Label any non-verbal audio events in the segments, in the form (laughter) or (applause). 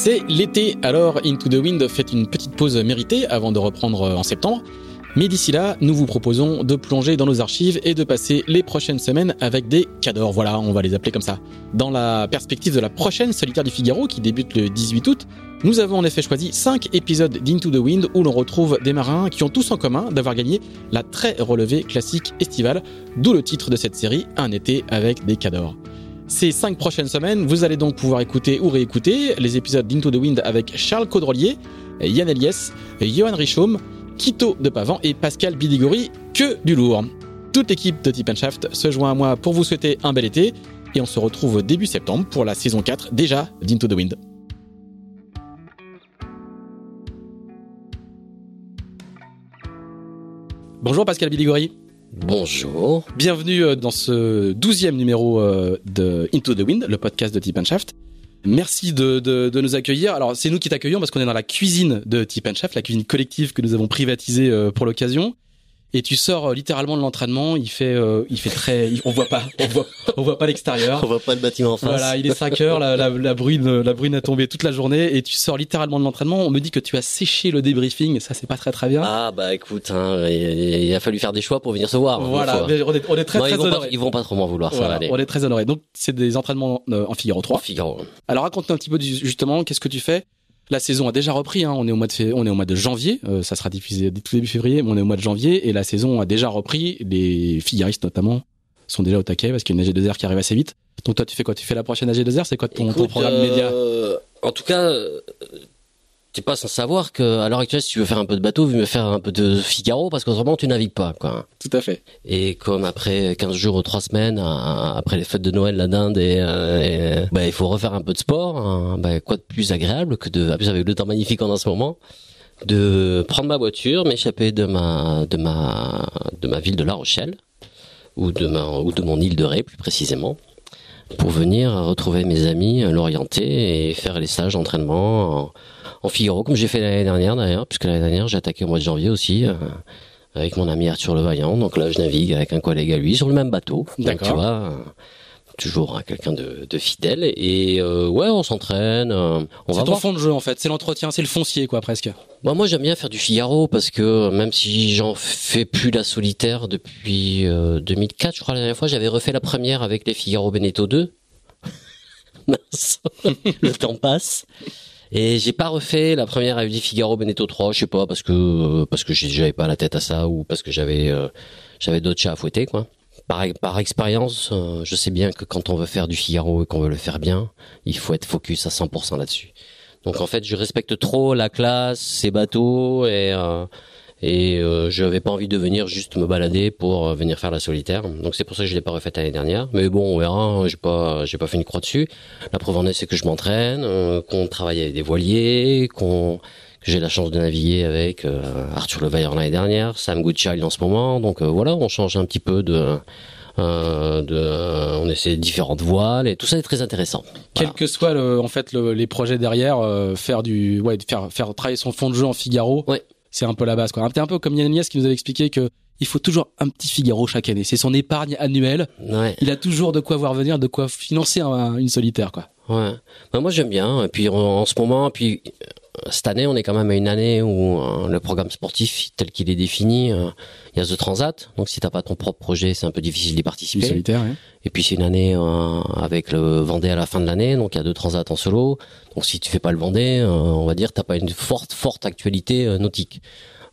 C'est l'été, alors Into the Wind fait une petite pause méritée avant de reprendre en septembre. Mais d'ici là, nous vous proposons de plonger dans nos archives et de passer les prochaines semaines avec des cadors. Voilà, on va les appeler comme ça. Dans la perspective de la prochaine Solitaire du Figaro qui débute le 18 août, nous avons en effet choisi 5 épisodes d'Into the Wind où l'on retrouve des marins qui ont tous en commun d'avoir gagné la très relevée classique estivale, d'où le titre de cette série, Un été avec des cadors. Ces cinq prochaines semaines, vous allez donc pouvoir écouter ou réécouter les épisodes d'Into the Wind avec Charles Caudrelier, Yann Eliès, Johan Richaume, Quito de Pavan et Pascal Bidigori, que du lourd. Toute l'équipe de Tip Shaft se joint à moi pour vous souhaiter un bel été et on se retrouve début septembre pour la saison 4 déjà d'Into the Wind. Bonjour Pascal Bidigori. Bonjour. Bienvenue euh, dans ce douzième numéro euh, de Into the Wind, le podcast de Tip Shaft. Merci de, de, nous accueillir. Alors c'est nous qui t'accueillons parce qu'on est dans la cuisine de Tip Shaft, la cuisine collective que nous avons privatisée euh, pour l'occasion et tu sors euh, littéralement de l'entraînement, il fait euh, il fait très on voit pas on voit on voit pas l'extérieur. (laughs) On voit pas le bâtiment en face. Voilà, il est 5 heures, la, la, la brune la brune a tombé toute la journée et tu sors littéralement de l'entraînement, on me dit que tu as séché le débriefing, ça c'est pas très très bien. Ah bah écoute hein, il, il, a fallu faire des choix pour venir se voir. Voilà, on est, on est très non, très ils honorés. Pas, ils vont pas trop m'en vouloir, voilà, ça va aller. On est très honorés. Donc c'est des entraînements euh, en Figaro 3. En Figaro. Alors raconte-nous un petit peu justement qu'est-ce que tu fais? La saison a déjà repris, hein. on est au mois de fé... on est au mois de janvier, euh, ça sera diffusé tout début février, mais on est au mois de janvier et la saison a déjà repris. Les figaristes notamment sont déjà au taquet parce qu'il y a une AG2R qui arrive assez vite. Donc toi tu fais quoi? Tu fais la prochaine AG2R C'est quoi ton, Écoute, ton programme euh, média? En tout cas, t'es pas sans savoir que à l'heure actuelle, si tu veux faire un peu de bateau, veux me faire un peu de Figaro parce qu'autrement tu navigues pas quoi. Tout à fait. Et comme après 15 jours ou 3 semaines, après les fêtes de Noël, la dinde, et, et bah, il faut refaire un peu de sport. Hein. Bah, quoi de plus agréable que de, plus avec le temps magnifique en ce moment, de prendre ma voiture, m'échapper de ma de ma de ma ville de La Rochelle ou de ma ou de mon île de Ré plus précisément pour venir retrouver mes amis, l'orienter et faire les stages d'entraînement en, Figaro, comme j'ai fait l'année dernière d'ailleurs, puisque l'année dernière j'ai attaqué au mois de janvier aussi, euh, avec mon ami Arthur Levaillant. Donc là, je navigue avec un collègue à lui sur le même bateau. Donc tu vois, toujours hein, quelqu'un de, de, fidèle. Et euh, ouais, on s'entraîne. Euh, on c'est ton voir. fond de jeu en fait, c'est l'entretien, c'est le foncier quoi presque. Bah, moi j'aime bien faire du Figaro parce que même si j'en fais plus la solitaire depuis 2004, je crois la dernière fois, j'avais refait la première avec les Figaro Beneteau 2. (laughs) le temps passe. Et j'ai pas refait la première avec Figaro Beneteau 3, je sais pas parce que parce que j'avais pas la tête à ça ou parce que j'avais euh, j'avais d'autres chats à fouetter quoi. Par, par expérience, euh, je sais bien que quand on veut faire du Figaro et qu'on veut le faire bien, il faut être focus à 100% là-dessus. Donc en fait, je respecte trop la classe, ces bateaux et euh, et euh, je n'avais pas envie de venir juste me balader pour euh, venir faire la solitaire. Donc c'est pour ça que je l'ai pas refaite l'année dernière. Mais bon, on verra. J'ai pas, j'ai pas fait une croix dessus. La preuve en est, c'est que je m'entraîne, euh, qu'on travaille avec des voiliers, qu'on que j'ai la chance de naviguer avec euh, Arthur Levaillant l'année dernière, Sam Goodchild en ce moment. Donc euh, voilà, on change un petit peu de euh, de, on essaie différentes voiles et tout ça est très intéressant. Quel que soit le, en fait le, les projets derrière, euh, faire du, ouais, faire faire travailler son fond de jeu en Figaro. Ouais. C'est un peu la base, quoi. Un peu comme Yann Nias qui nous avait expliqué que il faut toujours un petit Figaro chaque année. C'est son épargne annuelle. Ouais. Il a toujours de quoi voir venir, de quoi financer un, une solitaire, quoi. Ouais. Ben, moi j'aime bien. Et puis en, en ce moment, puis cette année, on est quand même à une année où euh, le programme sportif tel qu'il est défini, euh, il y a The Transat. Donc si t'as pas ton propre projet, c'est un peu difficile d'y participer. Solitaire, ouais. Et puis c'est une année euh, avec le Vendée à la fin de l'année, donc il y a deux Transat en solo. Donc si tu fais pas le Vendée, euh, on va dire t'as pas une forte forte actualité euh, nautique.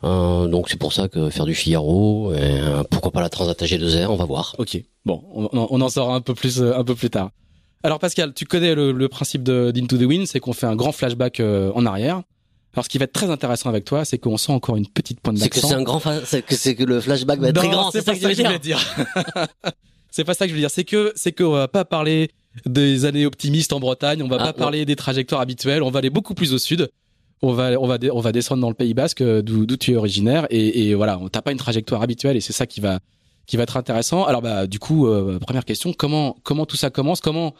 Euh, donc c'est pour ça que faire du Figaro, et, euh, pourquoi pas la Transat AG2R, on va voir. Ok. Bon, on, on en saura un peu plus euh, un peu plus tard. Alors Pascal, tu connais le, le principe de d'Into the Wind, c'est qu'on fait un grand flashback euh, en arrière. Alors ce qui va être très intéressant avec toi, c'est qu'on sent encore une petite pointe C'est que d'accent. c'est un grand, c'est que c'est que le flashback va être Non, très grand. C'est pas ça que je voulais dire. c'est pas ça que je veux dire. C'est que c'est qu'on va pas parler des années optimistes en Bretagne. On va Ah, pas parler des trajectoires habituelles. On va aller beaucoup plus au sud. On va, on va, on va descendre dans le Pays Basque, euh, d'où tu es originaire. Et, et voilà, on t'as pas une trajectoire habituelle et c'est ça qui va, qui va être intéressant. Alors bah, du coup, euh, première question, comment, comment tout ça commence? Comment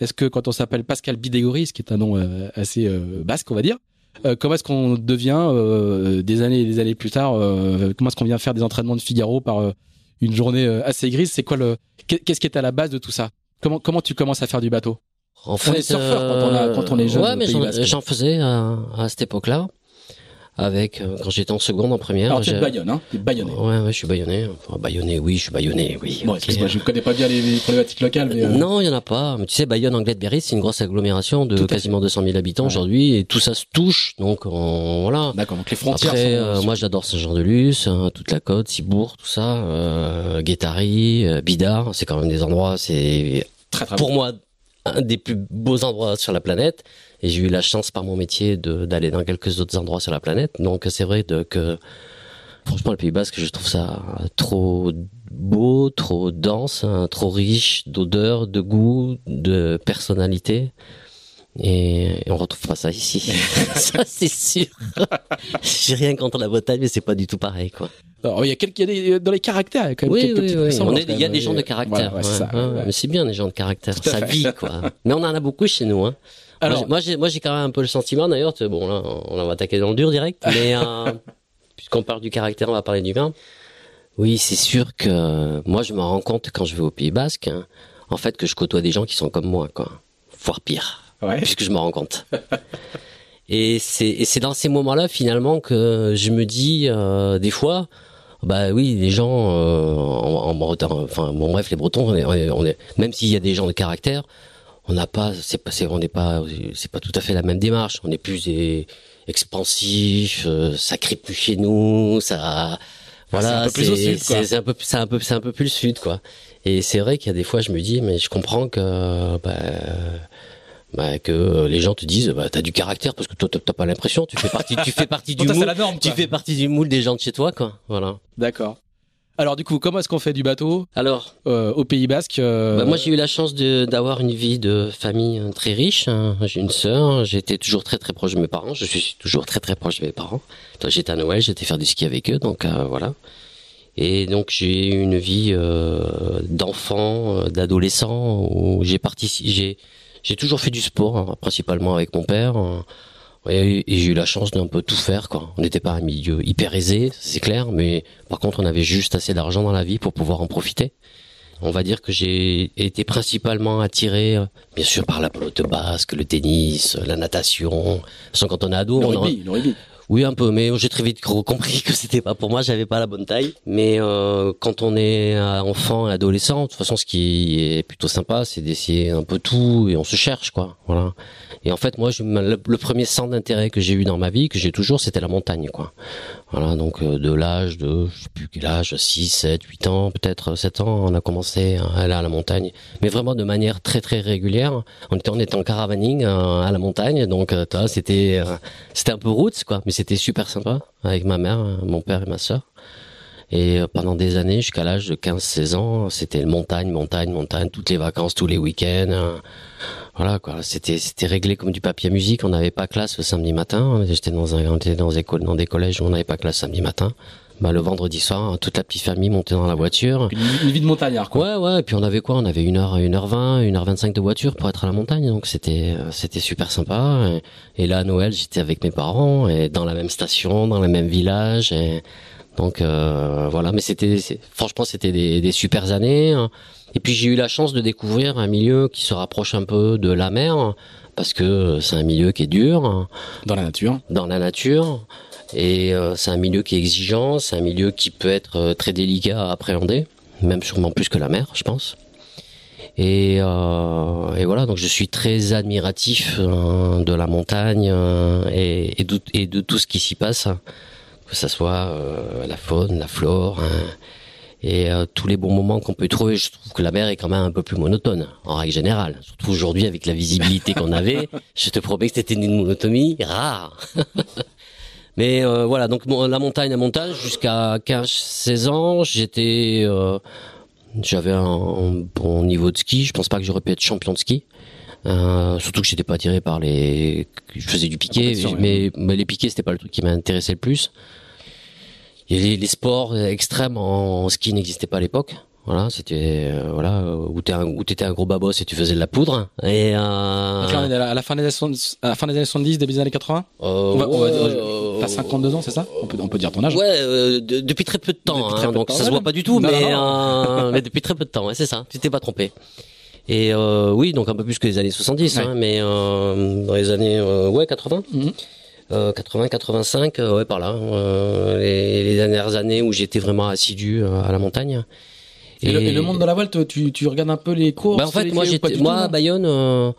est-ce que quand on s'appelle Pascal Bidégoris, qui est un nom euh, assez euh, basque, on va dire, euh, comment est-ce qu'on devient euh, des années et des années plus tard euh, Comment est-ce qu'on vient faire des entraînements de Figaro par une journée assez grise? C'est quoi le qu'est- Qu'est-ce qui est à la base de tout ça? Comment comment tu commences à faire du bateau? En est surfeur quand on a- quand on est jeune Ouais, mais j'en, faisais à, à cette époque-là, avec euh, quand j'étais en seconde, en première. Alors tu es Bayonne, hein T'es Bayonnais. Ouais, ouais, je suis bayonnais. Enfin, bayonnais, oui, je suis bayonnais, oui. Bon, excuse-moi, je connais pas bien les, les problématiques locales, mais euh, Non, il y en a pas. Mais tu sais, Bayonne, Anglette-Berry, c'est une grosse agglomération de quasiment 200 000 habitants Ouais. aujourd'hui, et tout ça se touche. Donc, on, voilà. d'accord. Donc les frontières. Après, sont, euh, moi, j'adore Saint-Jean-de-Luz, hein, toute la côte, Cibourg, tout ça, euh, Guétary, euh, Bidart. C'est quand même des endroits, c'est très très pour moi un des plus beaux endroits sur la planète. Et j'ai eu la chance par mon métier d'aller dans quelques autres endroits sur la planète. Donc c'est vrai que franchement le Pays Basque, je trouve ça trop beau, trop dense, hein, trop riche d'odeurs, de goût, de personnalité. Et, on retrouve pas ça ici. (laughs) ça c'est sûr. j'ai rien contre la Bretagne, mais c'est pas du tout pareil quoi. Alors, il y a quelques, il y a des, dans les caractères, il y a quand même Oui, quelques oui, petites oui. ressemblances, On est- Il y a quand des gens de caractère. voilà, ouais, c'est ouais, ça, ouais, ouais. Mais c'est bien les gens de caractère. Ça vit quoi. Mais on en a beaucoup chez nous. Hein. Alors, moi, j'ai- moi, j'ai, quand même un peu le sentiment, d'ailleurs, bon, là, on va attaquer dans le dur direct, (laughs) mais euh, puisqu'on parle du caractère, on va parler du vin. Oui, c'est sûr que moi, je me rends compte quand je vais au Pays Basque, hein, en fait, que je côtoie des gens qui sont comme moi, quoi. Voire pire, ouais. puisque je me rends compte. (laughs) et c'est, dans ces moments-là, finalement, que je me dis, euh, des fois, bah oui, les gens euh, en, en Bretagne, enfin bon bref, les Bretons, on est, on est- on est- même s'il y a des gens de caractère, on n'a pas, c'est pas, c'est, on n'est pas, c'est pas tout à fait la même démarche. On est plus eh, expansif, euh, ça crie plus chez nous, ça, voilà, un peu plus c'est, un peu, c'est un peu, c'est un peu plus le sud, quoi. Et c'est vrai qu'il y a des fois, je me dis, mais je comprends que, bah, bah, que les gens te disent, bah, t'as du caractère parce que toi, t'as pas l'impression, tu fais partie, tu fais partie (laughs) du toi, moule, norme. tu fais partie du moule des gens de chez toi, quoi. Voilà. D'accord. Alors du coup, comment est-ce qu'on fait du bateau Alors, euh, au Pays Basque euh, Bah, moi, j'ai eu la chance d'avoir une vie de famille euh, très riche. hein. J'ai une sœur. J'étais toujours très très proche de mes parents. Je suis toujours très très proche de mes parents. Donc, j'étais à Noël, j'étais faire du ski avec eux. Donc euh, voilà. Et donc j'ai eu une vie euh, d'enfant, euh, d'adolescent où j'ai participé. J'ai toujours fait du sport, hein, principalement avec mon père. hein. Et, et j'ai eu la chance d'un peu tout faire. Quoi. On n'était pas un milieu hyper aisé, c'est clair, mais par contre on avait juste assez d'argent dans la vie pour pouvoir en profiter. On va dire que j'ai été principalement attiré, euh, bien sûr, par la pelote basque, le tennis, la natation. Façon, quand on est ado, le on en- le rugby. Oui, un peu, mais j'ai très vite compris que c'était pas pour moi, j'avais pas la bonne taille. Mais euh, quand on est enfant et adolescent, de toute façon, ce qui est plutôt sympa, c'est d'essayer un peu tout et on se cherche, quoi. Voilà. Et en fait, moi, je, le, le premier centre d'intérêt que j'ai eu dans ma vie, que j'ai toujours, c'était la montagne, quoi. Voilà, donc euh, de l'âge de, je sais plus quel âge, 6, 7, 8 ans, peut-être 7 ans, on a commencé à aller à la montagne. Mais vraiment de manière très très régulière. On était, on était en caravaning euh, à la montagne, donc euh, c'était euh, c'était un peu roots, quoi. Mais c'était super sympa avec ma mère, euh, mon père et ma sœur. Et euh, pendant des années, jusqu'à l'âge de 15-16 ans, c'était montagne, montagne, montagne, toutes les vacances, tous les week-ends. euh, voilà quoi, c'était c'était réglé comme du papier à musique. On n'avait pas classe le samedi matin. J'étais dans un, on était dans des dans des collèges où on n'avait pas classe samedi matin. Bah le vendredi soir, toute la petite famille montait dans la voiture. Une, une vie de montagnard, quoi. Ouais ouais. Et puis on avait quoi? On avait une heure, une heure vingt, une heure vingt-cinq de voiture pour être à la montagne. Donc c'était euh, c'était super sympa. Et, et là à Noël, j'étais avec mes parents et dans la même station, dans le même village. Et donc euh, voilà. Mais c'était franchement c'était des, des super années. hein. Et puis j'ai eu la chance de découvrir un milieu qui se rapproche un peu de la mer parce que c'est un milieu qui est dur hein, Dans la nature. dans la nature et euh, c'est un milieu qui est exigeant, c'est un milieu qui peut être euh, très délicat à appréhender, même sûrement plus que la mer, je pense. Et, euh, et voilà, donc je suis très admiratif euh, de la montagne euh, et, et, de, et de tout ce qui s'y passe, que ça soit euh, la faune, la flore, hein, et euh, tous les bons moments qu'on peut trouver. Je trouve que la mer est quand même un peu plus monotone, en règle générale. Surtout aujourd'hui avec la visibilité qu'on avait, (laughs) je te promets que c'était une monotonie rare. (laughs) Mais euh, voilà, donc bon, la montagne, la montagne, jusqu'à 15-16 ans, j'étais euh, J'avais un, bon niveau de ski. Je pense pas que j'aurais pu être champion de ski. Euh, surtout que j'étais pas attiré par les. Je faisais du piqué, mais, mais, les piquets c'était pas le truc qui m'intéressait le plus. Et les, les sports extrêmes en ski n'existaient pas à l'époque. Voilà, c'était euh, voilà où t'es où t'étais un gros babos et tu faisais de la poudre. Et euh... à la fin des années à la fin des années 70, début des années 80. Euh, on va, on t'as 52 ans, c'est ça on peut, on peut dire ton âge. Ouais, euh, depuis très peu de temps. Hein, donc ça se voit pas du tout, mais euh, mais depuis très peu de temps. Ouais, c'est ça. Tu t'es pas trompé. Et euh, oui, donc un peu plus que les années 70, hein, mais euh, dans les années ouais 80. 80, 85, ouais par là, euh, les, les, dernières années où j'étais vraiment assidu à la montagne. Et, le, monde de la voile, tu, tu regardes un peu les courses bah En fait, moi, j'étais, moi, à Bayonne, euh,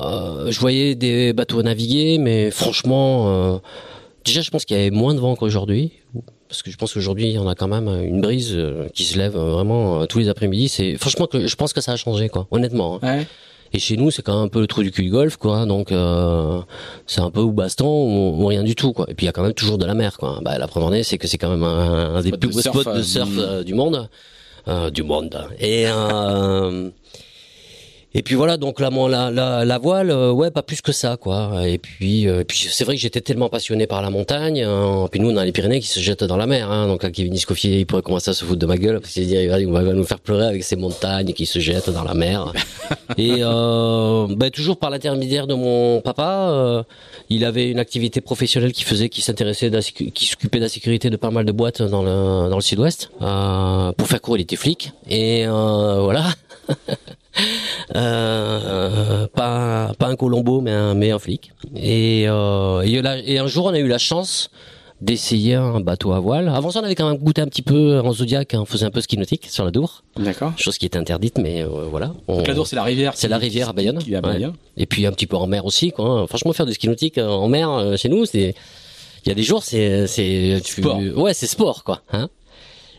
euh, je voyais des bateaux naviguer, mais franchement, euh, déjà, je pense qu'il y avait moins de vent qu'aujourd'hui. Parce que je pense qu'aujourd'hui, on a quand même une brise euh, qui se lève vraiment tous les après-midi. C'est franchement que je pense que ça a changé, quoi. Honnêtement. Hein. Ouais. Et chez nous, c'est quand même un peu le trou du cul du golf, quoi. Donc, euh, c'est un peu ou baston ou, rien du tout, quoi. Et puis, il y a quand même toujours de la mer, quoi. Bah, la preuve en est, c'est que c'est quand même un, un des plus beaux spots de surf du monde. Euh, du monde. Et euh, et puis voilà, donc la, la, la, la voile, euh, ouais, pas plus que ça, quoi. Et puis, euh, puis c'est vrai que j'étais tellement passionné par la montagne. Hein. Puis nous, on a les Pyrénées qui se jettent dans la mer. Hein. Donc là, Kevin Escoffier, il pourrait commencer à se foutre de ma gueule parce qu'il va, il va nous faire pleurer avec ces montagnes qui se jettent dans la mer. (laughs) Et euh, ben, toujours par l'intermédiaire de mon papa, euh, il avait une activité professionnelle qui faisait, qui s'intéressait, qui s'occupait de la sécurité de pas mal de boîtes dans le dans le Sud-Ouest. pour faire court, il était flic. Et voilà. (laughs) Euh, pas pas un Colombo mais un un flic et, euh, et, et, un jour on a eu la chance d'essayer un bateau à voile. Avant ça, on avait quand même goûté un petit peu en Zodiac, hein, on faisait un peu ski nautique sur la Dour. D'accord. Chose qui était interdite, mais euh, voilà. Donc la Dour, c'est la rivière. C'est la rivière à Bayonne. Et puis un petit peu en mer aussi, quoi. Franchement, faire du ski nautique en mer chez nous, c'est, il y a des jours, c'est, c'est, sport. Ouais, c'est sport, quoi. Hein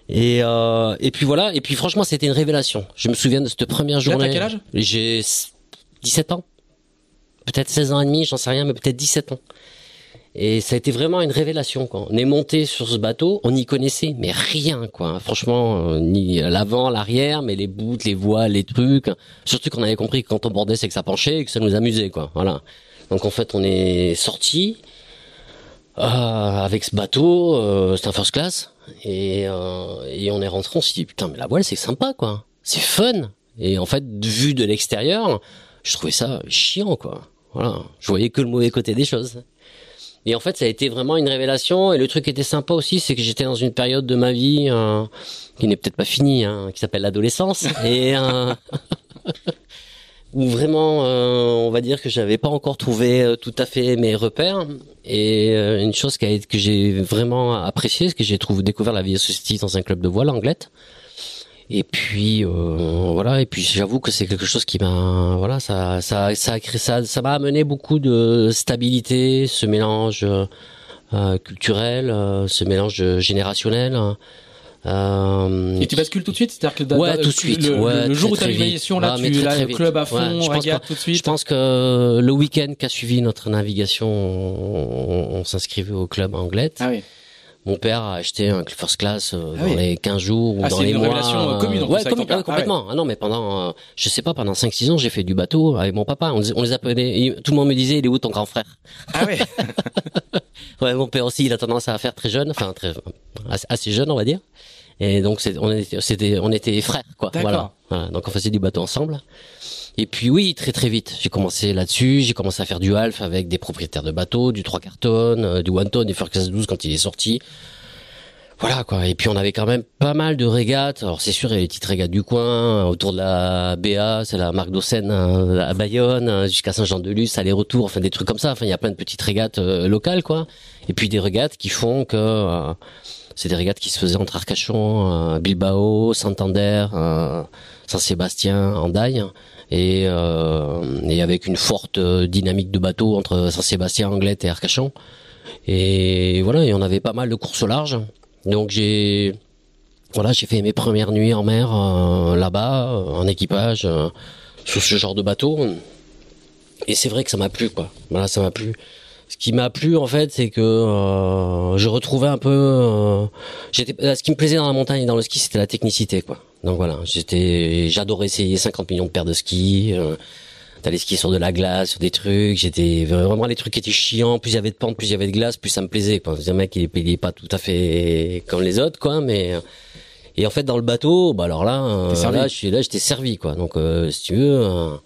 et, euh, et puis voilà, et puis franchement, c'était une révélation. Je me souviens de cette première journée. Là, quel âge? J'ai 17 ans. Peut-être 16 ans et demi, j'en sais rien, mais peut-être 17 ans. Et ça a été vraiment une révélation. Quand on est monté sur ce bateau, on n'y connaissait mais rien, quoi. Franchement, euh, ni l'avant, l'arrière, mais les bouts, les voiles, les trucs. Surtout qu'on avait compris que quand on bordait, c'est que ça penchait et que ça nous amusait, quoi. Voilà. Donc en fait, on est sorti euh, avec ce bateau. Euh, c'est un first class. Et, euh, et on est rentré, on s'est dit putain mais la voile c'est sympa quoi, c'est fun. Et en fait vu de l'extérieur, je trouvais ça chiant quoi. Voilà, je voyais que le mauvais côté des choses. Et en fait ça a été vraiment une révélation. Et le truc qui était sympa aussi, c'est que j'étais dans une période de ma vie euh, qui n'est peut-être pas finie, hein, qui s'appelle l'adolescence. et euh, (laughs) où vraiment, euh, on va dire que j'avais pas encore trouvé euh, tout à fait mes repères. Et euh, une chose qui a, que j'ai vraiment apprécié, c'est que j'ai trouvé découvert la vie associative dans un club de voile anglette. Et puis voilà. Et puis j'avoue que c'est quelque chose qui m'a, voilà, ça, ça, ça, ça, ça m'a amené beaucoup de stabilité, ce mélange culturel, ce mélange générationnel. Euh, et tu bascules tout de suite C'est-à-dire que ouais, tout de suite. Le, ouais, le jour où tu as l'aviation, là, tu as le club à fond, ouais, regarde tout de suite. Je pense que le week-end qui a suivi notre navigation, on, on s'inscrivait au club anglais. Ah oui. Mon père a acheté un first class euh, ah dans les 15 jours ou ah, dans les mois. Une relation euh, commune. Ouais, commun, ouais, complètement. Ah, ah, non, mais pendant, euh, je sais pas, pendant 5-6 ans, j'ai fait du bateau avec mon papa. On, on les appelait, tout le monde me disait, il est où ton grand frère? Ah ouais. (laughs) ouais, mon père aussi, il a tendance à faire très jeune, enfin très assez jeune, on va dire. Et donc on était, c'était, on était frères, quoi. Voilà. voilà. Donc on faisait du bateau ensemble. Et puis oui, très très vite, j'ai commencé là-dessus. J'ai commencé à faire du half avec des propriétaires de bateaux, du 3 carton, euh, du one ton, du First 12 quand il est sorti. Voilà quoi. Et puis on avait quand même pas mal de régates. Alors c'est sûr, il y a les petites régates du coin autour de la BA, c'est la marque d'Ossène hein, à Bayonne, jusqu'à Saint-Jean-de-Luz, aller-retour, enfin des trucs comme ça. Enfin il y a plein de petites régates euh, locales quoi. Et puis des régates qui font que euh, c'est des régates qui se faisaient entre Arcachon, euh, Bilbao, Santander, euh, Saint-Sébastien, Andaille, et, euh, et avec une forte dynamique de bateau entre Saint-Sébastien, Anglette et Arcachon. Et voilà, et on avait pas mal de courses au large. Donc j'ai voilà, j'ai fait mes premières nuits en mer là-bas, en équipage, sur ce genre de bateau. Et c'est vrai que ça m'a plu, quoi. Voilà, ça m'a plu ce qui m'a plu en fait, c'est que euh, je retrouvais un peu. Euh, j'étais, ce qui me plaisait dans la montagne et dans le ski, c'était la technicité, quoi. Donc voilà, j'étais, j'adorais essayer 50 millions de paires de skis. Euh, D'aller skier sur de la glace, sur des trucs. J'étais vraiment les trucs qui étaient chiants. Plus il y avait de pente, plus il y avait de glace, plus ça me plaisait. Quoi. Un mec, il est pas tout à fait comme les autres, quoi. Mais et en fait, dans le bateau, bah alors là, euh, là, je suis là, j'étais servi, quoi. Donc, euh, si tu veux.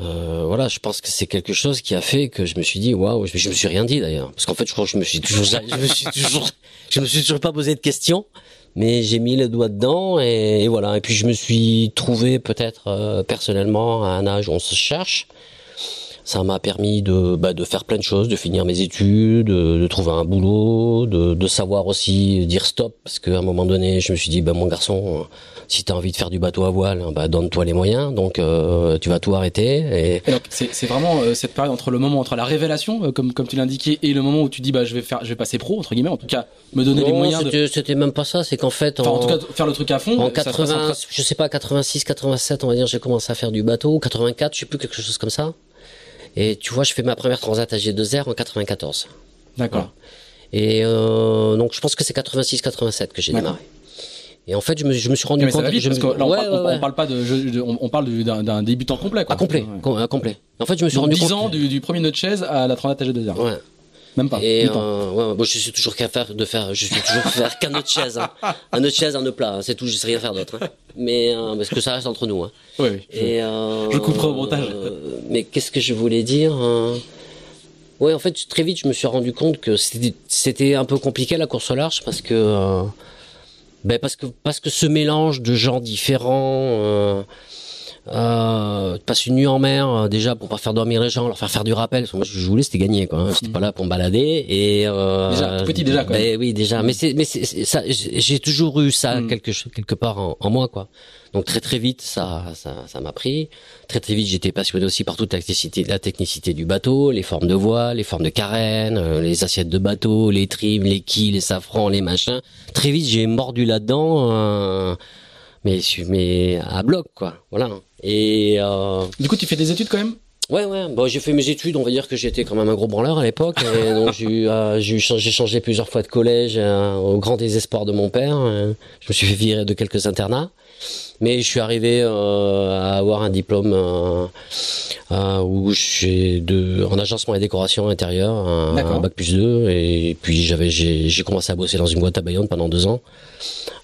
Euh, voilà, je pense que c'est quelque chose qui a fait que je me suis dit waouh, je, je me suis rien dit d'ailleurs, parce qu'en fait, je crois que je me suis toujours, (laughs) je me suis toujours, je me suis toujours pas posé de questions mais j'ai mis le doigt dedans et, voilà. Et puis je me suis trouvé peut-être euh, personnellement à un âge où on se cherche. Ça m'a permis de, bah, de faire plein de choses, de finir mes études, de, de trouver un boulot, de, de, savoir aussi dire stop, parce qu'à un moment donné, je me suis dit, bah, mon garçon, si tu as envie de faire du bateau à voile, bah, donne-toi les moyens, donc euh, tu vas tout arrêter. Et... c'est vraiment euh, cette période entre le moment, entre la révélation, euh, comme, comme tu l'indiquais, et le moment où tu dis, bah, je vais faire, je vais passer pro, entre guillemets, en tout cas, me donner les moyens. C'était, même pas ça, c'est qu'en fait, en, en, tout cas, faire le truc à fond. En 80, je sais pas, 86, 87, on va dire, j'ai commencé à faire du bateau, 84, je sais plus quelque chose comme ça. Et tu vois, je fais ma première transat à G2R en 94. D'accord. Et euh, donc je pense que c'est 86-87 que j'ai démarré. Et en fait, je me, je me suis rendu compte. que je parce que là, on, ouais, parle, ouais, on, parle, pas de, on, parle d'un débutant complet. Quoi. Ah, complet, ouais. complet. En fait, je me suis donc rendu 10 ans du, du, premier de chaise à la transat à G2R. Ouais. Même pas. Et euh, ouais, bon, je suis toujours qu'à faire de faire, je suis toujours faire qu'un autre chaise, hein. un autre chaise, un autre plat, hein. c'est tout. Je sais rien faire d'autre. Hein. Mais euh, parce que ça reste entre nous. Oui. oui. Et euh, je couperai au montage. Euh, mais qu'est-ce que je voulais dire Ouais, en fait, très vite, je me suis rendu compte que c'était un peu compliqué la course au large parce que, euh, ben parce que parce que ce mélange de gens différents euh, passer une nuit en mer euh, déjà pour pas faire dormir les gens, leur faire faire du rappel. Parce que moi, je voulais, c'était gagner quoi. Hein. J'étais pas là pour me balader et euh, déjà petit déjà quoi. Ben, oui déjà, mais c'est mais c'est ça. J'ai toujours eu ça mm. quelque quelque part en, en, moi quoi. Donc très très vite ça ça ça m'a pris. Très très vite j'étais passionné aussi par toute la technicité la technicité du bateau, les formes de voile, les formes de carène, euh, les assiettes de bateau, les trims, les quilles, les safrans, les machins. Très vite j'ai mordu là-dedans. Euh, mais mais à bloc quoi. Voilà. Et euh... du coup, tu fais des études quand même? Ouais, ouais. Bon, j'ai fait mes études. On va dire que j'étais quand même un gros branleur à l'époque. (laughs) Donc j'ai euh, j'ai changé plusieurs fois de collège euh, au grand désespoir de mon père. Euh, je me suis fait virer de quelques internats. Mais je suis arrivé euh, à avoir un diplôme euh, où j'ai de en agencement et décoration intérieure, un, un bac plus 2 et puis j'avais j'ai commencé à bosser dans une boîte à Bayonne pendant deux ans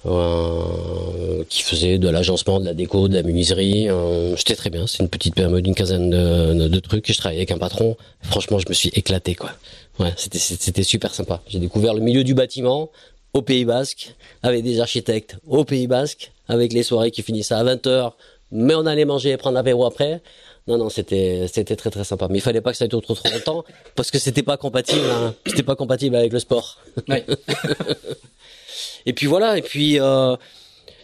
euh, qui faisait de l'agencement, de la déco, de la menuiserie. Euh, J'étais très bien, c'est une petite période d'une quinzaine de, de, trucs et je travaillais avec un patron. Franchement, je me suis éclaté quoi. Ouais, c'était c'était super sympa. J'ai découvert le milieu du bâtiment au Pays Basque avec des architectes au Pays Basque avec les soirées qui finissaient à 20h mais on allait manger et prendre l'apéro après. Non, non, c'était c'était très très sympa. Mais il fallait pas que ça dure trop trop longtemps parce que c'était pas compatible. Hein. C'était pas compatible avec le sport. Ouais. (laughs) et puis voilà. Et puis euh,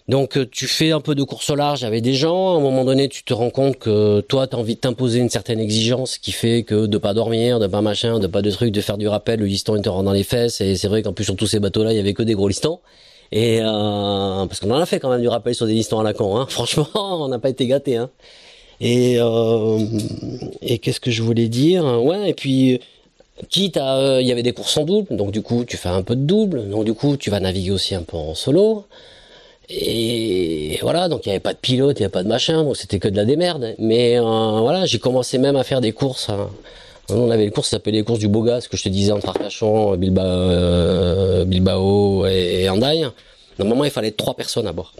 donc tu fais un peu de course au large avec des gens. À un moment donné, tu te rends compte que toi, tu as envie de t'imposer une certaine exigence qui fait que de pas dormir, de pas machin, de pas de trucs, de faire du rappel, le liston il te rentre dans les fesses. Et c'est vrai qu'en plus sur tous ces bateaux-là, il y avait que des gros listons. Et euh, parce qu'on en a fait quand même du rappel sur des listons à la con. Hein. (laughs) Franchement, on n'a pas été gâtés. Hein. Et, euh, et qu'est-ce que je voulais dire? Ouais, et puis quitte à, euh, il y avait des courses en double, donc du coup tu fais un peu de double, donc du coup tu vas naviguer aussi un peu en solo. Et voilà, donc il n'y avait pas de pilote, il n'y avait pas de machin, donc c'était que de la démerde. Mais euh, voilà, j'ai commencé même à faire des courses. Hein. On avait les courses, ça s'appelait les courses du Boga, ce que je te disais entre Arcachon, Bilbao, euh, Bilbao et, et Andaille. Normalement, il fallait trois personnes à bord.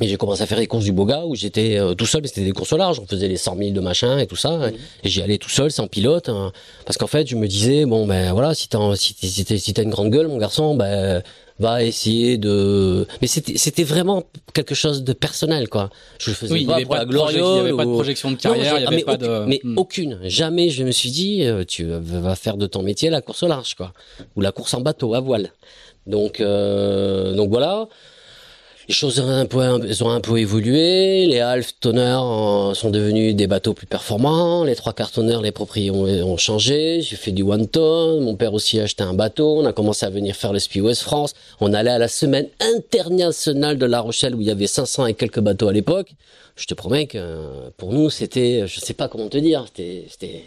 Et j'ai commencé à faire les courses du Boga où j'étais euh, tout seul, mais c'était des courses au large. On faisait les 100 000 de machin et tout ça. Et j'y allais tout seul, sans pilote. Hein. parce qu'en fait, je me disais, bon, ben voilà, si t'as si, si, si une grande gueule, mon garçon, ben va essayer de. Mais c'était c'était vraiment quelque chose de personnel, quoi. Je le faisais oui, pas pour la. Il n'y avait pas de projection de carrière, il n'y avait mais pas de. Mais hmm. aucune. Jamais je me suis dit, euh, tu vas faire de ton métier la course au large, quoi, ou la course en bateau à voile. Donc euh, donc voilà. Les choses ont un peu, ont un peu évolué. Les half toners sont devenus des bateaux plus performants. Les trois quarts tonneurs, les propriétaires ont, changé. J'ai fait du one ton. Mon père aussi a acheté un bateau. On a commencé à venir faire le Spi West France. On allait à la semaine internationale de La Rochelle où il y avait 500 et quelques bateaux à l'époque. Je te promets que pour nous, c'était, je sais pas comment te dire, c'était, c'était,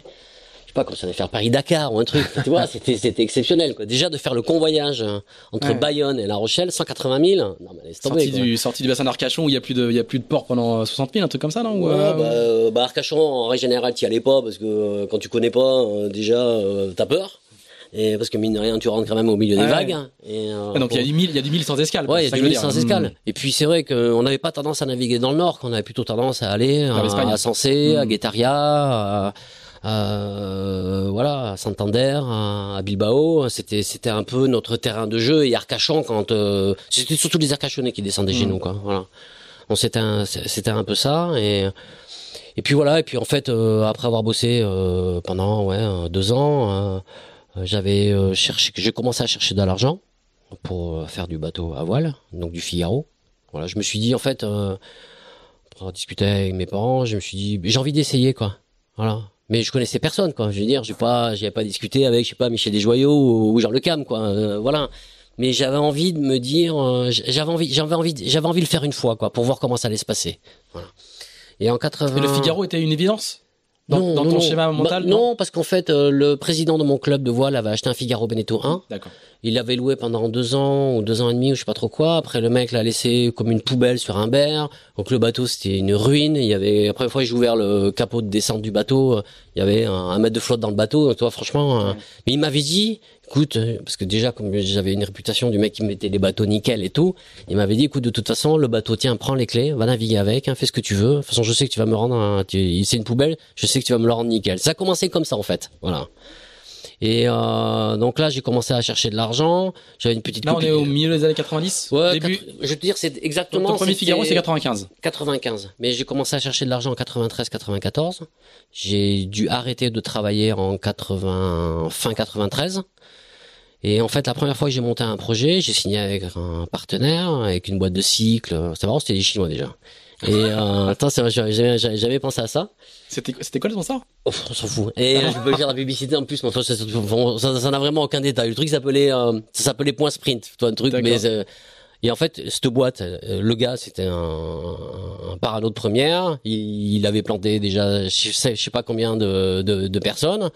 sais pas, comme ça allait faire Paris-Dakar ou un truc, tu vois, (laughs) c'était, c'était exceptionnel, quoi. Déjà, de faire le convoyage euh, entre Ouais. Bayonne et La Rochelle, 180 000. Non, mais laisse tomber, Sorti quoi. du, sorti du bassin d'Arcachon où il y a plus de, il y a plus de port pendant 60 000, un truc comme ça, non Ou, Ouais, euh, bah, euh, bah, Arcachon, en règle générale, t'y allais pas parce que euh, quand tu connais pas, euh, déjà, euh, t'as peur. Et parce que mine de rien, tu rentres quand même au milieu des Ouais. vagues. Et, euh, ah, donc il y a du 1000, il y a du 1000 sans escale. Ouais, il y a du mille sans escale. Et puis c'est vrai qu'on n'avait pas tendance à naviguer dans le nord, qu'on avait plutôt tendance à aller à, à Sensé, à Mm. Guetaria, à, à, voilà, à Santander, à, à Bilbao. C'était c'était un peu notre terrain de jeu. Et Arcachon, quand euh, c'était surtout les Arcachonnais qui descendaient chez Mm. nous, quoi. Voilà. Donc c'était un c'était un peu ça. Et et puis voilà. Et puis en fait, euh, après avoir bossé euh, pendant ouais euh, deux ans, euh, euh, j'avais euh, cherché, j'ai commencé à chercher de l'argent pour euh, faire du bateau à voile, donc du Figaro. Voilà, je me suis dit en fait, euh, pour discuter avec mes parents, je me suis dit j'ai envie d'essayer quoi. Voilà. Mais je connaissais personne quoi. Je veux dire, j'ai pas, j'avais pas discuté avec, je sais pas, Michel Desjoyaux ou, ou Jean Le Cam quoi. Euh, voilà. Mais j'avais envie de me dire, euh, j'avais envie, j'avais envie, j'avais envie de le faire une fois quoi, pour voir comment ça allait se passer. Voilà. Et en 80. Et le Figaro était une évidence? Dans, Non, dans non, ton non. schéma Bah, mental non, parce qu'en fait, euh, le président de mon club de voile avait acheté un Figaro Beneteau 1. D'accord. Il l'avait loué pendant deux ans ou deux ans et demi ou je sais pas trop quoi. Après, le mec l'a laissé comme une poubelle sur un berre. Donc le bateau, c'était une ruine. Il y avait, la première fois j'ai ouvert le capot de descente du bateau, y avait un, un mètre de flotte dans le bateau. Toi, franchement, euh, Ouais. mais il m'avait dit, écoute, euh, parce que déjà, comme j'avais une réputation du mec qui mettait les bateaux nickel et tout, il m'avait dit, écoute, de toute façon, le bateau, tiens, prends les clés, va naviguer avec, hein, fais ce que tu veux. De toute façon, je sais que tu vas me rendre, un- tu- c'est une poubelle, je sais que tu vas me le rendre nickel. Ça a commencé comme ça, en fait. Voilà. Et euh, donc là, j'ai commencé à chercher de l'argent. J'avais une petite Là, on est au milieu des années 90 Ouais, Début je vais te dire, c'est Donc, exactement. Ton premier Figaro, c'est 95. 95. Mais j'ai commencé à chercher de l'argent en 93-94. J'ai dû arrêter de travailler en 80, fin 93. Et en fait, la première fois que j'ai monté un projet, j'ai signé avec un partenaire, avec une boîte de cycle. C'était marrant, c'était des Chinois déjà. Et euh, attends, c'est vrai, j'avais jamais, jamais pensé à ça. C'était quoi le sponsor? Oh, on s'en fout. Et euh, je peux faire la publicité en plus, mais enfin, ça, n'a vraiment aucun détail. Le truc s'appelait, euh, ça s'appelait Point Sprint, toi, un truc, mais euh, et en fait, cette boîte, euh, le gars, c'était un, un parano de première. Il, il avait planté déjà, je sais, je sais pas combien de, de, de personnes.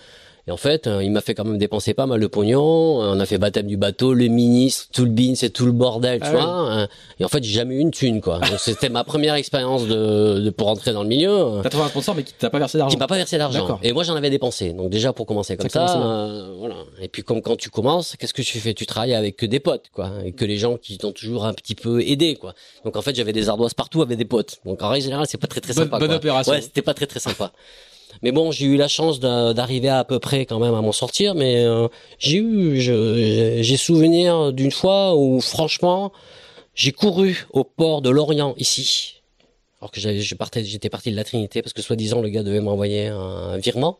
Et en fait, euh, il m'a fait quand même dépenser pas mal de pognon. On a fait baptême du bateau, le ministre, tout le bin, c'est tout le bordel, tu Ah vois. Euh, Et en fait, j'ai jamais eu une thune, quoi. Donc, C'était ma première expérience de, de pour rentrer dans le milieu. T'as trouvé un sponsor, mais qui t'a pas versé d'argent. Qui m'a pas versé d'argent. Et moi, j'en avais dépensé. Donc déjà pour commencer comme Ça euh, voilà. Et puis comme quand tu commences, qu'est-ce que tu fais? Tu travailles avec que des potes, quoi, et que les gens qui t'ont toujours un petit peu aidé, quoi. Donc en fait, j'avais des ardoises partout avec des potes. Donc en règle générale, c'est pas très très Bonne- sympa. bonne quoi. opération. Ouais, c'était pas très très sympa. Mais bon, j'ai eu la chance d'arriver à, peu près quand même à m'en sortir. Mais euh, j'ai eu, j'ai souvenir d'une fois où franchement, j'ai couru au port de Lorient ici. Alors que j'étais parti de la Trinité parce que soi-disant le gars devait m'envoyer un virement.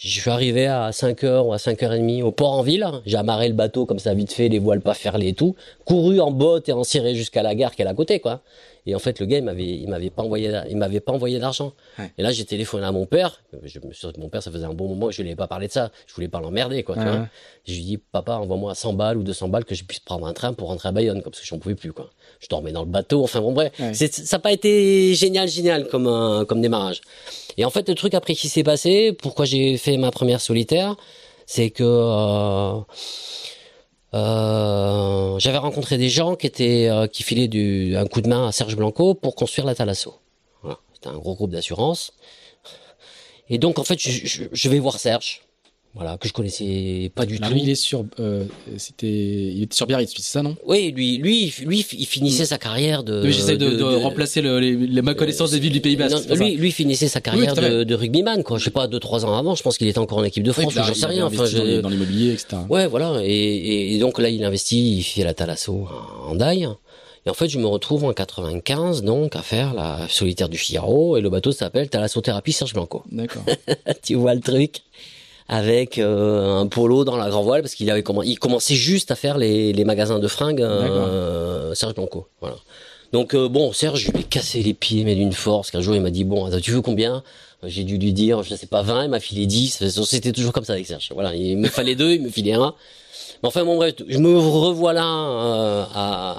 Je suis arrivé à 5h ou à 5h30 au port en ville. J'ai amarré le bateau comme ça vite fait, les voiles pas ferlées et tout. Couru en botte et en ciré jusqu'à la gare qui est à côté, quoi. Et en fait, le gars, il m'avait, il m'avait pas envoyé, il m'avait pas envoyé d'argent. Ouais. Et là, j'ai téléphoné à mon père. Je me suis dit, mon père, ça faisait un bon moment que je lui avais pas parlé de ça. Je voulais pas l'emmerder, quoi, tu vois. Je lui dis, papa, envoie-moi 100 balles ou 200 balles que je puisse prendre un train pour rentrer à Bayonne, comme parce que j'en pouvais plus, quoi. Je dormais dans le bateau, enfin bon, bref. Ouais. Ça n'a pas été génial, génial comme, un- comme démarrage. Et en fait, le truc après qui s'est passé, pourquoi j'ai fait ma première solitaire, c'est que euh, euh, j'avais rencontré des gens qui étaient euh, qui filaient un coup de main à Serge Blanco pour construire la Thalasso. Voilà. C'était un gros groupe d'assurance. Et donc en fait, je vais voir Serge, voilà, que je connaissais pas du tout. lui, il est sur, euh, c'était, il était sur Biarritz, c'est ça, non? Oui, lui, lui, lui, il finissait sa carrière de. Oui, J'essaie de, de, remplacer le, les, les- ma connaissance des villes du Pays Basque. Non, lui, lui finissait sa carrière de, de rugbyman, quoi. Je sais pas, deux, trois ans avant, je pense qu'il était encore en équipe de France, là, j'en sais rien. Enfin, je- dans l'immobilier, etc. Ouais, voilà. Et, donc là, il investit, il fait la Thalasso en Daille. Et en fait, je me retrouve en 95, donc, à faire la solitaire du Figaro, et le bateau s'appelle Thalasso Thérapie Serge Blanco. D'accord. (laughs) tu vois le truc? Avec euh, un polo dans la grand voile parce qu'il avait comment il commençait juste à faire les, les magasins de fringues euh, Serge Blanco voilà Donc euh, bon, Serge, je lui ai cassé les pieds, mais d'une force. Qu'un jour, il m'a dit bon, tu veux combien? J'ai dû lui dire, je sais pas 20, il m'a filé 10. C'était toujours comme ça avec Serge. Voilà, il me fallait deux, il me filait un. Mais enfin bon bref, je me revois là euh,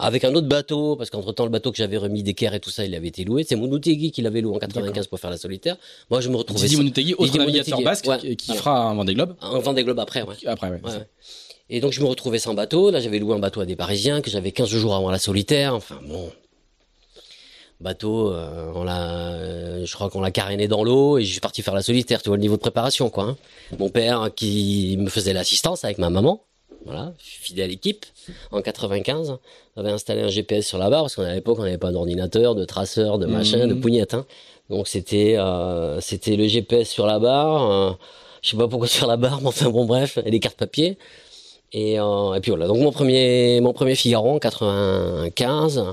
avec un autre bateau parce qu'entre temps le bateau que j'avais remis d'équerre et tout ça, il avait été loué. C'est Mounoutegui qui l'avait loué en 95 pour faire la solitaire. Moi je me retrouvais. Didi Mounoutegui, autre navigateur basque qui fera un Vendée Globe. Un Vendée Globe après, ouais. Après, ouais. Et donc je me retrouvais sans bateau. Là j'avais loué un bateau à des Parisiens que j'avais 15 jours avant la solitaire. Enfin bon, bateau, euh, on l'a, euh, je crois qu'on l'a caréné dans l'eau et je suis parti faire la solitaire. Tu vois le niveau de préparation, quoi. Hein. Mon père qui me faisait l'assistance avec ma maman. Voilà, je suis fidèle à l'équipe. En 95, on avait installé un GPS sur la barre parce qu'à l'époque on n'avait pas d'ordinateur, de traceur, de machin, de mmh. pougnettes. Hein. Donc c'était euh, c'était le GPS sur la barre. Euh, je sais pas pourquoi (laughs) sur la barre, mais enfin bon bref, et les cartes papier. Et, euh, et puis voilà. Donc mon premier mon premier Figaro en 95.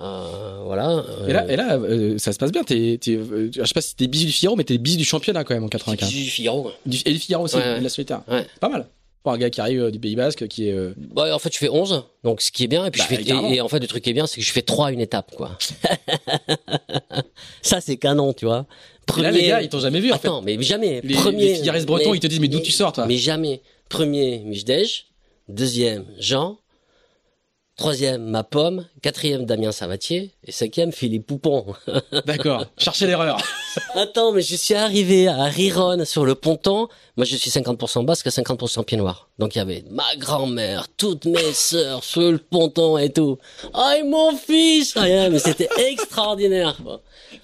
Euh, voilà. Et là, et là euh, ça se passe bien. T'es, t'es, je sais pas si t'es bisu du Figaro, mais t'es bisu du championnat quand même en 95. Bisu du Figaro. et du Figaro aussi, la solitaire. Pas mal pour un gars qui arrive du Pays Basque qui est bah, en fait je fais 11 donc ce qui est bien et puis je bah, fais et, en fait le truc qui est bien c'est que je fais 3 une étape quoi. (laughs) Ça c'est canon tu vois. Premier... là les gars ils t'ont jamais vu en Attends, mais jamais. Les, premier les bretons ils te disent mais d'où tu sors toi mais jamais. Premier Michdej deuxième Jean Troisième, ma pomme. Quatrième, Damien Savatier. Et cinquième, Philippe Poupon. (laughs) D'accord. Cherchez l'erreur. Attends, mais je suis arrivé à Riron sur le ponton. Moi, je suis 50% basque et 50% pied noir. Donc, il y avait ma grand-mère, toutes mes sœurs sur le ponton et tout. Ah, mon fils! Rien, mais c'était extraordinaire.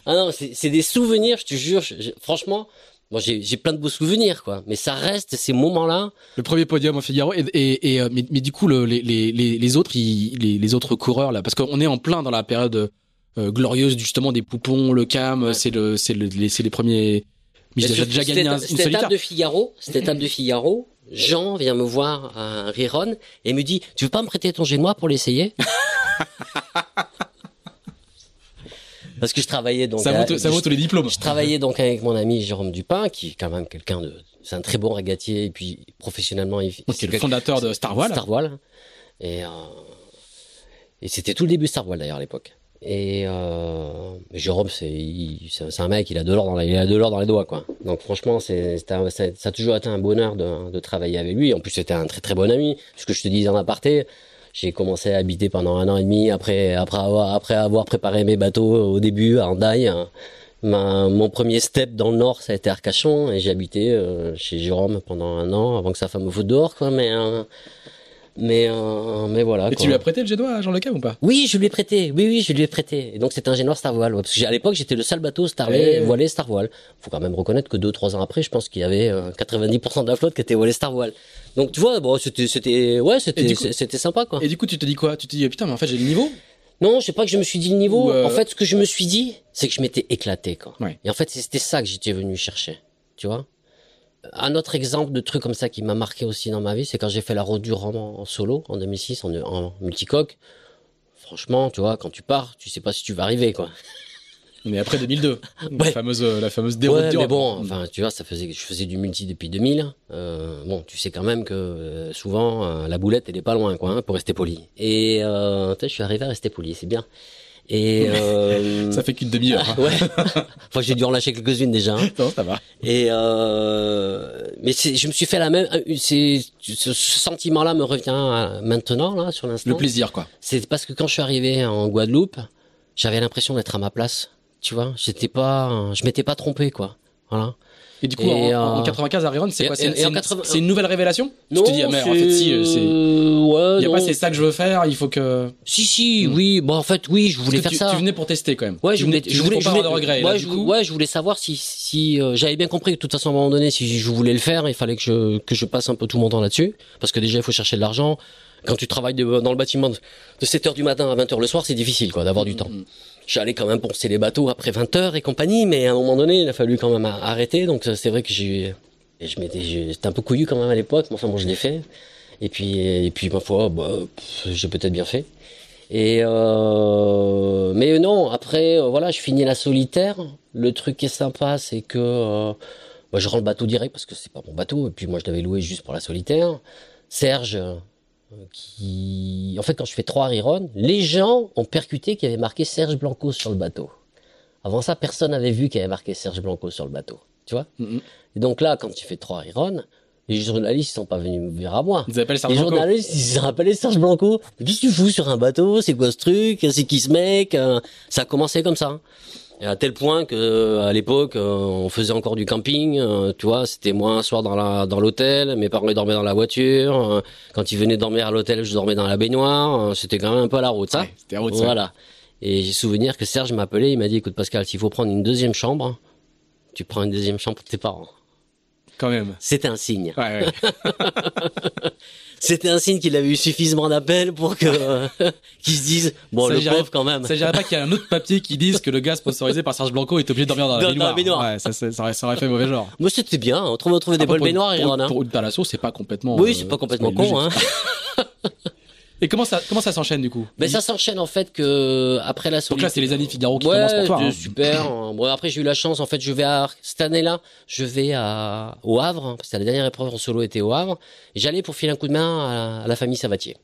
Ah non, c'est des souvenirs, je te jure. franchement, Bon, j'ai plein de beaux souvenirs, quoi. Mais ça reste ces moments-là. Le premier podium au Figaro. Et, et, et euh, mais, mais, du coup, le, les, les, les autres, les, les, autres coureurs là, parce qu'on est en plein dans la période euh, glorieuse justement des poupons, le cam. C'est le, c'est le, c'est les premiers. Mais j'ai déjà gagné un, une étape de Figaro. Cette étape de Figaro. Jean vient me voir à Riron et me dit, tu veux pas me prêter ton génois pour l'essayer? (laughs) parce que je travaillais donc. Ça, vaut, ça vaut tous les diplômes. Je travaillais donc avec mon ami Jérôme Dupin, qui est quand même quelqu'un de, c'est un très bon régatier et puis professionnellement. Il, c'est le fondateur de Star Voile. Star Voile. Et, euh, et c'était tout le début Star Voile d'ailleurs à l'époque. Et euh, Jérôme, c'est c'est un mec, il a de l'or dans il a de l'or dans les doigts quoi. Donc franchement, c'est ça, ça, a toujours été un bonheur de, de travailler avec lui. En plus, c'était un très très bon ami. Ce que je te disais en aparté, j'ai commencé à habiter pendant un an et demi après après avoir après avoir préparé mes bateaux au début à Andaille. Hein. Ma, mon premier step dans le nord, ça a été Arcachon et j'ai habité euh, chez Jérôme pendant un an avant que sa femme me foute dehors quoi. Mais euh, mais euh, mais voilà. Et tu lui as prêté le génois à Jean Le Cam ou pas? Oui, je lui ai prêté. Oui, oui, je lui ai prêté. Et donc c'est un génois Star Voile. Parce que à l'époque j'étais le seul bateau Star eh voilé Star Voile. Faut quand même reconnaître que deux trois ans après, je pense qu'il y avait 90% de la flotte qui était voilé Star Voile. Donc tu vois, bon, c'était, c'était, ouais, c'était, c'était sympa quoi. Et du coup, tu te dis quoi? Tu te dis putain, mais en fait, j'ai le niveau. Non, je sais pas que je me suis dit le niveau. Euh, en fait, ce que je me suis dit, c'est que je m'étais éclaté quoi. Ouais. Et en fait, c'était ça que j'étais venu chercher. Tu vois. Un autre exemple de truc comme ça qui m'a marqué aussi dans ma vie, c'est quand j'ai fait la route du roman en solo en 2006 en, en multicoque. Franchement, tu vois, quand tu pars, tu sais pas si tu vas arriver quoi. Mais après 2002, (laughs) la fameuse la fameuse déroute ouais, mais bon, enfin, tu vois, ça faisait je faisais du multi depuis 2000. Euh, bon, tu sais quand même que euh, souvent euh, la boulette elle est pas loin quoi, hein, pour rester poli. Et euh, je suis arrivé à rester poli, c'est bien. Et (laughs) euh, ça fait qu'une demi-heure. Hein. (laughs) ouais. enfin, j'ai dû en lâcher quelques-unes déjà. Hein. Non, ça va. Et euh, mais je me suis fait la même. C'est ce sentiment-là me revient maintenant là sur l'instant. Le plaisir quoi. C'est parce que quand je suis arrivé en Guadeloupe, j'avais l'impression d'être à ma place tu vois. J'étais pas, je m'étais pas trompé, quoi. Voilà. Et du coup, en, 95 à Riron, c'est quoi C'est une, nouvelle révélation? Non, Tu te dis, ah, mais en fait, si, euh, c'est. Ouais, il y a pas, c'est ça que je veux faire. Il faut que. Si, si, hmm. oui. Bon, en fait, oui, je voulais faire ça. Tu venais pour tester quand même. Ouais, je voulais. je voulais. Je voulais de regret. Ouais, je, ouais, je voulais savoir si, si euh, j'avais bien compris que de toute façon, à un moment donné, si je voulais le faire, il fallait que je que je passe un peu tout mon temps là-dessus, parce que déjà, il faut chercher de l'argent. Quand tu travailles dans le bâtiment de 7 h du matin à 20 h le soir, c'est difficile, quoi, d'avoir du hmm, temps. Hmm j'allais quand même poncer les bateaux après 20 heures et compagnie, mais à un moment donné, il a fallu quand même arrêter. Donc c'est vrai que j'ai, je m'étais, j'étais un peu couillu quand même à l'époque, mais enfin bon, je l'ai fait. Et puis, et puis ma foi, bah, j'ai peut-être bien fait. Et euh, mais non, après, euh, voilà, je finis la solitaire. Le truc qui est sympa, c'est que euh, bah, je rends le bateau direct parce que c'est pas mon bateau. Et puis moi, je l'avais loué juste pour la solitaire. Serge, qui, en fait, quand je fais trois reruns, les gens ont percuté qu'il y avait marqué Serge Blanco sur le bateau. Avant ça, personne n'avait vu qu'il y avait marqué Serge Blanco sur le bateau. Tu vois Mhm. Et donc là, quand tu fais trois reruns, les journalistes sont pas venus me vers à moi. Ils appellent Les Serge Blanco. journalistes, ils se rappelaient Serge Blanco. Mais Qu'est-ce que tu fous sur un bateau? C'est quoi ce truc? C'est qui ce mec? Euh, Ça a commencé comme ça. Hein. Et à tel point que euh, à l'époque, euh, on faisait encore du camping. euh, tu vois, c'était moi un soir dans la dans l'hôtel. Mes parents ils dormaient dans la voiture. Quand ils venaient dormir à l'hôtel, je dormais dans la baignoire. C'était quand même un peu à la route, ça. Ouais, c'était route, ça. Voilà. Et j'ai souvenir que Serge m'a appelé. Il m'a dit, écoute Pascal, s'il faut prendre une deuxième chambre, tu prends une deuxième chambre pour tes parents. Quand même. C'était un signe. Ouais, ouais. (laughs) C'était un signe qu'il avait eu suffisamment d'appels pour que (laughs) qu'ils se disent bon Ça le dirait- pauvre quand même. Ça s'agirait pas qu'il y ait un autre papier qui dise que le gars sponsorisé par Serge Blanco est obligé de dormir dans la Dans- dans baignoire. la baignoire. Ouais, ça, ça, ça aurait, ça aurait fait mauvais genre. Moi c'était bien. On trouve on trouvait des Après, bonnes pour- baignoires pour. Hein. Pour une Thalasso, c'est pas complètement. Oui, euh, c'est pas complètement logique. con. Hein. (laughs) Et comment ça, comment ça s'enchaîne du coup? Mais ça s'enchaîne en fait que après la Donc solitude. là, c'est les années Figaro qui ouais, commencent pour toi. hein. super. (clears throat) Bon après j'ai eu la chance en fait je vais à cette année-là je vais à au Havre hein, parce que la dernière épreuve en solo était au Havre. J'allais pour filer un coup de main à la, à la famille Savatier.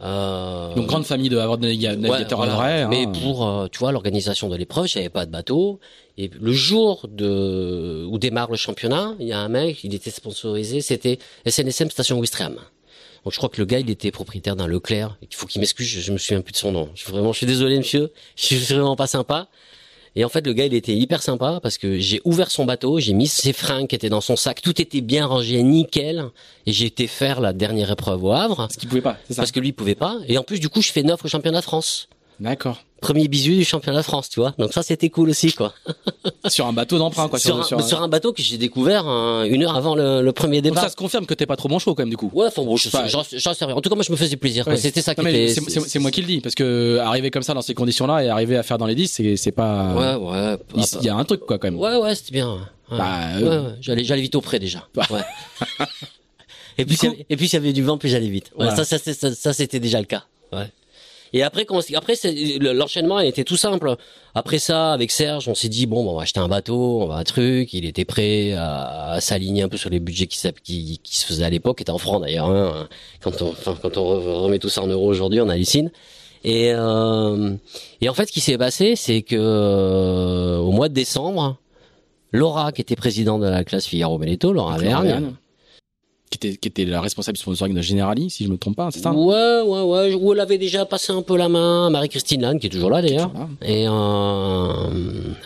Euh, Donc grande famille de Havre de naviga- navigateurs Ouais, à vrai. Mais hein. pour, euh, tu vois, l'organisation de l'épreuve, j'avais pas de bateau. Et le jour de où démarre le championnat, il y a un mec, il était sponsorisé, c'était SNSM Station Ouistreham. Je crois que le gars, il était propriétaire d'un Leclerc. Il faut qu'il m'excuse, je, je me souviens plus de son nom. Je suis vraiment, je suis désolé, monsieur. (laughs) Je suis vraiment pas sympa. Et en fait, le gars, il était hyper sympa parce que j'ai ouvert son bateau, j'ai mis ses fringues qui étaient dans son sac, tout était bien rangé, nickel. Et j'ai été faire la dernière épreuve au Havre Parce qu'il pouvait pas, c'est ça. parce que lui, il pouvait pas. Et en plus, du coup, je fais neuf au championnat de France D'accord. Premier bisu du championnat de France, tu vois. Donc ça, c'était cool aussi, quoi. (laughs) Sur un bateau d'emprunt, quoi. sur, un, sur un bateau que j'ai découvert hein, une heure avant le, le premier Donc départ. ça se confirme que t'es pas trop bon chaud quand même du coup. Ouais, enfin bon, je sais rien. En tout cas, moi, je me faisais plaisir. Ouais. C'était ça qui était. c'est- moi qui le dis parce que arriver comme ça dans ces conditions-là et arriver à faire dans les 10, c'est pas. Ouais, ouais. Il y a un truc quoi quand même. Ouais, ouais, c'était bien. ouais. Bah, euh, ouais. J'allais, j'allais vite au près déjà. Bah. Ouais. (laughs) et puis, Du coup- s'il y avait- et puis, s'il y avait du vent, puis j'allais vite. Ouais, Voilà. ça, ça, ça, ça, c'était déjà le cas. Ouais. Et après, quand, on- après, l'enchaînement été tout simple. Après ça, avec Serge, on s'est dit bon, on va acheter un bateau, on va un truc. Il était prêt à, à s'aligner un peu sur les budgets qui, s'app- qui, qui se faisaient à l'époque, qui étaient en francs d'ailleurs. Hein. Quand on, enfin, quand on re- remet tout ça en euros aujourd'hui, on hallucine. Et, euh, et en fait, ce qui s'est passé, c'est que euh, au mois de décembre, Laura, qui était présidente de la classe Figaro Beneteau, Laura Vergne, Qui était, qui était la responsable du sponsoring de Generali, si je me trompe pas, c'est ça ouais, ouais, ouais, où elle avait déjà passé un peu la main à Marie-Christine Lannes, qui est toujours là d'ailleurs. Et euh,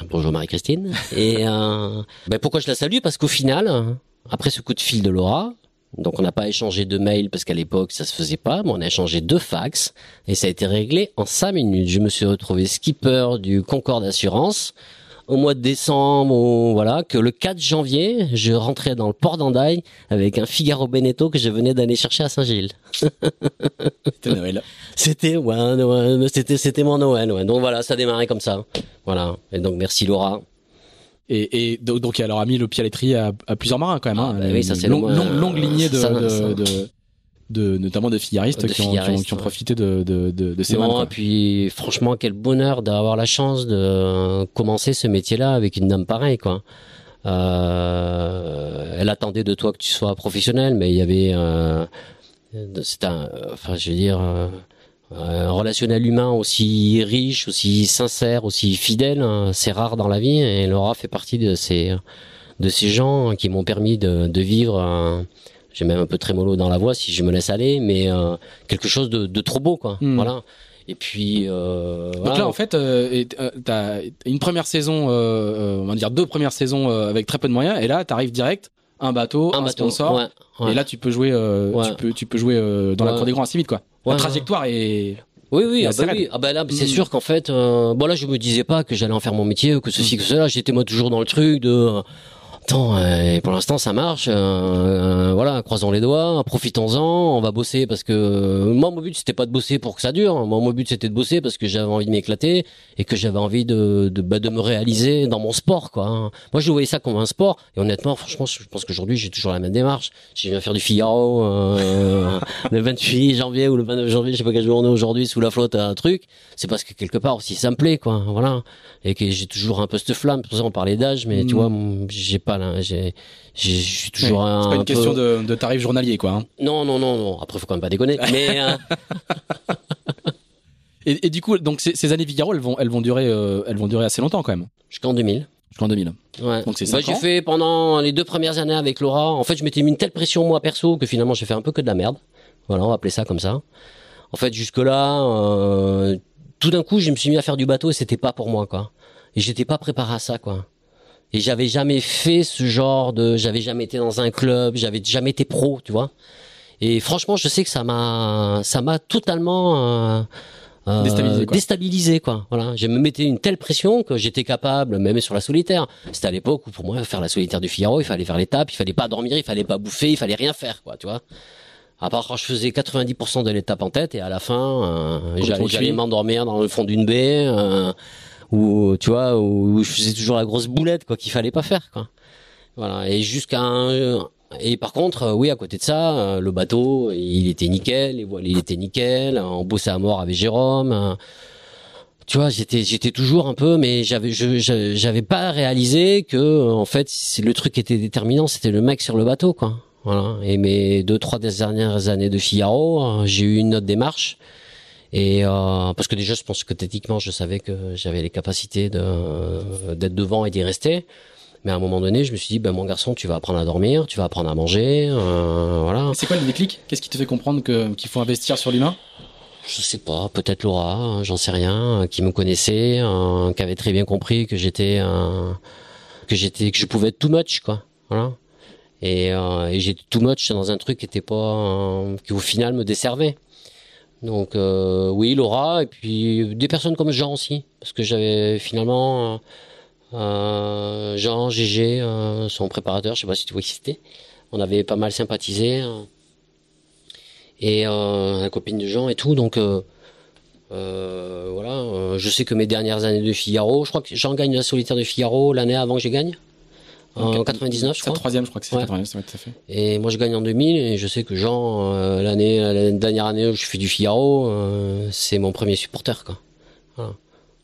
bonjour Marie-Christine. (laughs) Et euh, ben pourquoi je la salue? Parce qu'au final, après ce coup de fil de Laura, donc on n'a pas échangé de mail parce qu'à l'époque ça se faisait pas, mais on a échangé deux fax et ça a été réglé en cinq minutes. Je me suis retrouvé skipper du Concorde Assurance au mois de décembre, ou voilà, que le 4 janvier, je rentrais dans le port d'Andaille avec un Figaro Beneteau que je venais d'aller chercher à Saint-Gilles. (laughs) C'était Noël. C'était ouais, ouais, c'était c'était mon Noël ouais. Donc voilà, ça a démarré comme ça. Voilà. Et donc merci Laura. Et, et donc, donc elle aura mis le pied à l'étrier à, à plusieurs marins quand même. Ah, hein. bah oui, ça, c'est moins- longue, longue lignée de, ça, de, ça. de, de- notamment de figaristes, qui, ont, qui ont- qui ont profité de, de, de, de ces Non, quoi. puis franchement quel bonheur d'avoir la chance de commencer ce métier-là avec une dame pareille quoi. Euh, elle attendait de toi que tu sois professionnel, mais il y avait euh, c'est un enfin je veux dire euh, un relationnel humain aussi riche, aussi sincère, aussi fidèle, hein, c'est rare dans la vie et Laura fait partie de ces de ces gens qui m'ont permis de, de vivre j'ai même un peu trémolo dans la voix si je me laisse aller, mais euh, quelque chose de, de trop beau, quoi. Hmm. Voilà. Et puis, euh, Donc voilà, là, en fait, euh, euh, t'as une première saison, on va dire deux premières saisons avec très peu de moyens, et là, t'arrives direct, un bateau, un, un bateau. sponsor, ouais, ouais. et là, tu peux jouer, Ouais. tu peux, tu peux jouer dans la cour des grands assez vite, quoi. la trajectoire est. Oui, ah bah, oui. Ah bah là, c'est Mm. sûr qu'en fait, euh, bon là, je me disais pas que j'allais en faire mon métier ou que ceci, Mm. que cela. J'étais moi toujours dans le truc de. Euh, euh, pour l'instant ça marche. euh, euh, voilà, croisons les doigts, profitons-en. On va bosser parce que moi mon but c'était pas de bosser pour que ça dure. Moi mon but c'était de bosser parce que j'avais envie de m'éclater et que j'avais envie de de, bah, de me réaliser dans mon sport quoi. hein. Moi je voyais ça comme un sport et honnêtement, franchement, je pense qu'aujourd'hui j'ai toujours la même démarche. Je viens faire du Figaro euh, (laughs) le 28 janvier ou le 29 janvier, je sais pas quel jour on est aujourd'hui sous la flotte un truc, c'est parce que quelque part aussi ça me plaît quoi. Voilà et que j'ai toujours un peu cette flamme. Pour ça on parlait d'âge, mais tu Mm. vois, j'ai pas cheval. Hein. J'ai, je suis toujours un. C'est pas une un peu- question de, de tarif journalier, quoi. hein. Non, non, non, non. Après, faut quand même pas déconner. Mais (laughs) euh, Et, et du coup, donc ces, ces années Figaro, elles vont, elles vont durer, euh, elles vont durer assez longtemps quand même. jusqu'en 2000. Jusqu'en 2000. Ouais. Donc c'est Bah, cinq j'ai fait pendant les deux premières années avec Laura. En fait, je m'étais mis une telle pression moi perso que finalement j'ai fait un peu que de la merde. Voilà, on va appeler ça comme ça. En fait, jusque là, euh, tout d'un coup, je me suis mis à faire du bateau et c'était pas pour moi quoi. Et j'étais pas préparé à ça quoi. Et j'avais jamais fait ce genre de, j'avais jamais été dans un club, j'avais jamais été pro, tu vois. Et franchement, je sais que ça m'a, ça m'a totalement euh, euh, Déstabilisé, quoi. déstabilisé, quoi. Voilà, je me mettais une telle pression que j'étais capable, même sur la solitaire. C'était à l'époque où pour moi faire la solitaire du Figaro, il fallait faire l'étape, il fallait pas dormir, il fallait pas bouffer, il fallait rien faire, quoi, tu vois. À part quand je faisais 90% de l'étape en tête et à la fin, euh, j'allais, m'endormir dans le fond d'une baie, euh, où tu vois, où je faisais toujours la grosse boulette, quoi, qu'il fallait pas faire, quoi. Voilà. Et jusqu'à et par contre, euh, oui, à côté de ça, euh, le bateau, il était nickel, les voiles, il était nickel, on bossait à mort avec Jérôme. euh, tu vois, j'étais, j'étais toujours un peu, mais j'avais, je, j'avais pas réalisé que, en fait, le truc qui était déterminant, c'était le mec sur le bateau, quoi. Voilà. Et mes deux, trois dernières années de Figaro, euh, j'ai eu une autre démarche. Et euh, parce que déjà, je pense que techniquement, je savais que j'avais les capacités de euh, d'être devant et d'y rester. Mais à un moment donné, je me suis dit, ben mon garçon, tu vas apprendre à dormir, tu vas apprendre à manger, euh, voilà. C'est quoi le déclic? Qu'est-ce qui te fait comprendre que qu'il faut investir sur l'humain? Je sais pas, peut-être Laura, hein, j'en sais rien, euh, qui me connaissait, euh, qui avait très bien compris que j'étais, euh, que j'étais, que je pouvais être too much, quoi. Voilà. Et, euh, et j'étais too much dans un truc qui était pas, euh, qui au final me desservait. Donc euh, oui, Laura, et puis des personnes comme Jean aussi, parce que j'avais finalement euh, euh, Jean, Gégé, euh, son préparateur, je sais pas si tu vois qui c'était. On avait pas mal sympathisé. euh, et la copine de Jean et tout. Donc voilà, je sais que mes dernières années de Figaro, je crois que Jean gagne la solitaire de Figaro l'année avant que je gagne, en 99 je crois. troisième, je crois que c'est Ouais. 99, ouais, tout à fait. Et moi je gagne en 2000 et je sais que Jean, euh, l'année, la dernière année où je fais du Figaro, euh, c'est mon premier supporter quoi. Voilà.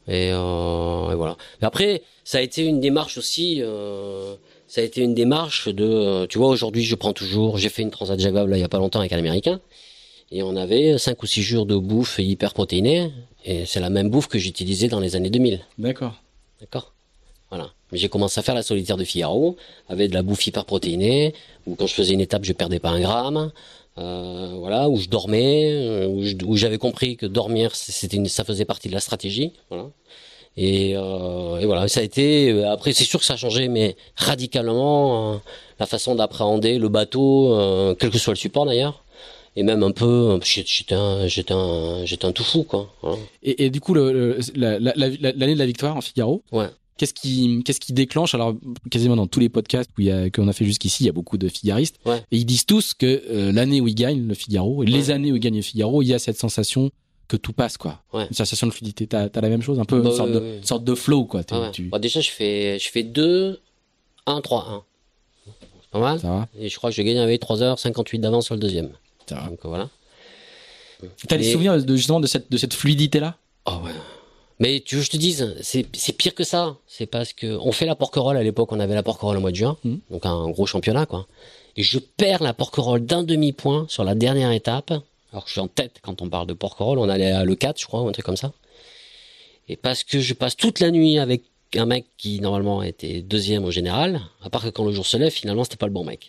Et, euh, et voilà. Mais après, ça a été une démarche aussi. ça a été une démarche de, tu vois, aujourd'hui je prends toujours. J'ai fait une transat Jaguar là il y a pas longtemps avec un Américain et on avait cinq ou six jours de bouffe hyper protéinée et c'est la même bouffe que j'utilisais dans les années 2000. D'accord. D'accord? Voilà. Mais j'ai commencé à faire la solitaire de Figaro avec de la bouffe hyper protéinée, où quand je faisais une étape, je perdais pas un gramme. Euh, voilà, où je dormais, euh, où j'avais compris que dormir, c'était une, ça faisait partie de la stratégie. Voilà. Et, euh, et voilà, ça a été. euh, Après, c'est sûr que ça a changé, mais radicalement euh, la façon d'appréhender le bateau, quel que soit le support d'ailleurs, et même un peu. J'étais un, j'étais un, j'étais un tout fou, quoi. Voilà. Et, et du coup, la- la- l'année de la victoire en Figaro, Ouais. Qu'est-ce qui, qu'est-ce qui déclenche? Alors, quasiment dans tous les podcasts où il y a- qu'on a fait jusqu'ici, il y a beaucoup de figaristes. Ouais. Et ils disent tous que euh, l'année où ils gagnent le Figaro, et les années où ils gagnent le Figaro, il y a cette sensation que tout passe, quoi. Ouais. Une sensation de fluidité. T'as, t'as la même chose, un peu, Bah, une, sorte de, ouais. une sorte de flow, quoi. Ah tu- Bah, déjà, je fais, je fais 2, 1, 3, 1. C'est pas mal. Ça va Et je crois que je gagne avec 3h58 d'avance sur le deuxième. Ça va. Donc voilà. T'as des Mais- souvenirs de, justement de cette, de cette fluidité-là? Ah ouais. Mais tu veux que je te dise, c'est c'est pire que ça. C'est parce que on fait la porquerolles à l'époque, on avait la porquerolles au mois de juin, Mhm. donc un gros championnat quoi. Et je perds la porquerolle d'un demi-point sur la dernière étape. Alors que je suis en tête quand on parle de porquerolles, on allait à le 4 je crois, ou un truc comme ça. Et parce que je passe toute la nuit avec un mec qui normalement était deuxième au général, à part que quand le jour se lève, finalement c'était pas le bon mec.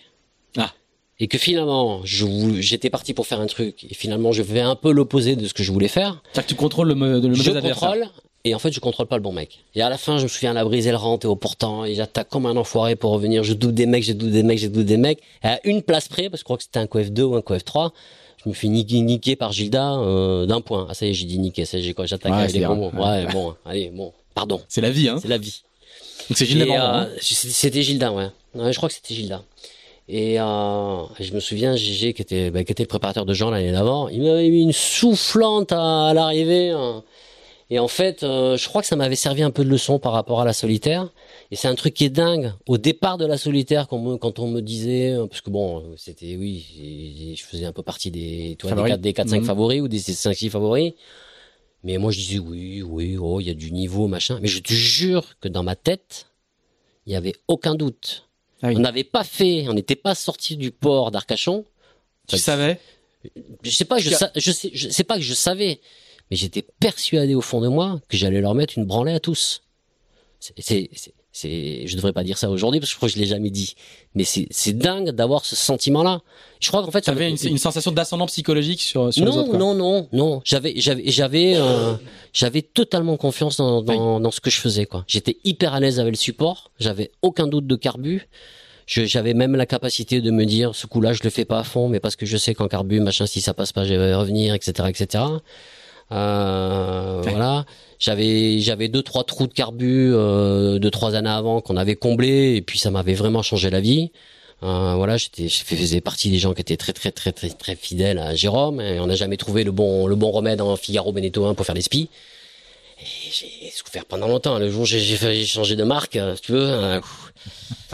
Ah. Et que finalement, j'étais parti pour faire un truc, et finalement je fais un peu l'opposé de ce que je voulais faire C'est-à-dire que tu contrôles le, le mauvais je adversaire. contrôle et en fait je contrôle pas le bon mec. Et à la fin je me souviens la brise elle rentre et au portant et j'attaque comme un enfoiré pour revenir. Je doute des mecs, je doute des mecs, je doute des mecs. Et à une place près parce que je crois que c'était un coef 2 ou un coef 3 je me fais niquer, niquer par Gilda euh, d'un point. Ah ça y est j'ai dit niquer, ça y est, j'ai quoi j'attaque Ouais, avec les mots. Ouais. Ouais bon allez bon pardon C'est la vie, hein. c'est la vie. Donc c'est Lebrun, euh, hein. c'était c'était Gilda, ouais. Ouais, je crois que c'était Gilda. Et euh, je me souviens, Gégé, qui était, bah, qui était le préparateur de Jean l'année d'avant, il m'avait mis une soufflante à, à l'arrivée. hein. Et en fait, euh, je crois que ça m'avait servi un peu de leçon par rapport à la solitaire. Et c'est un truc qui est dingue. Au départ de la solitaire, quand, me- quand on me disait, euh, parce que bon, c'était, oui, je faisais un peu partie des, toi, des Favoris. 4, des 4, 5 Mhm. favoris ou des 5, 6 favoris. Mais moi, je disais oui, oui, oh, il y a du niveau, machin. Mais je te jure que dans ma tête, il y avait aucun doute. Ah oui. On n'avait pas fait, on n'était pas sorti du port d'Arcachon. Tu savais? Je sais pas, je, Tu as- sa- je sais, je sais pas que je savais, mais j'étais persuadé au fond de moi que j'allais leur mettre une branlée à tous. C'est, c'est, je devrais pas dire ça aujourd'hui parce que je crois que je l'ai jamais dit. Mais c'est, c'est dingue d'avoir ce sentiment-là. Je crois qu'en fait, Tu avais une, une sensation d'ascendant psychologique sur, sur les non, autres. quoi. non, non, non. J'avais, j'avais, j'avais, euh, j'avais totalement confiance dans, dans, dans ce que je faisais, quoi. J'étais hyper à l'aise avec le support. J'avais aucun doute de carbu. J'avais même la capacité de me dire, ce coup-là, je le fais pas à fond, mais parce que je sais qu'en carbu, machin, si ça passe pas, je vais revenir, etc., etc. Euh, Ouais. Voilà. J'avais, j'avais deux, trois trous de carbu euh, de trois années avant qu'on avait comblés, et puis ça m'avait vraiment changé la vie. Euh, voilà, j'étais, je faisais partie des gens qui étaient très, très, très, très, très fidèles à Jérôme. Et on n'a jamais trouvé le bon, le bon remède en Figaro Beneteau 1 pour faire les spies. Et j'ai souffert pendant longtemps. Le jour où j'ai changé de marque, euh, si tu veux, euh, pff,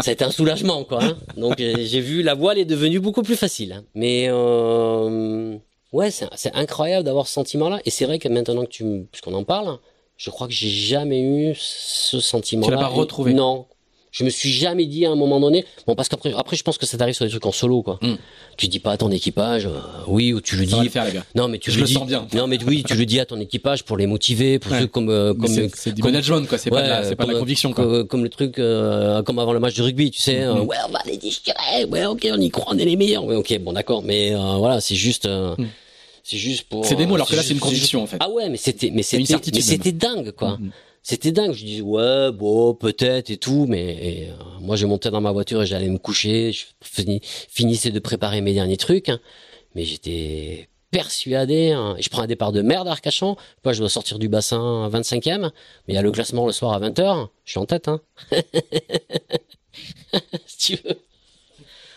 ça a été un soulagement, quoi. hein. Donc j'ai j'ai vu la voile est devenue beaucoup plus facile. hein. Mais euh, ouais, c'est incroyable d'avoir ce sentiment-là. Et c'est vrai que maintenant que tu, puisqu'on en parle, je crois que j'ai jamais eu ce sentiment-là. Tu l'as pas retrouvé Non. Je me suis jamais dit à un moment donné. Bon, parce qu'après, après, je pense que ça t'arrive sur des trucs en solo, quoi. Mm. Tu dis pas à ton équipage, euh, oui, ou tu le va dis. le faire, les gars. Non, mais tu Je le le dis. sens bien. Non, mais oui, tu le dis à ton équipage pour les motiver, pour Ouais. ceux comme, euh, comme, c'est- du management, quoi. C'est pas, de la, Ouais, pas de la comme- conviction, quoi. comme, comme le truc, euh, comme avant le match de rugby, tu sais. euh, Mhm. ouais, on va les déchirer. Ouais, ok, on y croit, on est les meilleurs. Ouais, ok, bon, d'accord. Mais euh, voilà, c'est juste, euh, Mhm. c'est juste pour. C'est des mots, euh, alors que là, c'est une conviction, en fait. Ah ouais, mais c'était, mais c'était, certitude, mais c'était dingue, quoi. C'était dingue. Je disais ouais, bon, peut-être et tout, mais et, euh, moi, je montais dans ma voiture et j'allais me coucher. Je fini- finissais de préparer mes derniers trucs, hein. mais j'étais persuadé. hein. Et je prends un départ de merde à Arcachon. Moi, je dois sortir du bassin à 25e, mais il y a le classement le soir à 20h. Je suis en tête, hein. (laughs) si tu veux.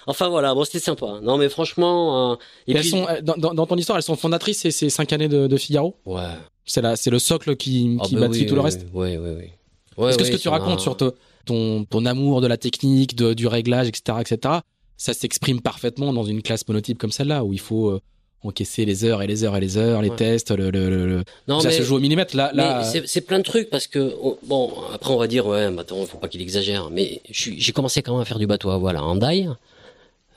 Enfin voilà, bon c'était sympa. Non mais franchement, euh, et elles puis sont, euh, dans, ton histoire, elles sont fondatrices, ces, ces cinq années de, de Figaro? Ouais. C'est le socle qui, Ah qui bah oui, tout le reste Oui, oui, oui. Ouais, Est-ce que ce que tu racontes sur te- ton, ton amour de la technique, de- du réglage, etc., etc., ça s'exprime parfaitement dans une classe monotype comme celle-là, où il faut euh, encaisser les heures et les heures et les heures, les Ouais. tests, le, le- le- Non, ça mais- se joue au millimètre. Là, là c'est- plein de trucs parce que oh, bon après on va dire ouais mais attends faut pas qu'il exagère mais j'ai commencé quand même à faire du bateau à voile à Hendaye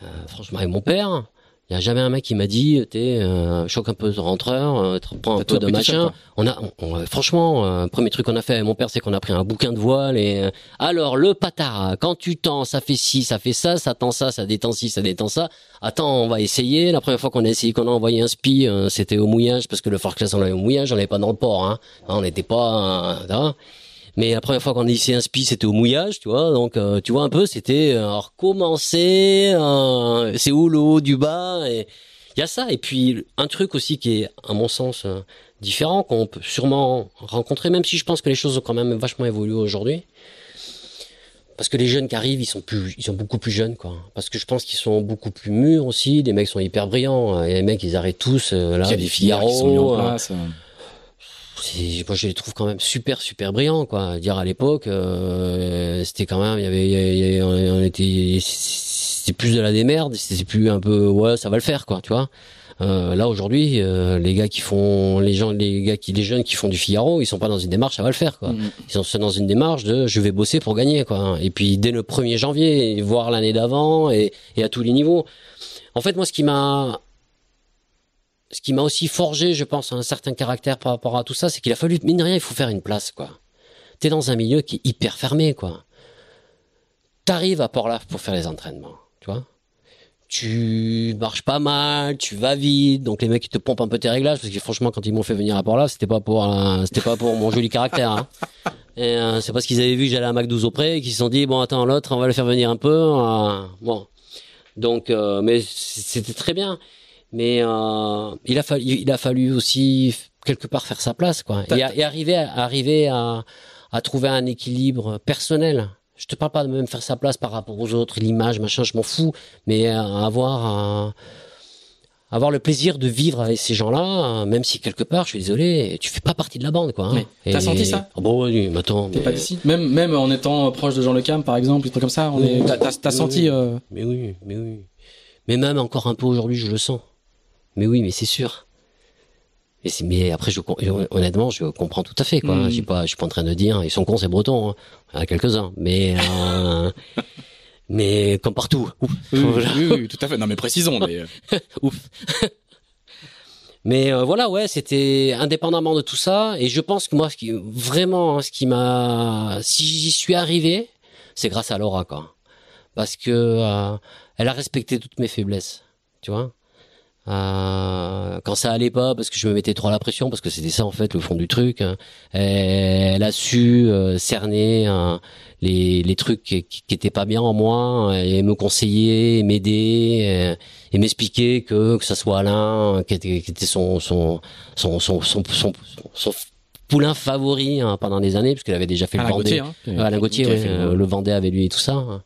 euh, franchement avec mon père il y a jamais un mec qui m'a dit t'es euh, choque un peu de rentreur euh, prends un peu de machin. on a on- on- franchement euh, premier truc qu'on a fait avec mon père c'est qu'on a pris un bouquin de voile et euh, alors le patara quand tu tends ça fait ci ça fait ça ça tend ça ça détend ci ça détend ça. Attends on va essayer. La première fois qu'on a essayé qu'on a envoyé un spi euh, c'était au mouillage parce que le fort class on l'avait au mouillage on l'avait pas dans le port hein. Hein, on n'était pas euh, hein. Mais la première fois qu'on a essayé un spi c'était au mouillage tu vois donc euh, tu vois un peu c'était euh, alors commencer euh, c'est où le haut du bas et il y a ça et puis un truc aussi qui est à mon sens euh, différent qu'on peut sûrement rencontrer même si je pense que les choses ont quand même vachement évolué aujourd'hui parce que les jeunes qui arrivent, ils sont plus, ils sont beaucoup plus jeunes, quoi. Parce que je pense qu'ils sont beaucoup plus mûrs aussi. Les mecs sont hyper brillants. Et les mecs, ils arrêtent tous. euh, là, il y a des filières qui sont mises en place. Moi je les trouve quand même super super brillants quoi. Dire à l'époque euh, c'était quand même il y avait, y avait- on était c'était plus de la démerde c'était plus un peu ouais ça va le faire quoi tu vois. Euh, là aujourd'hui euh, les gars qui font les gens les gars qui les jeunes qui font du Figaro ils sont pas dans une démarche ça va le faire quoi. Mm. ils sont dans une démarche de je vais bosser pour gagner quoi. Et puis dès le 1er janvier voire l'année d'avant et, et à tous les niveaux. En fait moi ce qui m'a ce qui m'a aussi forgé, je pense, un certain caractère par rapport à tout ça, c'est qu'il a fallu, mine de rien, il faut faire une place, quoi. T'es dans un milieu qui est hyper fermé, quoi. T'arrives à Port-Laf pour faire les entraînements, tu vois. Tu marches pas mal, tu vas vite, donc les mecs ils te pompent un peu tes réglages, parce que franchement, quand ils m'ont fait venir à Port-Laf, c'était pas pour, c'était pas pour mon joli caractère, hein. Et euh, c'est parce qu'ils avaient vu que j'allais à Mac 12 auprès, et qu'ils se sont dit, bon, attends, l'autre, on va le faire venir un peu, euh, bon. Donc, euh, mais c'était très bien mais euh, il a fallu il a fallu aussi quelque part faire sa place quoi et, et arriver à, arriver à, à trouver un équilibre personnel je te parle pas de même faire sa place par rapport aux autres l'image machin je m'en fous mais euh, avoir avoir le plaisir de vivre avec ces gens-là, euh, même si quelque part, je suis désolé, tu fais pas partie de la bande, quoi. hein. T'as senti ça? Ah Bon, oui, mais attends. T'es mais- pas d'ici? Même, même en étant proche de Jean Le Cam, par exemple, des trucs comme ça, on est, t'as, Oui, senti. euh, Mais oui, mais oui. Mais même encore un peu aujourd'hui, je le sens. Mais oui, mais c'est sûr. Mais, après, je, honnêtement, je comprends tout à fait. Quoi. Mm. Je je suis pas en train de dire, ils sont cons, c'est breton. Hein. Il y en a quelques-uns. Mais, euh, (laughs) mais comme partout. Ouf. Oui, tout à fait. Non, mais précisons. Mais... euh, (laughs) Ouf. Mais euh, voilà, ouais, c'était indépendamment de tout ça. Et je pense que moi, ce qui vraiment, hein, ce qui m'a, si j'y suis arrivé, c'est grâce à Laura, quoi. Parce que euh, elle a respecté toutes mes faiblesses, tu vois. Euh, quand ça allait pas, parce que je me mettais trop à la pression, parce que c'était ça en fait le fond du truc. hein. Elle a su euh, cerner euh, les, les trucs qui, qui étaient pas bien en moi euh, et me conseiller, et m'aider euh, et m'expliquer que que ça soit Alain euh, qui était, qui était son son son son son, son, son poulain favori hein, pendant des années, parce qu'il avait déjà fait Alain le Vendée. Gauthier, hein. Alain Gauthier, ouais, euh, le Vendée avec lui et tout ça.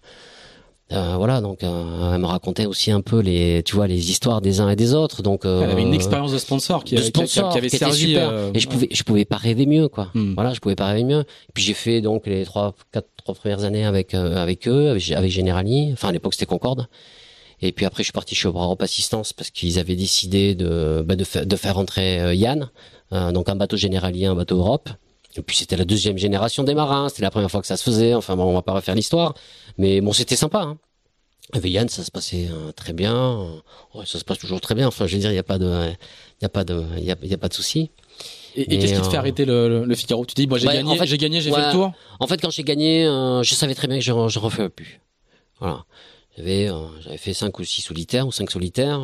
Euh, voilà, donc euh, elle me racontait aussi un peu les, tu vois, les histoires des uns et des autres. Donc euh, Elle avait une expérience de sponsor qui, de qui- sponsor qui avait qui était servi. super. euh, et je pouvais, je pouvais pas rêver mieux, quoi. Hmm. Voilà, je pouvais pas rêver mieux. Et puis j'ai fait donc les trois, quatre, trois premières années avec euh, avec eux, avec, avec Generali. Enfin à l'époque c'était Concorde. Et puis après je suis parti chez Europe Assistance parce qu'ils avaient décidé de bah, de, fa- de faire rentrer euh, Yann, euh, donc un bateau Generali, un bateau Europe. Et puis c'était la deuxième génération des marins, c'était la première fois que ça se faisait. Enfin bon, on va pas refaire l'histoire, mais bon c'était sympa. Hein. Avec Yann, ça se passait euh, très bien. Ouais, ça se passe toujours très bien. Enfin, je veux dire, il y a pas de, il y a pas de, il y a, il y a pas de souci. Et, et Et, qu'est-ce qui te fait euh, arrêter le, le, le Figaro? Tu dis, moi j'ai Ouais, gagné, en fait, j'ai gagné, j'ai fait le tour. En fait, quand j'ai gagné, euh, je savais très bien que je, je referais plus. Voilà. J'avais, j'avais fait cinq ou six solitaires ou cinq solitaires.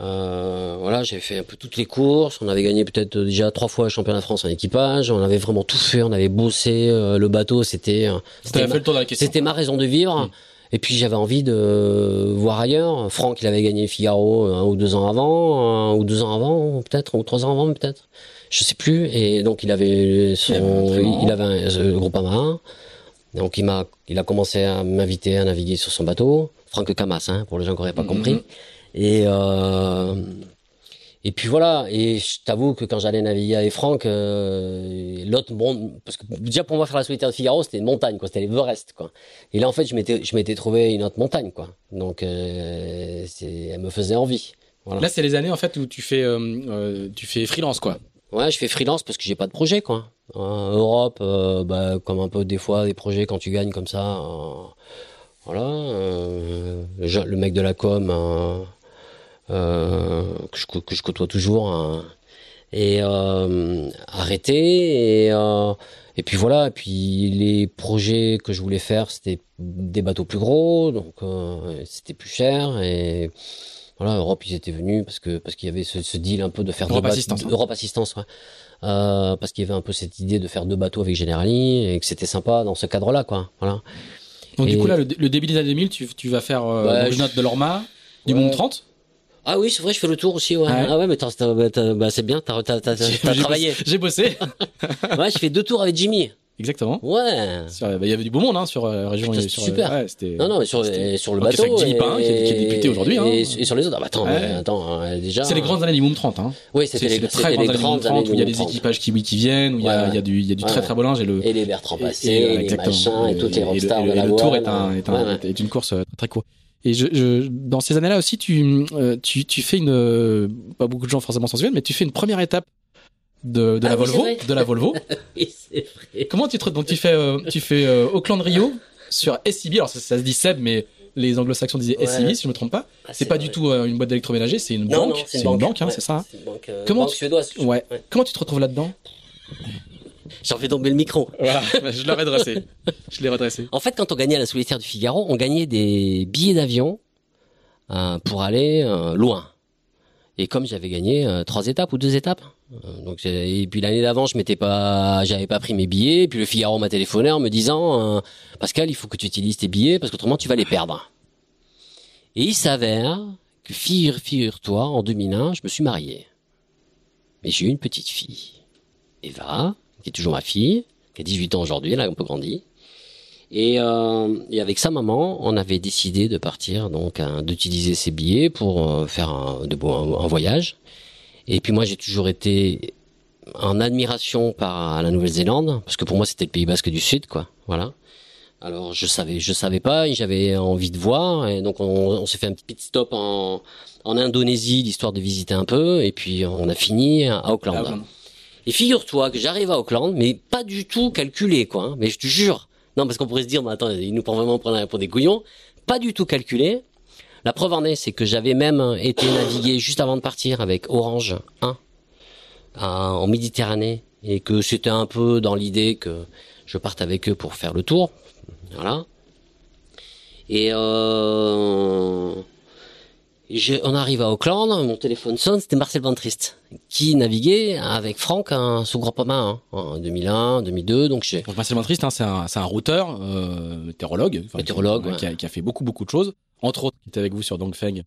Euh, euh, voilà, j'avais fait un peu toutes les courses. On avait gagné peut-être euh, déjà trois fois le championnat de France en équipage. On avait vraiment tout fait. On avait bossé euh, le bateau. C'était, euh, c'était le. C'était ma raison de vivre. Mm. Et puis j'avais envie de voir ailleurs. Franck, il avait gagné Figaro un ou deux ans avant, un ou deux ans avant, peut-être, ou trois ans avant, peut-être. Je sais plus. Et donc il avait son, Il avait un il avait un, ce groupe marin. Donc il m'a, il a commencé à m'inviter à naviguer sur son bateau. Franck Camas, hein, pour les gens qui n'auraient pas Mhm. compris. Et euh, et puis voilà. Et je t'avoue que quand j'allais naviguer avec Franck, euh, l'autre bon, parce que déjà pour moi faire la solitaire de Figaro, c'était une montagne, quoi. C'était l'Everest, quoi. Et là en fait, je m'étais, je m'étais trouvé une autre montagne, quoi. Donc euh, c'est, elle me faisait envie. Voilà. Là, c'est les années en fait où tu fais, euh, euh, tu fais freelance quoi. Ouais, je fais freelance parce que j'ai pas de projet, quoi. Europe, euh, bah, comme un peu des fois des projets quand tu gagnes comme ça. euh, voilà. le, mec de la com que, je, que je côtoie toujours. hein, et euh, arrêté et euh, et puis voilà et puis les projets que je voulais faire c'était des bateaux plus gros donc euh, c'était plus cher et voilà Europe ils étaient venus parce que parce qu'il y avait ce, ce deal un peu de faire Europe deux Assistance, hein. Europe Assistance ouais euh, parce qu'il y avait un peu cette idée de faire deux bateaux avec Generali et que c'était sympa dans ce cadre-là quoi voilà Donc du coup là, le, le début des années 2000, tu, tu vas faire euh, je note de l'Orma, du Ouais. Monde 30. Ah oui c'est vrai je fais le tour aussi ouais Ah ouais ah ouais mais t'as- bah, c'est bien t'as travaillé (laughs) J'ai bossé. (laughs) ouais je fais deux tours avec Jimmy Exactement. ouais bah, Il y avait du beau monde hein, sur euh, la région. Putain, et c'était sur, super. ouais, Non, non, mais sur, et sur le bateau. avec Jimmy et- Pain, qui est- qui est député aujourd'hui, hein. Et, et sur les autres. Ah, bah, attends, Ouais. mais attends, euh, déjà. C'est les grandes années du Monde 30. Hein. Oui, C'est c'était les, les très grandes les années grandes années 30 où il y a des Monde 30. équipages qui, qui viennent, où il y a, y a du, il y a du très très beau linge et le. Et les Bertrand Passé, et- les machins, et toutes les Et le- rockstars et de le- la Le tour est, une course euh, très très courte. Et je, je, dans ces années-là aussi, tu, euh, tu, tu fais une, euh, pas beaucoup de gens forcément s'en souviennent, mais tu fais une première étape de, de Ah la oui, Volvo, de la Volvo. (laughs) Oui, c'est vrai. Comment tu te, donc tu fais, euh, tu fais euh, Auckland Rio sur SCB. Alors ça, ça se dit Seb, mais les anglo-saxons disaient Ouais. SCB si je me trompe pas. Ah, C'est pas vrai. du tout euh, une boîte d'électroménager, c'est une Non, banque. c'est une banque, hein, ouais, c'est ça. hein. C'est une banque, euh, Comment banque tu- suédoise. Ouais. Comment tu te retrouves là-dedans? J'en fais tomber le micro. Voilà, je l'ai redressé. Je l'ai redressé. En fait, quand on gagnait à la solitaire du Figaro, on gagnait des billets d'avion euh, pour aller euh, loin. Et comme j'avais gagné euh, trois étapes ou deux étapes, euh, donc et puis l'année d'avant, je m'étais pas, j'avais pas pris mes billets. Et puis le Figaro m'a téléphoné en me disant, euh, Pascal, il faut que tu utilises tes billets parce qu'autrement tu vas les perdre. Et il s'avère que figure, figure-toi, en 2001, je me suis marié. Et j'ai eu une petite fille, Eva, qui toujours ma fille, qui a 18 ans aujourd'hui, elle a un peu grandi. Et, euh, et avec sa maman, on avait décidé de partir, donc hein, d'utiliser ses billets pour euh, faire un, de un, voyage. Et puis moi, j'ai toujours été en admiration par la Nouvelle-Zélande, parce que pour moi, c'était le Pays Basque du Sud, quoi. Voilà. Alors je savais, je savais pas, j'avais envie de voir, et donc on, on s'est fait un petit stop en, Indonésie, l'histoire de visiter un peu, et puis on a fini à Auckland. Ah. Et figure-toi que j'arrive à Auckland, mais pas du tout calculé, quoi. hein. Mais je te jure, Non, parce qu'on pourrait se dire, mais attends, il nous prend vraiment pour, des couillons. Pas du tout calculé. La preuve en est, c'est que j'avais même été naviguer juste avant de partir avec Orange 1 en Méditerranée et que c'était un peu dans l'idée que je parte avec eux pour faire le tour. Voilà. Et euh, on arrive à Auckland, mon téléphone sonne, c'était Marcel Van Trist qui naviguait avec Franck hein, sous grand hein, en 2001, 2002. Donc, donc Marcel Van Trist, hein, c'est un, un routeur, euh, météorologue, météorologue qui, a, qui, a, fait beaucoup beaucoup de choses. Entre autres, qui était avec vous sur Dongfeng.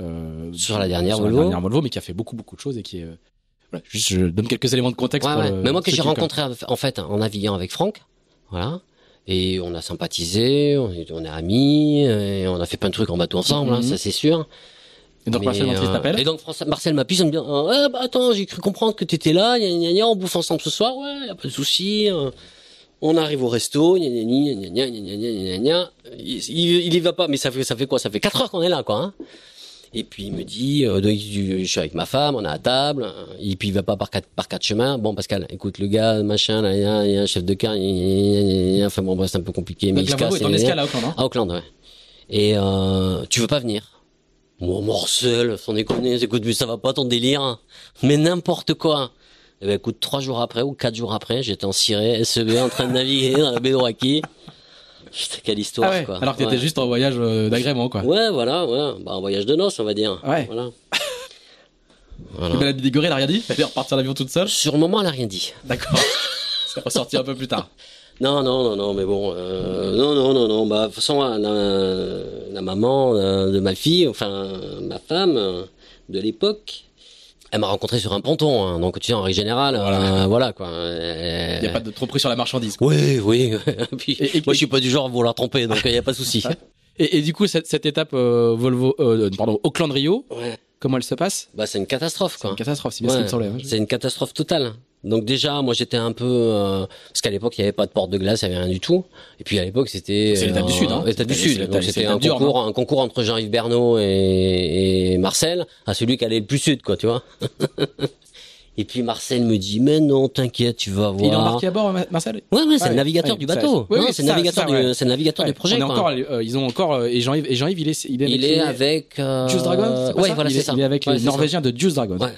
Euh, sur la dernière sur Volvo. La dernière Volvo, mais qui a fait beaucoup beaucoup de choses et qui est euh, voilà, juste, je donne quelques éléments de contexte. Ouais, pour, ouais. euh, mais moi que j'ai qui rencontré en fait en naviguant avec Franck, voilà. Et on a sympathisé, on est, on est amis, et on a fait plein de trucs en bateau ensemble, Mhm. hein, ça c'est sûr. Et donc Marcel euh, Et donc Marcel m'appelle, me dit, ah, bah attends, j'ai cru comprendre que t'étais là, gna, gna, gna, on bouffe ensemble ce soir, ouais, y a pas de souci. euh, On arrive au resto, gna gna gna gna gna gna gna gna gna gna. Il, il, il y va pas, mais ça fait ça fait quoi Ça fait quatre heures qu'on est là, quoi. Hein et puis il me dit, euh, je suis avec ma femme, on est à table, hein, et puis il va pas par quatre par quatre chemins. Bon Pascal, écoute le gars, machin, là, il y a, il y a un chef de car, enfin bon, bref, c'est un peu compliqué, mais il se casse. est en escale à Auckland, hein à Auckland, ouais. Et euh, tu veux pas venir? Moi, Morcel, sans déconner, écoute, mais ça va pas ton délire. hein. Mais n'importe quoi. Eh ben, écoute, trois jours après ou quatre jours après, j'étais en ciré, SEB, en train de naviguer dans la baie d'Oraki. Putain, quelle histoire, Ah ouais, quoi. Alors que t'étais Ouais. juste en voyage euh, d'agrément, quoi. Ouais, voilà, ouais. Bah, un voyage de noces, on va dire. Ouais. Voilà. (laughs) Mais voilà. la Bidégorée, elle a rien dit Elle est repartir en avion toute seule Sur le moment, elle a rien dit. D'accord. (laughs) C'est ressorti un peu plus tard. (laughs) Non, non, non, non, mais bon, euh, non, non, non, non, bah, de toute façon, la, la maman euh, de ma fille, enfin, ma femme de l'époque, elle m'a rencontré sur un ponton, hein, donc tu sais, en règle générale, voilà, voilà quoi. (laughs) Il n'y a pas de trop pris sur la marchandise. quoi. Oui, oui. (laughs) Puis, Et- et- moi, je suis pas du genre à vouloir tromper, donc il n'y a pas de souci. (laughs) Et, et du coup, cette, cette étape euh, Volvo, euh, pardon, Auckland Rio, Ouais. comment elle se passe? Bah, c'est une catastrophe, C'est quoi. une catastrophe, c'est bien ce Ouais, me semblait. hein. C'est une catastrophe totale. Donc déjà, moi j'étais un peu euh, parce qu'à l'époque il n'y avait pas de porte de glace, il n'y avait rien du tout. Et puis à l'époque c'était C'est l'étape du Sud, hein. l'étape du Sud. Donc c'était un concours, un concours entre Jean-Yves Bernot et, et Marcel, à celui qui allait le plus sud, quoi, tu vois. (laughs) et puis Marcel me dit mais non, t'inquiète, tu vas voir. Il est embarqué à bord, Ma- Marcel? Ouais, ouais, c'est Ouais, le navigateur ouais, du bateau. oui, c'est le navigateur ça, du, ouais. c'est navigateur Ouais, du projet. on est quoi. encore, euh, ils ont encore euh, et Jean-Yves, et Jean-Yves, il est, il est avec il est les- avec. Euh... Juice Dragon. Ouais, ça? voilà, il c'est est, ça. Il est avec Ouais, les. Norvégiens de Juice Dragon. Ouais.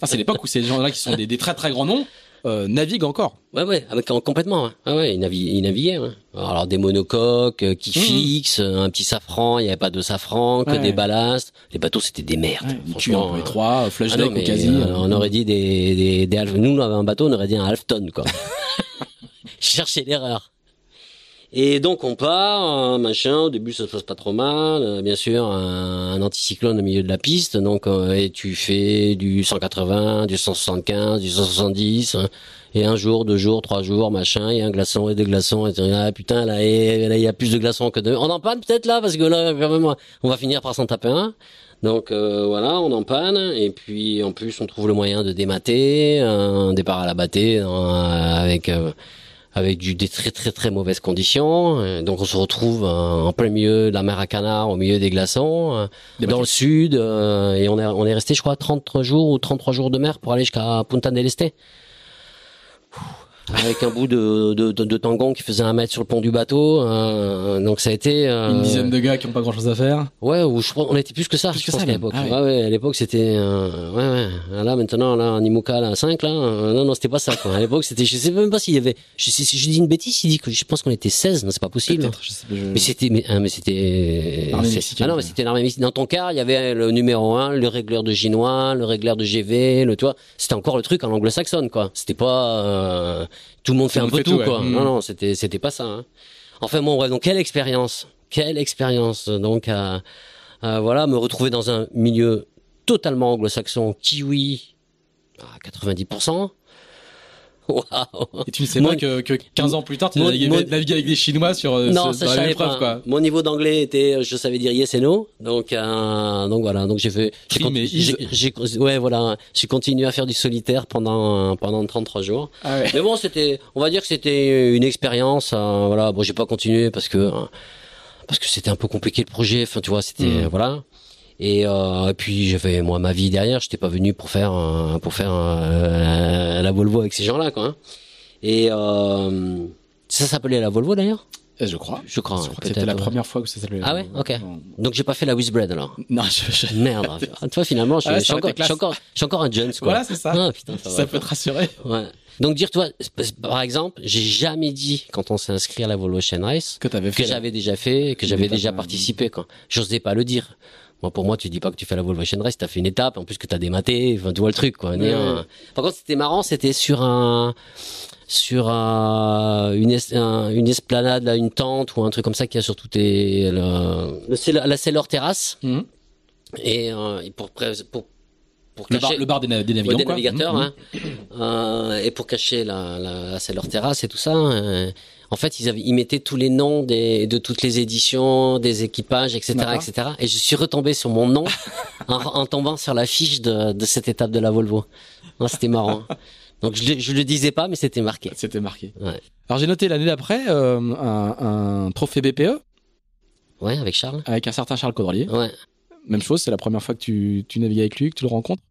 Ah, c'est l'époque où ces gens-là qui sont des, des très très grands noms euh, naviguent encore. Ouais, ouais, avec, en- complètement. Ouais, ouais, ouais il, naviguait, il naviguait. Ouais. Alors des monocoques euh, qui Mhm. fixent, euh, un petit safran, il n'y avait pas de safran, que Ouais. des ballasts. Les bateaux, c'était des merdes. Ouais, du cul en franchement. étroit, euh, flush Ah non, mais, quasi. euh, euh, on aurait dit des, des, des half- nous, on avait un bateau, on aurait dit un half tonne, quoi. (laughs) Je cherchais l'erreur. Et donc on part, euh, machin. Au début ça se passe pas trop mal, euh, bien sûr un, un anticyclone au milieu de la piste. Donc euh, et tu fais du 180, du 175, du 170. hein. et un jour, deux jours, trois jours, machin. Et un glaçon et deux glaçons. Et ah putain là, il y a plus de glaçons que de. On en panne peut-être là parce que là quand même on va finir par s'en taper un. Donc euh, voilà, on en panne et puis en plus on trouve le moyen de démater, un départ à la battée dans- avec euh, avec du, des très très très mauvaises conditions. Euh, Donc on se retrouve euh, en plein milieu de la mer à Canard, au milieu des glaçons, euh, Des dans le sud et on est on est resté je crois 30 jours ou 33 jours de mer pour aller jusqu'à Punta del Este. Avec un bout de, de, de, de tangon qui faisait un mètre sur le pont du bateau, euh, donc ça a été euh, Une dizaine de gars qui ont pas grand chose à faire. Ouais, ou je crois on était plus que ça, Plus je que pense ça, même. l'époque. Ah ouais. ouais. ouais, à l'époque c'était euh, ouais ouais. Là maintenant là en Imoca là 5 là, euh, non non, c'était pas ça quoi. À l'époque c'était je sais même pas s'il y avait je sais si je dis une bêtise, il dit que je pense qu'on était 16, non c'est pas possible. Peut-être, je sais pas, je- Mais c'était mais, hein, mais c'était Ah non, mais c'était l'armée mexicaine. Dans ton car, il y avait le numéro 1, le régleur de Ginois, le régleur de GV, le tu vois, c'était encore le truc en anglo-saxonne quoi. C'était pas euh, tout le monde fait un peu tout, quoi. Mm. Non non, c'était c'était pas ça. Hein. Enfin bon, ouais, donc quelle expérience, quelle expérience donc à, voilà me retrouver dans un milieu totalement anglo-saxon, kiwi à 90%. Waouh. Et tu ne sais Mon- pas que, que 15 ans plus tard, tu mon- naviguais, naviguais avec des Chinois sur, euh, Non, ce- ça dans épreuve, quoi. Mon niveau d'anglais était, je savais dire yes et no. Donc, euh, donc voilà. Donc j'ai fait, j'ai, j'ai- ouais, voilà. J'ai continué à faire du solitaire pendant, pendant 33 jours. Ah ouais. Mais bon, c'était, on va dire que c'était une expérience. euh, voilà. Bon, j'ai pas continué parce que, euh, parce que c'était un peu compliqué le projet. Enfin, tu vois, c'était, Mm. voilà. Et, euh, et puis j'avais moi ma vie derrière. J'étais pas venu pour faire, pour faire euh, la Volvo avec ces gens-là, quoi. hein. Et, euh, Ça s'appelait la Volvo d'ailleurs? Je crois. Je crois. C'était la ouais. première fois que ça s'appelait. Ah ouais Ok. Non, Donc j'ai pas fait la Whizbread alors? (laughs) Non, je, je- Merde. Ah, Toi finalement, je, Ah ouais, je suis encore, un Jones quoi. Voilà, c'est ça. Ah, putain, ça, peut te rassurer. Ouais. Donc dire toi, par exemple, j'ai jamais dit quand on s'est inscrit à la Volvo Chain Race Que j'avais déjà fait, que j'avais déjà participé quoi. J'osais pas le dire. Moi, pour moi, tu dis pas que tu fais la Volvo Chain Race, t'as fait une étape, en plus que t'as dématé, enfin, tu vois le truc, quoi. Ouais, Un- ouais. Par contre, c'était marrant, c'était sur un, sur un, une, es- un- une esplanade, là, une tente ou un truc comme ça qui a sur toutes les, le, le Sailor- la Sailor Terrace. Mhm. Et, euh, et pour, pré- pour, pour Le cacher, bar, le bar des, na- des Ouais, navigants. des quoi. navigateurs, Mhm. hein. Euh, et pour cacher la, la, la Terrace et tout ça, euh, en fait, ils, avaient, ils mettaient tous les noms des, de toutes les éditions, des équipages, etc., etc. Et je suis retombé sur mon nom (laughs) en, en tombant sur la fiche de, de cette étape de la Volvo. C'était marrant. Donc je, le- je le disais pas, mais c'était marqué. C'était marqué. Ouais. Alors j'ai noté l'année d'après euh, un, un trophée BPE Ouais, avec Charles. avec un certain Charles Caudrelier. Ouais. Même chose, c'est la première fois que tu, tu navigues avec lui, que tu le rencontres.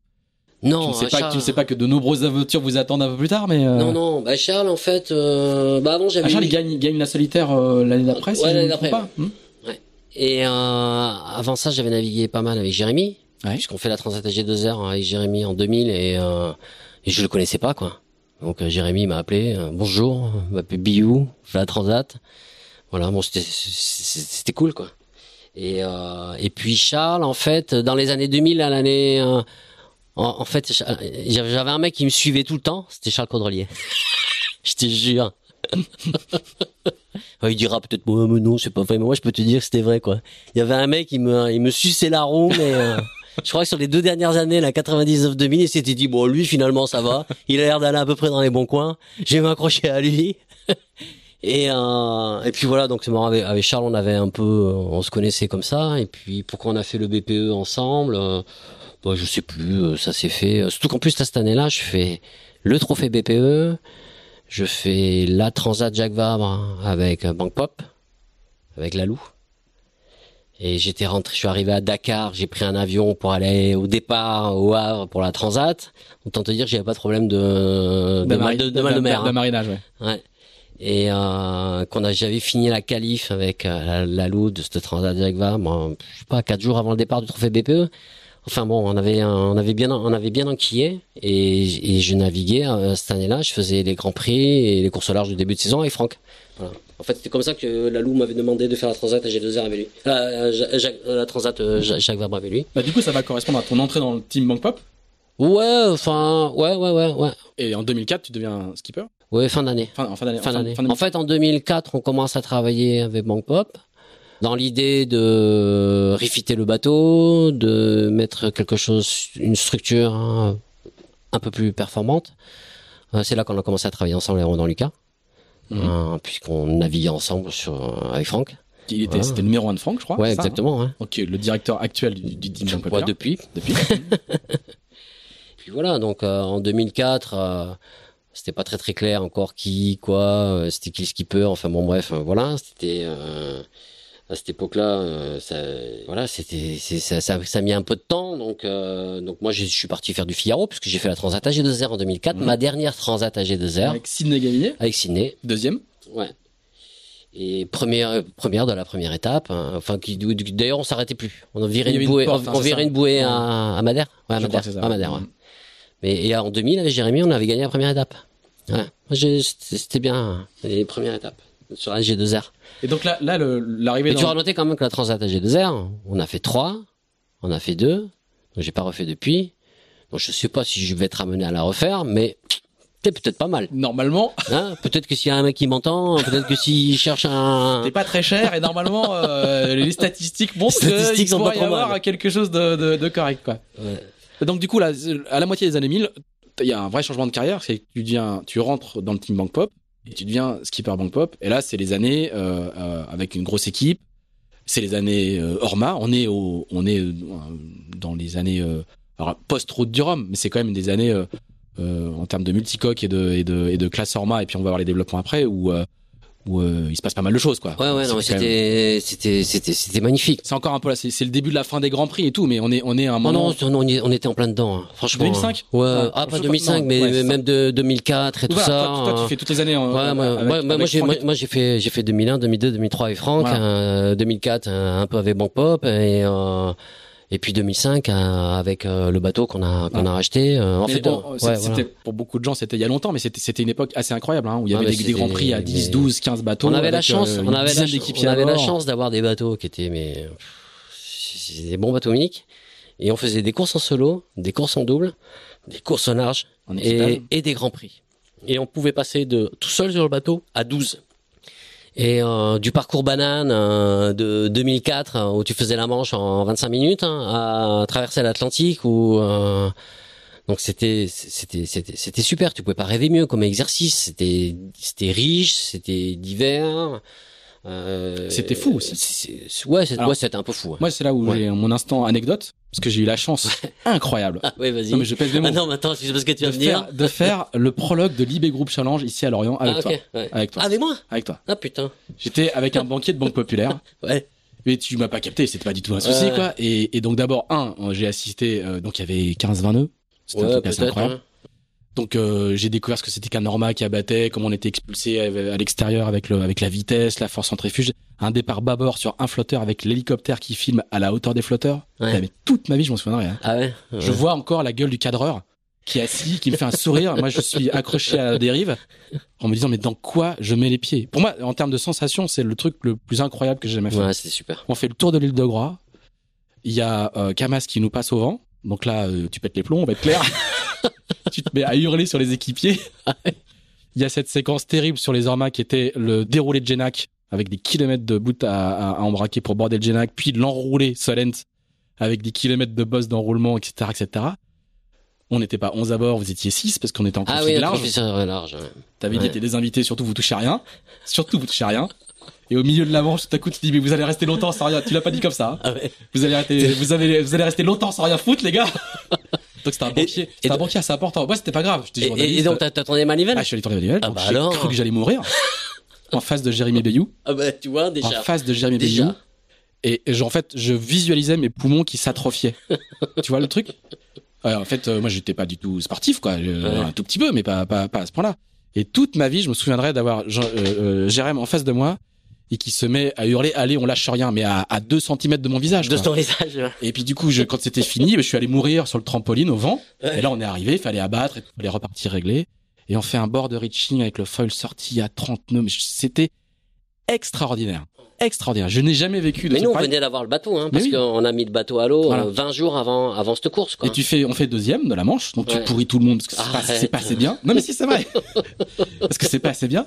Non, tu, ne sais euh, pas, Charles- tu ne sais pas que de nombreuses aventures vous attendent un peu plus tard, mais. euh, Non, non, bah Charles, en fait, euh, bah avant j'avais. Ah, Charles, eu- il gagne, il gagne la solitaire euh, l'année d'après, si Ouais, l'année d'après, pas. Hmm Et euh, avant ça, j'avais navigué pas mal avec Jérémy. Ouais. puisqu'on fait la Transat AG2R avec Jérémy en 2000 et, euh, et je le connaissais pas quoi. Donc Jérémy m'a appelé, bonjour, m'appelle Biou, je fais la Transat. Voilà, bon c'était c'était c'était cool quoi. Et euh, et puis Charles en fait dans les années 2000 à l'année euh, en, fait Cha- j'avais un mec qui me suivait tout le temps, c'était Charles Caudrelier. (laughs) je te jure. (laughs) Il dira peut-être moi mais non c'est pas vrai. Mais moi je peux te dire que c'était vrai quoi. Il y avait un mec qui me il me suçait la roue mais euh, (laughs) je crois que sur les deux dernières années la 99 2000 il s'était dit bon lui finalement ça va. Il a l'air d'aller à peu près dans les bons coins. Je vais m'accrocher à lui. Et euh, et puis voilà donc c'est marrant. Avec, Charles on avait un peu euh, on se connaissait comme ça. Et puis pourquoi on a fait le BPE ensemble euh, bah, je sais plus euh, ça s'est fait euh, surtout qu'en plus là, cette année là je fais le trophée BPE je fais la Transat Jacques Vabre avec euh, Bank Pop, avec Lalou. Et j'étais rentré, je suis arrivé à Dakar, j'ai pris un avion pour aller au départ au Havre pour la Transat. Autant te dire j'avais pas de problème de, de, mal, de, de mal de mer. hein. marinage, ouais. Ouais. Et euh, qu'on a j'avais fini la qualif avec euh, la, Lalou de cette Transat Jacques Vabre, je sais pas, quatre jours avant le départ du trophée BPE. Enfin bon, on avait un- on avait bien on avait bien enquillé et, et je naviguais euh, cette année-là, je faisais les grands prix et les courses au large du début de saison avec Franck. Voilà. En fait, c'était comme ça que Lalou m'avait demandé de faire la Transat à G2R avec lui. Euh, euh, Jacques- euh, la Transat euh, Ja- Jacques Vabre avec lui. Bah, du coup, ça va correspondre à ton entrée dans le team Bank Pop? Ouais, enfin, ouais, ouais, ouais, ouais. Et en 2004, tu deviens skipper? Ouais, fin d'année. Fin, en fin d'année. en. En fait, en 2004, on commence à travailler avec Bank Pop dans l'idée de refiter le bateau, de mettre quelque chose, une structure hein, un peu plus performante. Euh, C'est là qu'on a commencé à travailler ensemble avec Ronan Lucas, Mhm. hein, puisqu'on naviguait ensemble sur, avec Franck. Il était, Voilà. c'était le numéro 1 de Franck, je crois. ouais, ça, hein exactement. hein. Ok, le directeur actuel du, du. Ouais, depuis. depuis. (laughs) Puis voilà, donc euh, en 2004, euh, c'était pas très très clair encore qui, quoi, euh, c'était qui le skipper, enfin bon bref, euh, voilà, c'était euh, à cette époque-là, euh, ça, voilà, c'était, ça, ça, ça a mis un peu de temps, donc euh, donc moi je suis parti faire du Figaro puisque j'ai fait la Transat AG2R en 2004, Mhm. ma dernière Transat AG2R Avec Sidney Gaminet, avec Sydney, deuxième. ouais. Et première première de la première étape, hein, enfin qui d'ailleurs on s'arrêtait plus, on virait une une bouée, porte, on, hein, on virait une bouée à, à Madère, ouais, à Madère, à ouais. Mhm. Mais et en 2000, avec Jérémy, on avait gagné la première étape. Ouais. C'était c'était bien, les premières étapes sur la G2R. Et donc là, là l'arrivée Mais tu auras noté quand même que la Transat à G2R, on a fait trois, on a fait deux, donc j'ai pas refait depuis. Donc je sais pas si je vais être amené à la refaire, mais c'est peut-être pas mal. Normalement, (laughs) Hein peut-être que s'il y a un mec qui m'entend, peut-être que s'il cherche un... t'es pas très cher et normalement, euh, les statistiques montrent Les statistiques qu'il pourrait y avoir mal. quelque chose de, de, de correct, quoi. Ouais. Et Donc du coup, là, à la moitié des années 1000, il y a un vrai changement de carrière, c'est que tu deviens, tu rentres dans le team Bank Pop et tu deviens skipper Bank Pop. Et là, c'est les années euh, euh, avec une grosse équipe. C'est les années euh, Orma. On est on est dans les années alors, post-route du Rhum, mais c'est quand même des années en termes de multicoque et de, et de et de classe Orma. Et puis on va voir les développements après où où euh, il se passe pas mal de choses, quoi. Ouais, ouais, non, même- c'était, c'était, c'était, c'était magnifique. C'est encore un peu là, c'est le début de la fin des grands prix et tout, mais on est on est à un moment. non, non, on, on était en plein dedans, hein. franchement. 2005? Ouais, Ouais, ah, pas sais 2005, non, mais ouais, même de 2004 et tout ça. toi, toi, hein. tu fais toutes les années. en- Ouais, moi, avec- moi, j'ai, moi, j'ai fait, j'ai fait 2001, 2002, 2003 avec Franck, Voilà. euh, 2004 euh, un peu avec Bank Pop et euh, et puis 2005 euh, avec euh, le bateau qu'on a qu'on a racheté. euh, en Mais fait, bon, c'est- ouais, c'était voilà. pour beaucoup de gens, c'était il y a longtemps, mais c'était c'était une époque assez incroyable, hein, où il y avait mais des, grands prix à 10, mais- 12, 15 bateaux. on avait la chance, on avait la, on avait chance d'avoir des bateaux qui étaient mais des bons bateaux uniques et on faisait des courses en solo, des courses en double, des courses large En et, et des grands prix. Et on pouvait passer de tout seul sur le bateau à 12. Et euh, du parcours banane euh, de 2004 euh, où tu faisais la Manche en 25 minutes hein, à traverser l'Atlantique où euh, donc c'était c'était c'était c'était super, tu pouvais pas rêver mieux comme exercice, c'était c'était riche, c'était divers. Euh, C'était fou aussi. ouais, c'était un peu fou. Moi, c'est là où Ouais. j'ai mon instant anecdote, parce que j'ai eu la chance (laughs) incroyable. Ah ouais, vas-y. Non, mais je pèse mes mots. Ah non, mais attends, c'est parce que tu de, vas me dire. faire, de faire (laughs) le prologue de l'IB Group Challenge ici à Lorient avec Ah, toi. ouais. Avec toi. Ah, avec moi Avec toi. Ah putain. J'étais avec un banquier de Banque Populaire. (laughs) Ouais. Mais tu m'as pas capté, c'était pas du tout un souci, quoi. Et, et donc d'abord, un, euh, j'ai assisté, euh, donc il y avait 15-20 nœuds. C'était un truc assez incroyable. hein. Donc euh, j'ai découvert ce que c'était qu'un Norma qui abattait, comment on était expulsé à, à l'extérieur avec le avec la vitesse, la force centrifuge, un départ bâbord sur un flotteur avec l'hélicoptère qui filme à la hauteur des flotteurs. Ouais. Mais toute ma vie, je m'en souviendrai. hein. Ah ouais. Je vois encore la gueule du cadreur qui est assis, qui me fait un sourire. Moi, je suis accroché à la dérive en me disant mais dans quoi je mets les pieds? Pour moi, en termes de sensation, c'est le truc le plus incroyable que j'ai jamais fait. Ouais, c'était super. On fait le tour de l'île de Groix. Il y a euh, Camas qui nous passe au vent. Donc là, euh, tu pètes les plombs, on va être clair. (laughs) (laughs) tu te mets à hurler sur les équipiers. (laughs) Il y a cette séquence terrible sur les Ormas qui était le déroulé de Genac avec des kilomètres de bout à, à, à embraquer pour border le Genac, puis l'enroulé Solent avec des kilomètres de bosse d'enroulement, etc., etc. On n'était pas 11 à bord, vous étiez 6 parce qu'on était en Ah config oui, un large. professeur large. ouais. T'avais dit Ouais. t'es des invités, surtout vous touchez à rien. Surtout vous touchez à rien. Et au milieu de la manche, tout à coup, tu dis, mais vous allez rester longtemps sans rien. Tu l'as pas dit comme ça. hein. Ah ouais. Vous allez rester, vous avez, vous allez rester longtemps sans rien foutre, les gars. (laughs) Donc c'était un banquier. C'était un banquier assez important. Moi, c'était pas grave. Et, donc, tourné Manivelle ah, je suis allé tourner les Manivelle, Ah bah j'ai alors. cru que j'allais mourir. (laughs) en face de Jérémy Bayou. Ah bah, tu vois, En déjà. face de Jérémy. Bayou. Et, et je- en fait, je visualisais mes poumons qui s'atrophiaient. (laughs) tu vois le truc? En fait, euh, moi, j'étais pas du tout sportif, quoi. Je- Ouais. Un tout petit peu, mais pas, pas, pas à ce point-là. Et toute ma vie, je me souviendrai d'avoir euh, euh, Jérémy en face de moi et qui se met à hurler, allez, on lâche rien, mais à, à 2 cm de mon visage. De quoi. ton visage. ouais. Et puis du coup, je, quand c'était fini, je suis allé mourir sur le trampoline au vent. Ouais. Et là, on est arrivé, il fallait abattre, il fallait repartir régler. Et on fait un board de reaching avec le foil sorti à 30 nœuds. C'était extraordinaire. Extraordinaire. Je n'ai jamais vécu de Mais nous, on venait d'avoir le bateau, hein, parce oui. qu'on a mis le bateau à l'eau Voilà. euh, 20 jours avant, avant cette course, quoi. Et tu fais, on fait deuxième de la manche, donc tu pourris tout le monde parce que c'est pas, pas assez bien. Non mais si c'est vrai, (laughs) parce que c'est pas assez bien.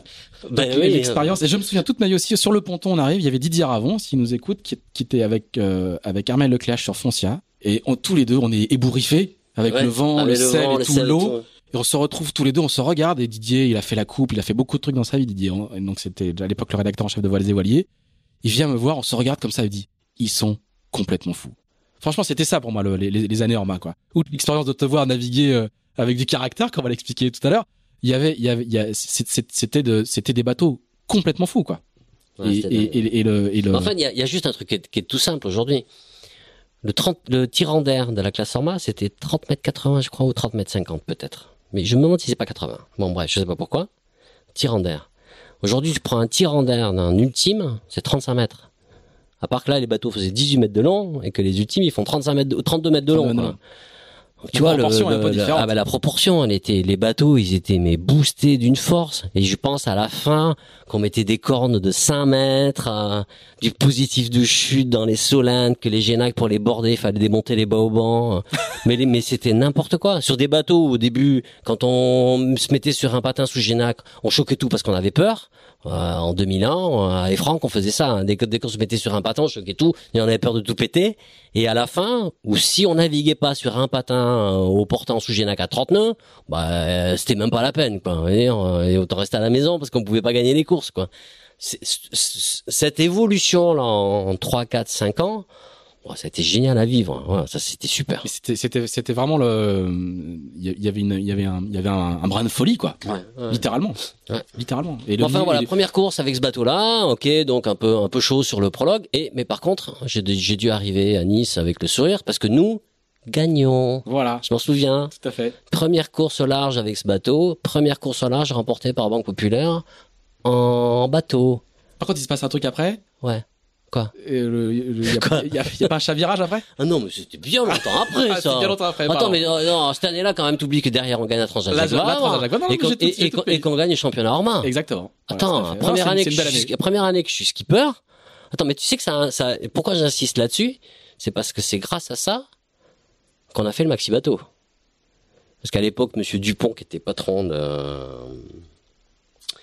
Ben Donc, oui, l'expérience. Et je me souviens toute ma vie aussi sur le ponton, on arrive, il y avait Didier Ravon, s'il nous écoute, qui, qui était avec euh, avec Armel Lecléache sur Foncia, et on, tous les deux, on est ébouriffés avec Ouais. le vent, Avec le, sel vent, et tout l'eau. Et on se retrouve tous les deux, on se regarde et Didier, il a fait la coupe, il a fait beaucoup de trucs dans sa vie, Didier. Et donc c'était à l'époque le rédacteur en chef de Voiles et Voiliers. Il vient me voir, on se regarde comme ça, il dit, ils sont complètement fous. Franchement, c'était ça pour moi, le- les, années Orma, quoi. Ou l'expérience de te voir naviguer euh, avec du caractère, comme on va l'expliquer tout à l'heure. Il y avait, il y avait, il y a, c'est- c'est- c'était de, c'était des bateaux complètement fous, quoi. Ouais, et, et, dingue. et, et le, et le, Enfin, il y a, il y a juste un truc qui est, qui est tout simple aujourd'hui. Le, 30, le tirant d'air de la classe Orma, c'était 30 mètres 80, je crois, ou 30 mètres 50 peut-être. Mais je me demande si c'est pas 80. Bon, bref, je sais pas pourquoi. Tirant d'air. Aujourd'hui, tu prends un tirant d'air d'un ultime, c'est 35 mètres. À part que là, les bateaux faisaient 18 mètres de long et que les ultimes, ils font 35 mètres de, 32 mètres de long. 32 quoi. Tu La vois, le, le- ah bah, la proportion, elle était, les bateaux, ils étaient mais boostés d'une force. Et je pense à la fin qu'on mettait des cornes de 5 mètres, du positif de chute dans les solentes, que les génacs pour les border, il fallait démonter les baobans. (laughs) mais les, mais c'était n'importe quoi. Sur des bateaux, au début, quand on se mettait sur un patin sous génac, on choquait tout parce qu'on avait peur. Euh, en 2001, euh, avec Franck, on faisait ça. hein. Dès qu'on se mettait sur un patin, on choquait tout, et on avait peur de tout péter. Et à la fin, ou si on naviguait pas sur un patin euh, au portant sous Génac à 30 nœuds, bah euh, c'était même pas la peine, quoi. Voyez, euh, Et autant rester à la maison parce qu'on pouvait pas gagner les courses, quoi. Cette évolution là en 3, 4, 5 ans, Oh, ça a été génial à vivre. Ouais, ça c'était super. C'était, vraiment le. Il y avait une, il y avait un, il y avait un, un brin de folie, quoi. Ouais, ouais. Littéralement. Ouais. Littéralement. Et le Enfin milieu, voilà, il première course avec ce bateau-là, ok, donc un peu un peu chaud sur le prologue. Et mais par contre, j'ai dû- j'ai dû arriver à Nice avec le sourire parce que nous gagnons. Voilà. Je m'en souviens. Tout à fait. Première course au large avec ce bateau. Première course au large remportée par Banque Populaire en bateau. Par contre, il se passe un truc après. Ouais. Quoi? (laughs) Il y a, pas un chavirage après? Ah non, mais c'était bien longtemps (laughs) après Ah, ça. bien longtemps après. Attends, pardon. mais non, non, cette année-là, quand même, t'oublies que derrière, on gagne la Transat non, et qu'on gagne le championnat Orma. Exactement. Voilà, Attends, première année. première année que je suis skipper. Attends, mais tu sais que ça, ça, pourquoi j'insiste là-dessus? C'est parce que c'est grâce à ça qu'on a fait le maxi bateau. Parce qu'à l'époque, monsieur Dupont, qui était patron de,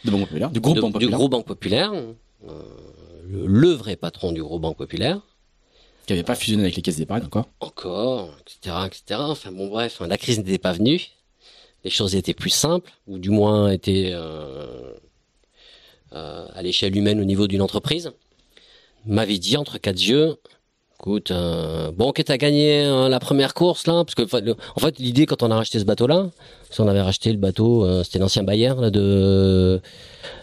De Banque Populaire. Du groupe de- Banque du Populaire. gros Banque Populaire, euh, le, le vrai patron du gros Banque Populaire, Qui avait pas fusionné avec les caisses d'épargne encore. encore, etc., etc. Enfin bon, bref, hein, la crise n'était pas venue. Les choses étaient plus simples, ou du moins étaient euh, euh, à l'échelle humaine au niveau d'une entreprise. M'avait dit entre quatre yeux, écoute, euh, bon, ok, t'as gagné euh, la première course là, parce que le- en fait l'idée quand on a racheté ce bateau-là, si on avait racheté le bateau, euh, c'était l'ancien Bayer là, de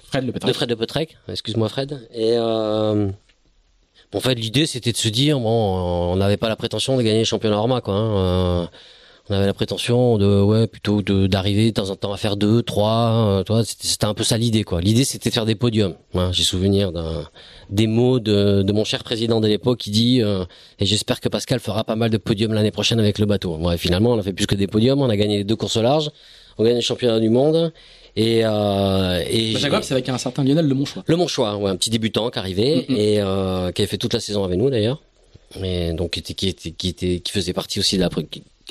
Fred le de pétrole. Fred de Petrec, excuse-moi Fred. Et euh, en fait, l'idée c'était de se dire, bon, on n'avait pas la prétention de gagner le championnat Orma, quoi. hein. On avait la prétention de, ouais, plutôt de d'arriver de temps en temps à faire deux, trois. euh, tu vois, c'était c'était un peu ça l'idée, quoi. L'idée c'était de faire des podiums. hein. J'ai souvenir d'un des mots de, de mon cher président de l'époque qui dit, euh, et j'espère que Pascal fera pas mal de podiums l'année prochaine avec le bateau. Ouais, finalement, on a fait plus que des podiums. On a gagné les deux courses au large. On a gagné le championnat du monde. Et, euh, et Bah, c'est avec un certain Lionel Le Monchois. le Monchois, ouais, un petit débutant qui arrivait Mm, mm. et euh, qui avait fait toute la saison avec nous d'ailleurs. Et donc qui était, qui était, qui était, qui faisait partie aussi de la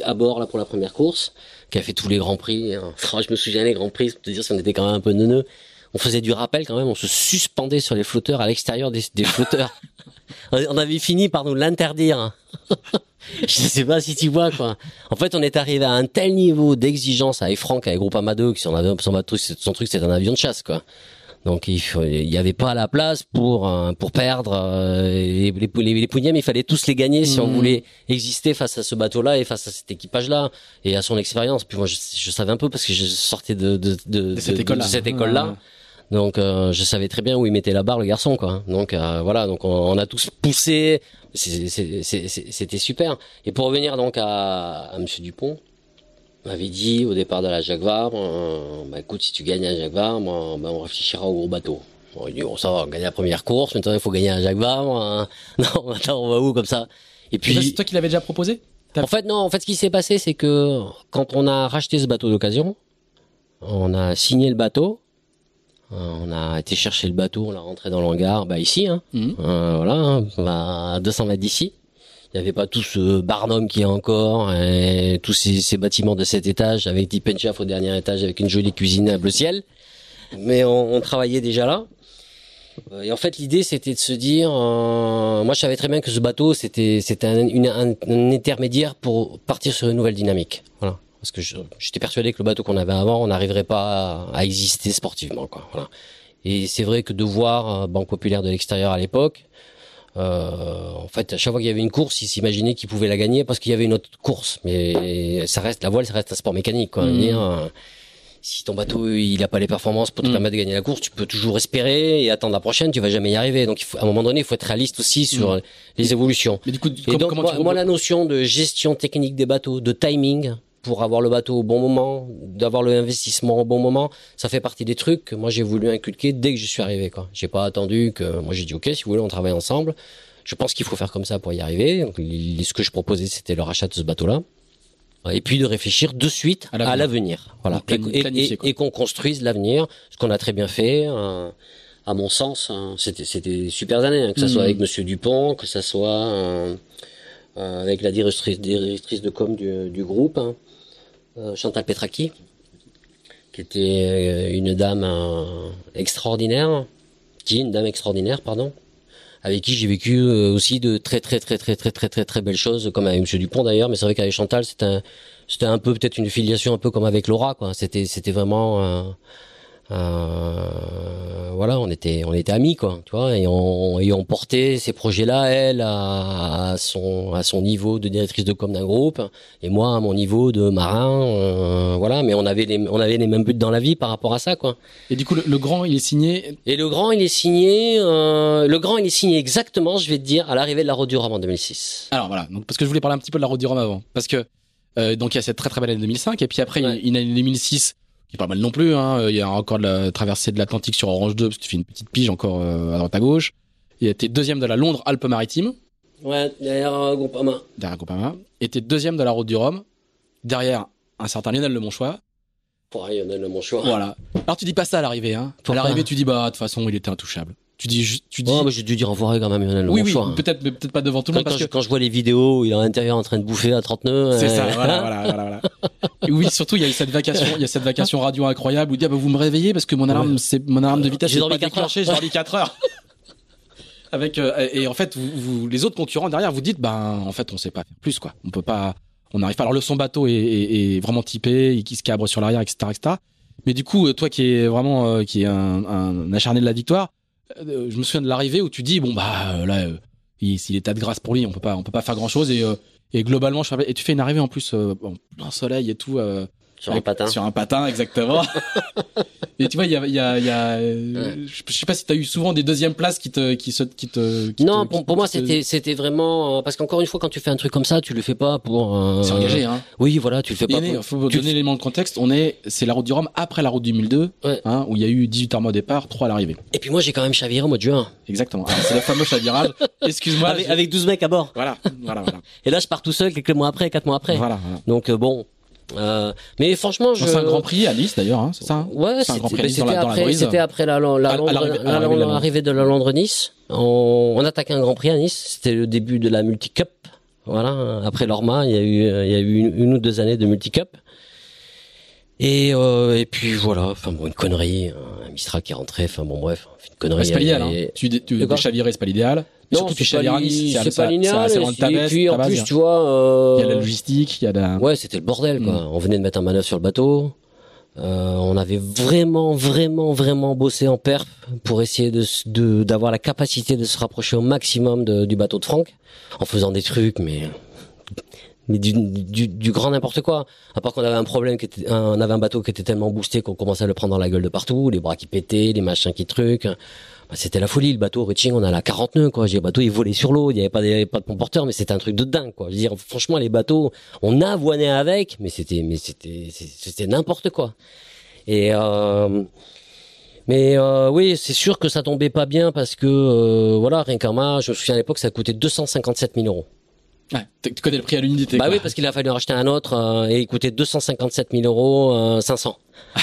à bord là pour la première course, qui a fait tous les grands prix. hein. (laughs) Je me souviens les grands prix, pour te dire si on était quand même un peu neuneux. On faisait du rappel quand même, on se suspendait sur les flotteurs à l'extérieur des, des flotteurs. (laughs) on avait fini par nous l'interdire. (laughs) Je sais pas si tu vois quoi. En fait, on est arrivé à un tel niveau d'exigence avec Franck, avec Groupama 2, qui son, son, truc, c'était un avion de chasse quoi. Donc il faut- il y avait pas la place pour pour perdre euh, les, les, les, pougnets, il fallait tous les gagner si on Mhm. voulait exister face à ce bateau-là et face à cet équipage-là et à son expérience. Puis moi je, je savais un peu parce que je sortais de de, de, De cette école-là. Donc euh, je savais très bien où il mettait la barre le garçon quoi. Donc euh, voilà, donc on, on a tous poussé, c'était super. Et pour revenir donc à, à Monsieur Dupont, m'avait dit au départ de la Jacques Vabre, euh, bah écoute si tu gagnes à Jacques Vabre, euh, bah, on réfléchira au gros bateau. On dit bon ça va, on gagne la première course, maintenant il faut gagner à Jacques Vabre. hein. (laughs) Non, attends on va où comme ça? Et Puis... C'est toi qui l'avais déjà proposé? En fait, non. En fait, ce qui s'est passé, c'est que quand on a racheté ce bateau d'occasion, on a signé le bateau, euh, on a été chercher le bateau, on l'a rentré dans l'hangar, bah ici, hein, Mhm. Euh, voilà, hein, bah, à 200 mètres d'ici. Il n'y avait pas tout ce Barnum qui est encore, et tous ces, bâtiments de cet étage avec Deep and Chaff au dernier étage avec une jolie cuisine à bleu ciel. Mais on, travaillait déjà là. Euh, Et en fait, l'idée, c'était de se dire, euh, moi, je savais très bien que ce bateau, c'était, c'était un, intermédiaire pour partir sur une nouvelle dynamique. Voilà. Parce que j'étais persuadé que le bateau qu'on avait avant, on n'arriverait pas à, exister sportivement, quoi. Voilà. Et c'est vrai que de voir euh, Banque Populaire de l'extérieur à l'époque, euh, en fait, à chaque fois qu'il y avait une course, ils s'imaginaient qu'ils pouvaient la gagner parce qu'il y avait une autre course. Mais ça reste, la voile, ça reste un sport mécanique, quoi. Veux dire, euh, si ton bateau il a pas les performances pour te Mm. permettre de gagner la course, tu peux toujours espérer et attendre la prochaine, tu vas jamais y arriver. Donc il faut, à un moment donné, il faut être réaliste aussi sur euh, les évolutions. Mais du coup, Et donc comment moi, tu moi, proposes- la notion de gestion technique des bateaux, de timing pour avoir le bateau au bon moment, d'avoir le investissement au bon moment, ça fait partie des trucs que moi j'ai voulu inculquer dès que je suis arrivé. Quoi. J'ai pas attendu que moi j'ai dit ok si vous voulez on travaille ensemble. Je pense qu'il faut faire comme ça pour y arriver. Donc, ce que je proposais c'était le rachat de ce bateau-là. Et puis de réfléchir de suite À l'avenir. Voilà. Et- qu'on construise l'avenir, ce qu'on a très bien fait. euh, à mon sens, hein, c'était c'était super années, hein, que ça Mhm. soit avec Monsieur Dupont, que ça soit euh, euh, avec la directrice, directrice de com du, du groupe, hein, Chantal Petraki, qui était euh, une dame euh, extraordinaire, qui est une dame extraordinaire, pardon, avec qui j'ai vécu euh, aussi de très très très très très très très très belles choses, comme avec Monsieur Dupont d'ailleurs, mais c'est vrai qu'avec Chantal, c'était un, un peu peut-être une filiation un peu comme avec Laura, quoi. C'était c'était vraiment euh, voilà, on était, on était amis, quoi, tu vois, et on, et on portait ces projets-là, elle, à, à son, à son niveau de directrice de com d'un groupe, et moi à mon niveau de marin, euh, voilà, mais on avait les, on avait les mêmes buts dans la vie par rapport à ça, quoi. Et du coup, le, le grand, il est signé. Et le grand, il est signé, euh, le grand, il est signé exactement, je vais te dire, à l'arrivée de la Route du Rhum en 2006. Alors voilà, donc parce que je voulais parler un petit peu de la route du Rhum avant, parce que euh, donc il y a cette très très belle année 2005, et puis après Ouais. il y a une année 2006 qui est pas mal non plus. Hein. Il y a encore de la traversée de l'Atlantique sur Orange 2, parce que tu fais une petite pige encore euh, à droite à gauche. Et t'es deuxième de la Londres Alpes-Maritimes, Ouais, derrière euh, Groupama. derrière Groupama, et t'es deuxième de la route du Rhum, derrière un certain Lionel Le Monchois. Pour Lionel Le Monchois. Voilà. Alors tu dis pas ça à l'arrivée, hein. À l'arrivée, tu dis bah de toute façon il était intouchable. Tu dis, tu dis. Oh, mais j'ai dû dire enfoiré quand même, Lionel oui oui, Monchois. peut-être mais peut-être pas devant tout le monde quand parce je, que quand je vois les vidéos, où il est à l'intérieur en train de bouffer à 30 nœuds. C'est euh, ça, voilà, voilà, voilà, voilà. Et oui, surtout, il y a eu cette vacation, il y a cette vacation radio incroyable où il dit, ah bah, vous me réveillez parce que mon alarme, Ouais. c'est, mon alarme de vitesse, J'ai dormi quatre déclenché, j'ai dormi 4 heures. (laughs) Avec, euh, et en fait, vous, vous- les autres concurrents derrière, vous dites, ben, en fait, on sait pas faire plus, quoi. On peut pas, on n'arrive pas. Alors, le son bateau est, est- est vraiment typé, il se cabre sur l'arrière, etc., etc. Mais du coup, euh, toi qui est vraiment, euh, qui est un, un acharné de la victoire, euh, je me souviens de l'arrivée où tu dis, bon, bah, euh, là, euh, il, s'il est tas de grâce pour lui, on peut pas, on peut pas faire grand chose et, globalement, je et tu fais une arrivée en plus, en plein soleil et tout, Sur un patin. Sur un patin, exactement. (laughs) et tu vois, il y a, il y a, il y a euh, je je sais pas si t'as eu souvent des deuxièmes places qui te, qui se, qui te, qui Non, te- pour, qui- pour moi, c'était, c'était vraiment, euh, parce qu'encore une fois, quand tu fais un truc comme ça, tu le fais pas pour, euh, C'est engagé, hein. Oui, voilà, tu le fais Et pas pour, faut tu- donner l'élément de contexte. On est, c'est la route du Rhum après la route du 1002, Ouais. hein, où il y a eu 18 heures au départ, 3 à l'arrivée. Et puis moi, j'ai quand même chaviré au mois de juin. Exactement. C'est le fameux chavirage. (laughs) Excuse-moi. avec, avec 12 mecs à bord. Voilà, voilà, voilà. Et là, je pars tout seul quelques mois après, quatre mois après. voilà, voilà. Donc, euh, bon. Euh, mais franchement, je. C'est un Grand Prix à Nice d'ailleurs, hein, c'est ça Ouais, C'est un c'était Nice après, c'était après la, la, la, À- Londres- l'arrivée- à la- l'arrivée de la de la Londres-Nice. On, on attaquait un Grand Prix à Nice. C'était le début de la Multicup. Voilà. Après Lorma, il y a eu, il y a eu une, une ou deux années de Multicup. Et, euh, et puis voilà. Enfin bon, une connerie. Un Mistral qui est rentré. Enfin bon, bref. Une connerie. Ouais, c'est pas l'idéal. Hein. Tu, tu, tu chavirer, c'est pas l'idéal. Non, c'est pas, li- c'est pas linéal. Et puis en plus, tu vois. euh, Il y a la logistique, il y a la. Ouais, c'était le bordel, quoi. Mm. On venait de mettre un manœuvre sur le bateau. Euh, on avait vraiment, vraiment, vraiment bossé en perf pour essayer de d'avoir la capacité de se rapprocher au maximum de- du bateau de Franck, en faisant des trucs, mais mais du, du, du grand n'importe quoi. À part qu'on avait un problème, qui était, un- on avait un bateau qui était tellement boosté qu'on commençait à le prendre dans la gueule de partout, les bras qui pétaient, les machins qui trucs. Bah, c'était la folie, le bateau, Reaching, on a la 40 nœuds, quoi. J'ai le bateau, il volait sur l'eau, il y avait pas, pas de comporteur, mais c'était un truc de dingue, quoi. Je veux dire, franchement, les bateaux, on a avoiné avec, mais c'était, mais c'était, c'était n'importe quoi. Et, euh, mais euh, oui, c'est sûr que ça tombait pas bien parce que euh, voilà, rien qu'un mât, je me souviens à l'époque, ça coûtait 257 000 euros. Ouais, tu connais le prix à l'unité. Bah quoi. oui, parce qu'il a fallu en racheter un autre euh, et il coûtait 257 000 euros, euh, 500. (laughs)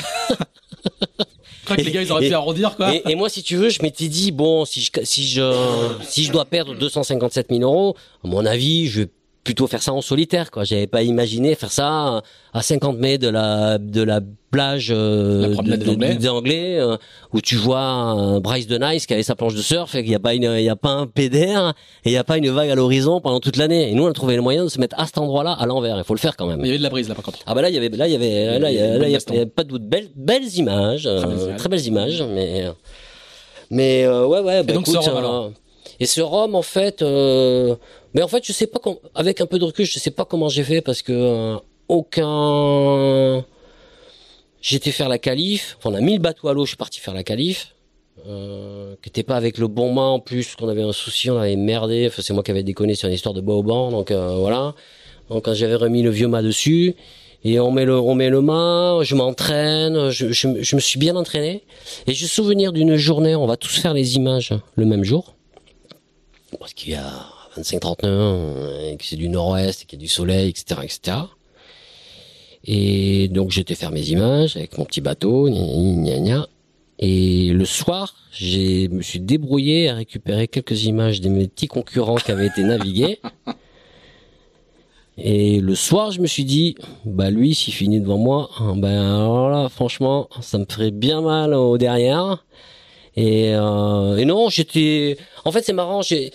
Je crois que les gars, ils auraient Et- pu arrondir, quoi. Et, et moi, si tu veux, je m'étais dit bon, si je si je si je dois perdre 257 000 euros, à mon avis, je vais plutôt faire ça en solitaire, quoi. J'avais pas imaginé faire ça à 50 mètres de la de la plage euh, La de- de- des Anglais, euh, où tu vois Bryce de Nice qui avait sa planche de surf et qu'il y a pas une il y a pas un pédère et il y a pas une vague à l'horizon pendant toute l'année. Et nous, on a trouvé le moyen de se mettre à cet endroit-là à l'envers. Il faut le faire quand même. Il y avait de la brise, là, par contre. Ah bah là il y avait là il y avait là il y a, là, il y a- Baston. il y a pas de doute belles belles images euh, belles images. très belles images mais mais euh, ouais ouais bah, donc, ce écoute, euh, alors? et ce rhum en fait euh, mais en fait je sais pas com- avec un peu de recul je sais pas comment j'ai fait parce que euh, aucun j'étais faire la qualif. Enfin, on a mis le bateau à l'eau je suis parti faire la qualif euh, qui était pas avec le bon mât en plus qu'on avait un souci on avait merdé. Enfin, c'est moi qui avais déconné sur une histoire de banc donc euh, voilà. Donc quand j'avais remis le vieux mât dessus et on met le on met le mât, je m'entraîne, je, je, je me suis bien entraîné. Et j'ai souvenir d'une journée, on va tous faire les images le même jour. Parce qu'il y a 25 30 nœuds et que c'est du nord-ouest qu'il y a du soleil etc etc. Et donc j'étais faire mes images avec mon petit bateau, gna gna. Et le soir, j'ai me suis débrouillé à récupérer quelques images de mes petits concurrents qui avaient été navigués. (laughs) Et le soir, je me suis dit, bah lui, s'il finit devant moi, ben alors là, franchement, ça me ferait bien mal au derrière. Et, euh, et non, j'étais. En fait, c'est marrant. J'ai.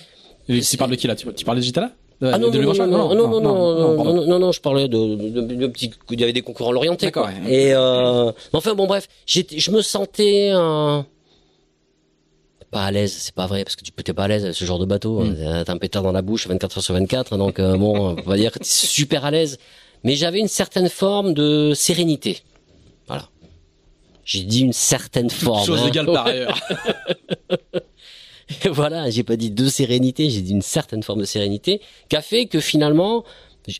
Tu parles de qui, là? Tu parles de Gitala? Ah non non non non non non non non non non non, je parlais de de, de, de petits. Il y avait des concurrents l'orienté. Quoi. ouais. Et euh, enfin bon bref, j'étais, je me sentais. euh, pas à l'aise, c'est pas vrai, parce que tu peux t'es pas à l'aise avec ce genre de bateau. Mm. hein. T'as un pétard dans la bouche 24 heures sur 24, donc euh, bon, on va dire que t'es super à l'aise. Mais j'avais une certaine forme de sérénité. Voilà. J'ai dit une certaine forme. Chose hein. égale par (laughs) ailleurs. (laughs) (laughs) voilà, j'ai pas dit de sérénité, j'ai dit une certaine forme de sérénité, qui a fait que finalement,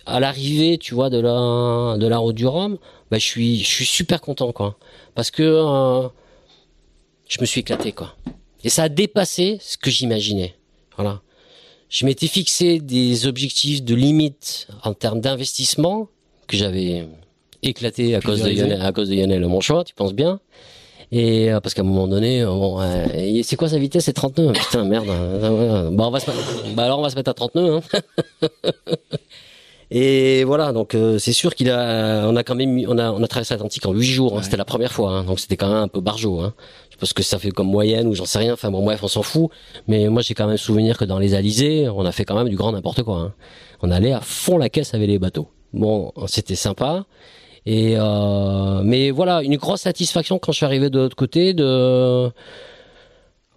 à l'arrivée, tu vois, de la de la route du Rhum, bah, je suis je suis super content, quoi, parce que euh, je me suis éclaté, quoi. Et ça a dépassé ce que j'imaginais. Voilà. Je m'étais fixé des objectifs de limite en termes d'investissement que j'avais éclaté à cause de. Lionel, à cause de Lionel Monchois, tu penses bien. Et euh, parce qu'à un moment donné, euh, bon, euh, c'est quoi sa vitesse C'est 39. Putain, merde. Euh, Bah on va se mettre, bah alors on va se mettre à 39. Hein. (laughs) et voilà, donc euh, c'est sûr qu'il a, on a quand même, on a, on a traversé l'Atlantique en huit jours. hein. Ouais. C'était la première fois, hein. donc c'était quand même un peu barjot. Hein. Je ce que ça fait comme moyenne ou j'en sais rien. Enfin bon, bref, on s'en fout. Mais moi j'ai quand même souvenir que dans les Alizés, on a fait quand même du grand n'importe quoi. Hein. On allait à fond la caisse avec les bateaux. Bon, c'était sympa. Et euh, mais voilà, une grosse satisfaction quand je suis arrivé de l'autre côté de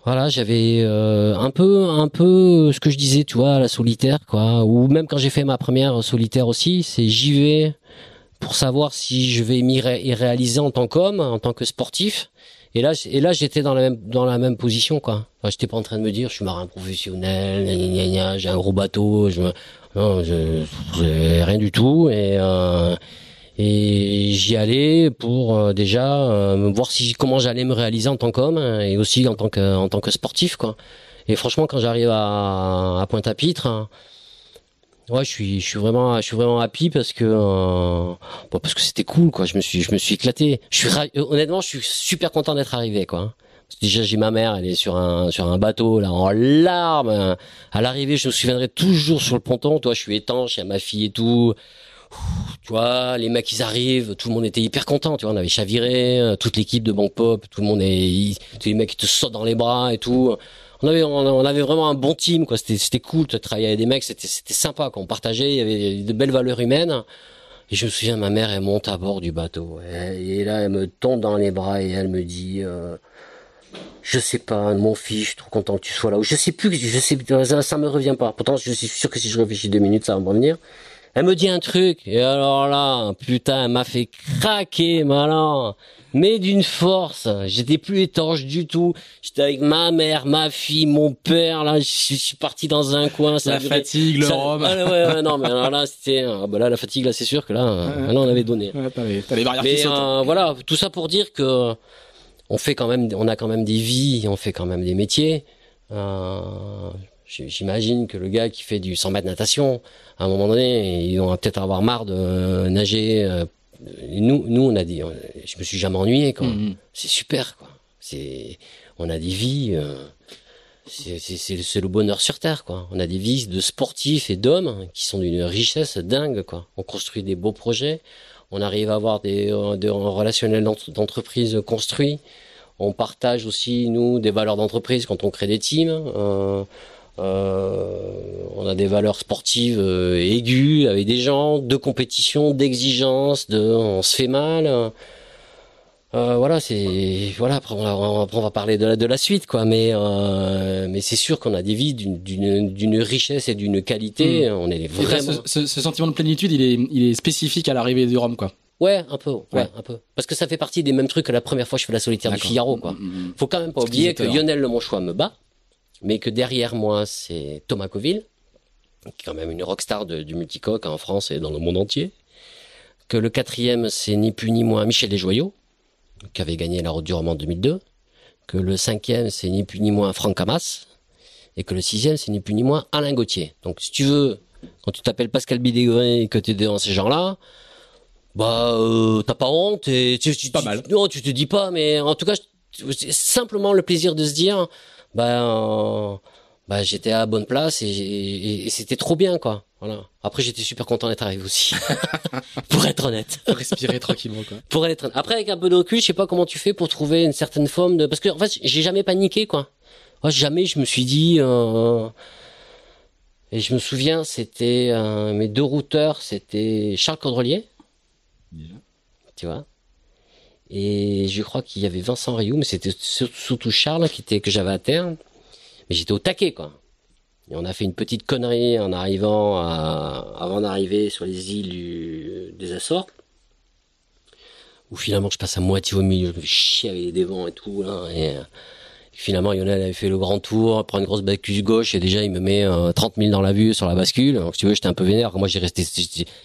voilà, j'avais euh, un peu un peu ce que je disais, tu vois, la solitaire quoi, ou même quand j'ai fait ma première solitaire aussi, c'est j'y vais pour savoir si je vais m'y réaliser en tant qu'homme, en tant que sportif. Et là, et là, j'étais dans la même dans la même position quoi. Enfin, j'étais pas en train de me dire, je suis marin professionnel, j'ai un gros bateau, je me... non, je, rien du tout et euh, et j'y allais pour euh, déjà euh, voir si comment j'allais me réaliser en tant qu'homme hein, et aussi en tant que en tant que sportif quoi. Et franchement, quand j'arrive à, à Pointe-à-Pitre, hein, ouais, je suis je suis vraiment je suis vraiment happy parce que euh, bon, parce que c'était cool quoi. Je me suis je me suis éclaté. Je suis euh, honnêtement, je suis super content d'être arrivé quoi. Que Déjà, j'ai ma mère, elle est sur un sur un bateau là en larmes. À l'arrivée, je me souviendrai toujours sur le ponton. Toi, je suis étanche, il y a ma fille et tout tu vois, les mecs ils arrivent, tout le monde était hyper content, tu vois, on avait chaviré, euh, toute l'équipe de Bank Pop, tout le monde est, ils- les mecs qui te sautent dans les bras et tout. On avait, on, avait vraiment un bon team, quoi. C'était, c'était cool de travailler avec des mecs, c'était, c'était sympa, quoi. On partageait, il y avait de belles valeurs humaines. Et je me souviens, ma mère, elle monte à bord du bateau, et, et là, elle me tombe dans les bras et elle me dit, euh, je sais pas, mon fils, je suis trop content que tu sois là. Ou je sais plus, je sais, ça, ça me revient pas. Pourtant, je suis sûr que si je réfléchis deux minutes, ça va me revenir. Elle me dit un truc, et alors là, putain, elle m'a fait craquer, malin. Mais d'une force, j'étais plus étanche du tout. J'étais avec ma mère, ma fille, mon père, là, je suis parti dans un coin. Ça La fatigue, le ça- rhum. Ah, ouais, ouais, non, mais alors là, c'était, ah, bah là, la fatigue, là, c'est sûr que là, euh, là, on avait donné. Ouais, t'as les, les barrières Mais euh, voilà, tout ça pour dire que on fait quand même, on a quand même des vies, on fait quand même des métiers. Euh, J'imagine que le gars qui fait du 100 mètres natation, à un moment donné, il va peut-être avoir marre de nager. euh, nous, nous, on a dit, je me suis jamais ennuyé. Quoi. Mhm. C'est super, quoi. C'est, on a des vies. euh, c'est- le bonheur sur terre, quoi. On a des vies de sportifs et d'hommes qui sont d'une richesse dingue, quoi. On construit des beaux projets. On arrive à avoir des, euh, des relationnels d'entre- d'entreprise construits. On partage aussi, nous, des valeurs d'entreprise quand on crée des teams. Euh, euh, on a des valeurs sportives euh, aiguës avec des gens, de compétition, d'exigence, de on se fait mal. Euh, voilà, c'est voilà. Après on, va, après, on va parler de la de la suite, quoi. Mais euh, mais c'est sûr qu'on a des vies d'une richesse et d'une qualité. On est là, vraiment. ce, ce- sentiment de plénitude, il est, il est spécifique à l'arrivée du Rhum, quoi. Ouais, un peu, ouais, Ouais. un peu. Parce que ça fait partie des mêmes trucs que la première fois que je fais la solitaire du. Figaro, quoi. Mhm. Faut quand même pas oublier que l'heure. Lionel Le Monchois me bat, mais que derrière moi, c'est Thomas Coville, qui est quand même une rockstar de- du multicoque en France et dans le monde entier. Que le quatrième, c'est ni plus ni moins Michel Desjoyaux, qui avait gagné la Route du Roman en 2002. Que le cinquième, c'est ni plus ni moins Franck Camas. Et que le sixième, c'est ni plus ni moins Alain Gauthier. Donc, si tu veux, quand tu t'appelles Pascal Bidégré et que tu es dans ces gens-là, bah, euh, t'as pas honte et tu, tu, Pas tu- mal. non, tu te dis pas, mais en tout cas, c'est simplement le plaisir de se dire, bah, bah j'étais à la bonne place et, et- et c'était trop bien, quoi. Voilà. Après, j'étais super content d'être arrivé aussi, (laughs) pour être honnête. Faut respirer tranquillement, quoi. Pour être honnête. Après, avec un peu de recul, je sais pas comment tu fais pour trouver une certaine forme de, parce que en fait, j'ai jamais paniqué, quoi. Moi, jamais je me suis dit. Euh... Et je me souviens, c'était euh, mes deux routeurs, c'était Charles Cordelier tu vois. Et je crois qu'il y avait Vincent Rioux, mais c'était surtout Charles qui était que j'avais à terre. Mais j'étais au taquet, quoi. Et on a fait une petite connerie en arrivant à, avant d'arriver sur les îles des Açores. Où finalement je passe à moitié au milieu, je me chier avec des vents et tout, là. Et, finalement, Lionel avait fait le grand tour, prend une grosse bascule gauche et déjà il me met 30 euh, 000 dans la vue sur la bascule. Donc si tu veux, j'étais un peu vénère. Moi, j'ai resté,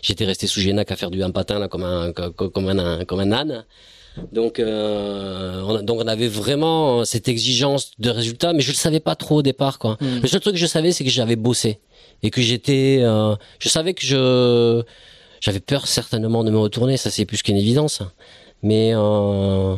j'étais resté sous Génac à faire du un patin là comme un comme un comme un âne. Donc, euh, on, donc on avait vraiment cette exigence de résultat, mais je le savais pas trop au départ. Quoi. Hmm. Le seul truc que je savais, c'est que j'avais bossé et que j'étais, euh, je savais que je, j'avais peur certainement de me retourner. Ça, c'est plus qu'une évidence. Mais euh,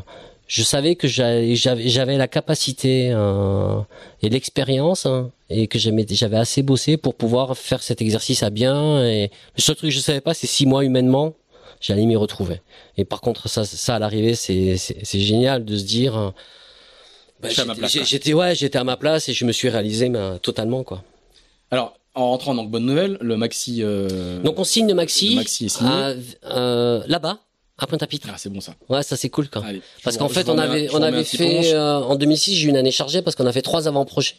je savais que j'avais la capacité euh, et l'expérience hein, et que j'avais assez bossé pour pouvoir faire cet exercice à bien. Et le seul truc que je savais pas, c'est six mois humainement, j'allais m'y retrouver. Et par contre, ça, ça à l'arrivée, c'est génial de se dire. Euh, bah, j'étais ouais, j'étais à ma place et je me suis réalisé mais, totalement quoi. Alors, en rentrant donc bonne nouvelle, le maxi. Euh, donc on signe le maxi. Le. Euh, là-bas à Pointe-à-Pitre. Ah, c'est bon ça. Ouais, ça c'est cool quand. parce qu'en fait, on avait, on avait fait euh, en 2006, j'ai eu une année chargée parce qu'on a fait trois avant-projets.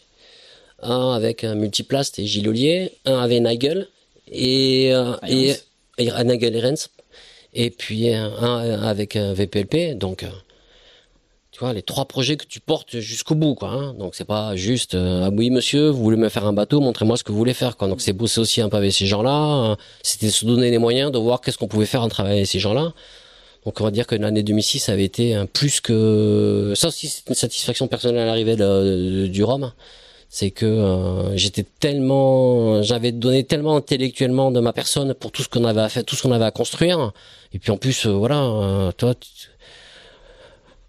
Un avec multiplast et Gilles Ollier, un avec Nigel et euh, et, et, Nigel et Renz, et puis un, avec un VPLP. Donc, euh, tu vois, les trois projets que tu portes jusqu'au bout, quoi. Hein. Donc c'est pas juste euh, ah oui monsieur, vous voulez me faire un bateau, montrez-moi ce que vous voulez faire, quoi. Donc c'est bosser aussi un peu avec ces gens-là. C'était se donner les moyens de voir qu'est-ce qu'on pouvait faire en travaillant avec ces gens-là. Donc on va dire que l'année 2006 avait été plus que ça aussi c'est une satisfaction personnelle à l'arrivée du Rhum. C'est que euh, j'étais tellement, j'avais donné tellement intellectuellement de ma personne pour tout ce qu'on avait à faire, tout ce qu'on avait à construire. Et puis en plus, euh, voilà, euh, toi, tu,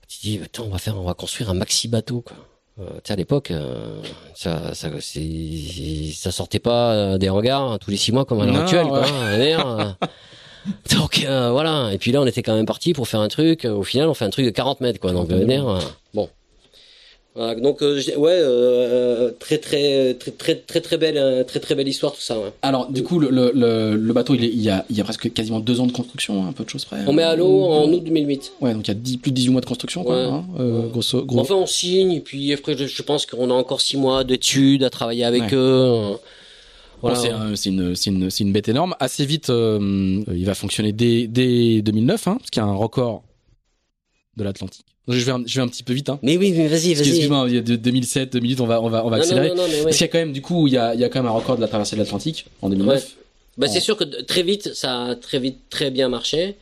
tu dis, on va faire, on va construire un maxi bateau. Quoi. tu sais, à l'époque, ça, ça, ça sortait pas des regards tous les six mois comme à l'heure actuelle. Quoi, Donc euh, voilà, et puis là on était quand même parti pour faire un truc, au final on fait un truc de 40 mètres quoi, donc euh, bon. Donc euh, ouais, très, très très très très très belle très très belle histoire tout ça. Ouais. Alors du coup le, le, le bateau il, est, il, y a, il y a presque quasiment deux ans de construction, un peu de choses près. On met à l'eau en août 2008. Ouais donc il y a 10, plus de 18 mois de construction quoi. Hein, grosso, gros. Enfin on signe et puis après je, je pense qu'on a encore 6 mois d'études à travailler avec eux. C'est une, une, une, bête énorme. Assez vite, euh, il va fonctionner dès, dès 2009, hein, parce qu'il y a un record de l'Atlantique. Je vais, un, je vais un petit peu vite. Hein. Mais oui, mais vas-y, vas-y. Excuse-moi, il y a 2007, 2008, on va, on va, on va accélérer. Parce qu'il y a quand même, du coup, il y a, il y a quand même un record de la traversée de l'Atlantique en 2009. Bah, c'est sûr que très vite, ça a très vite très bien marché.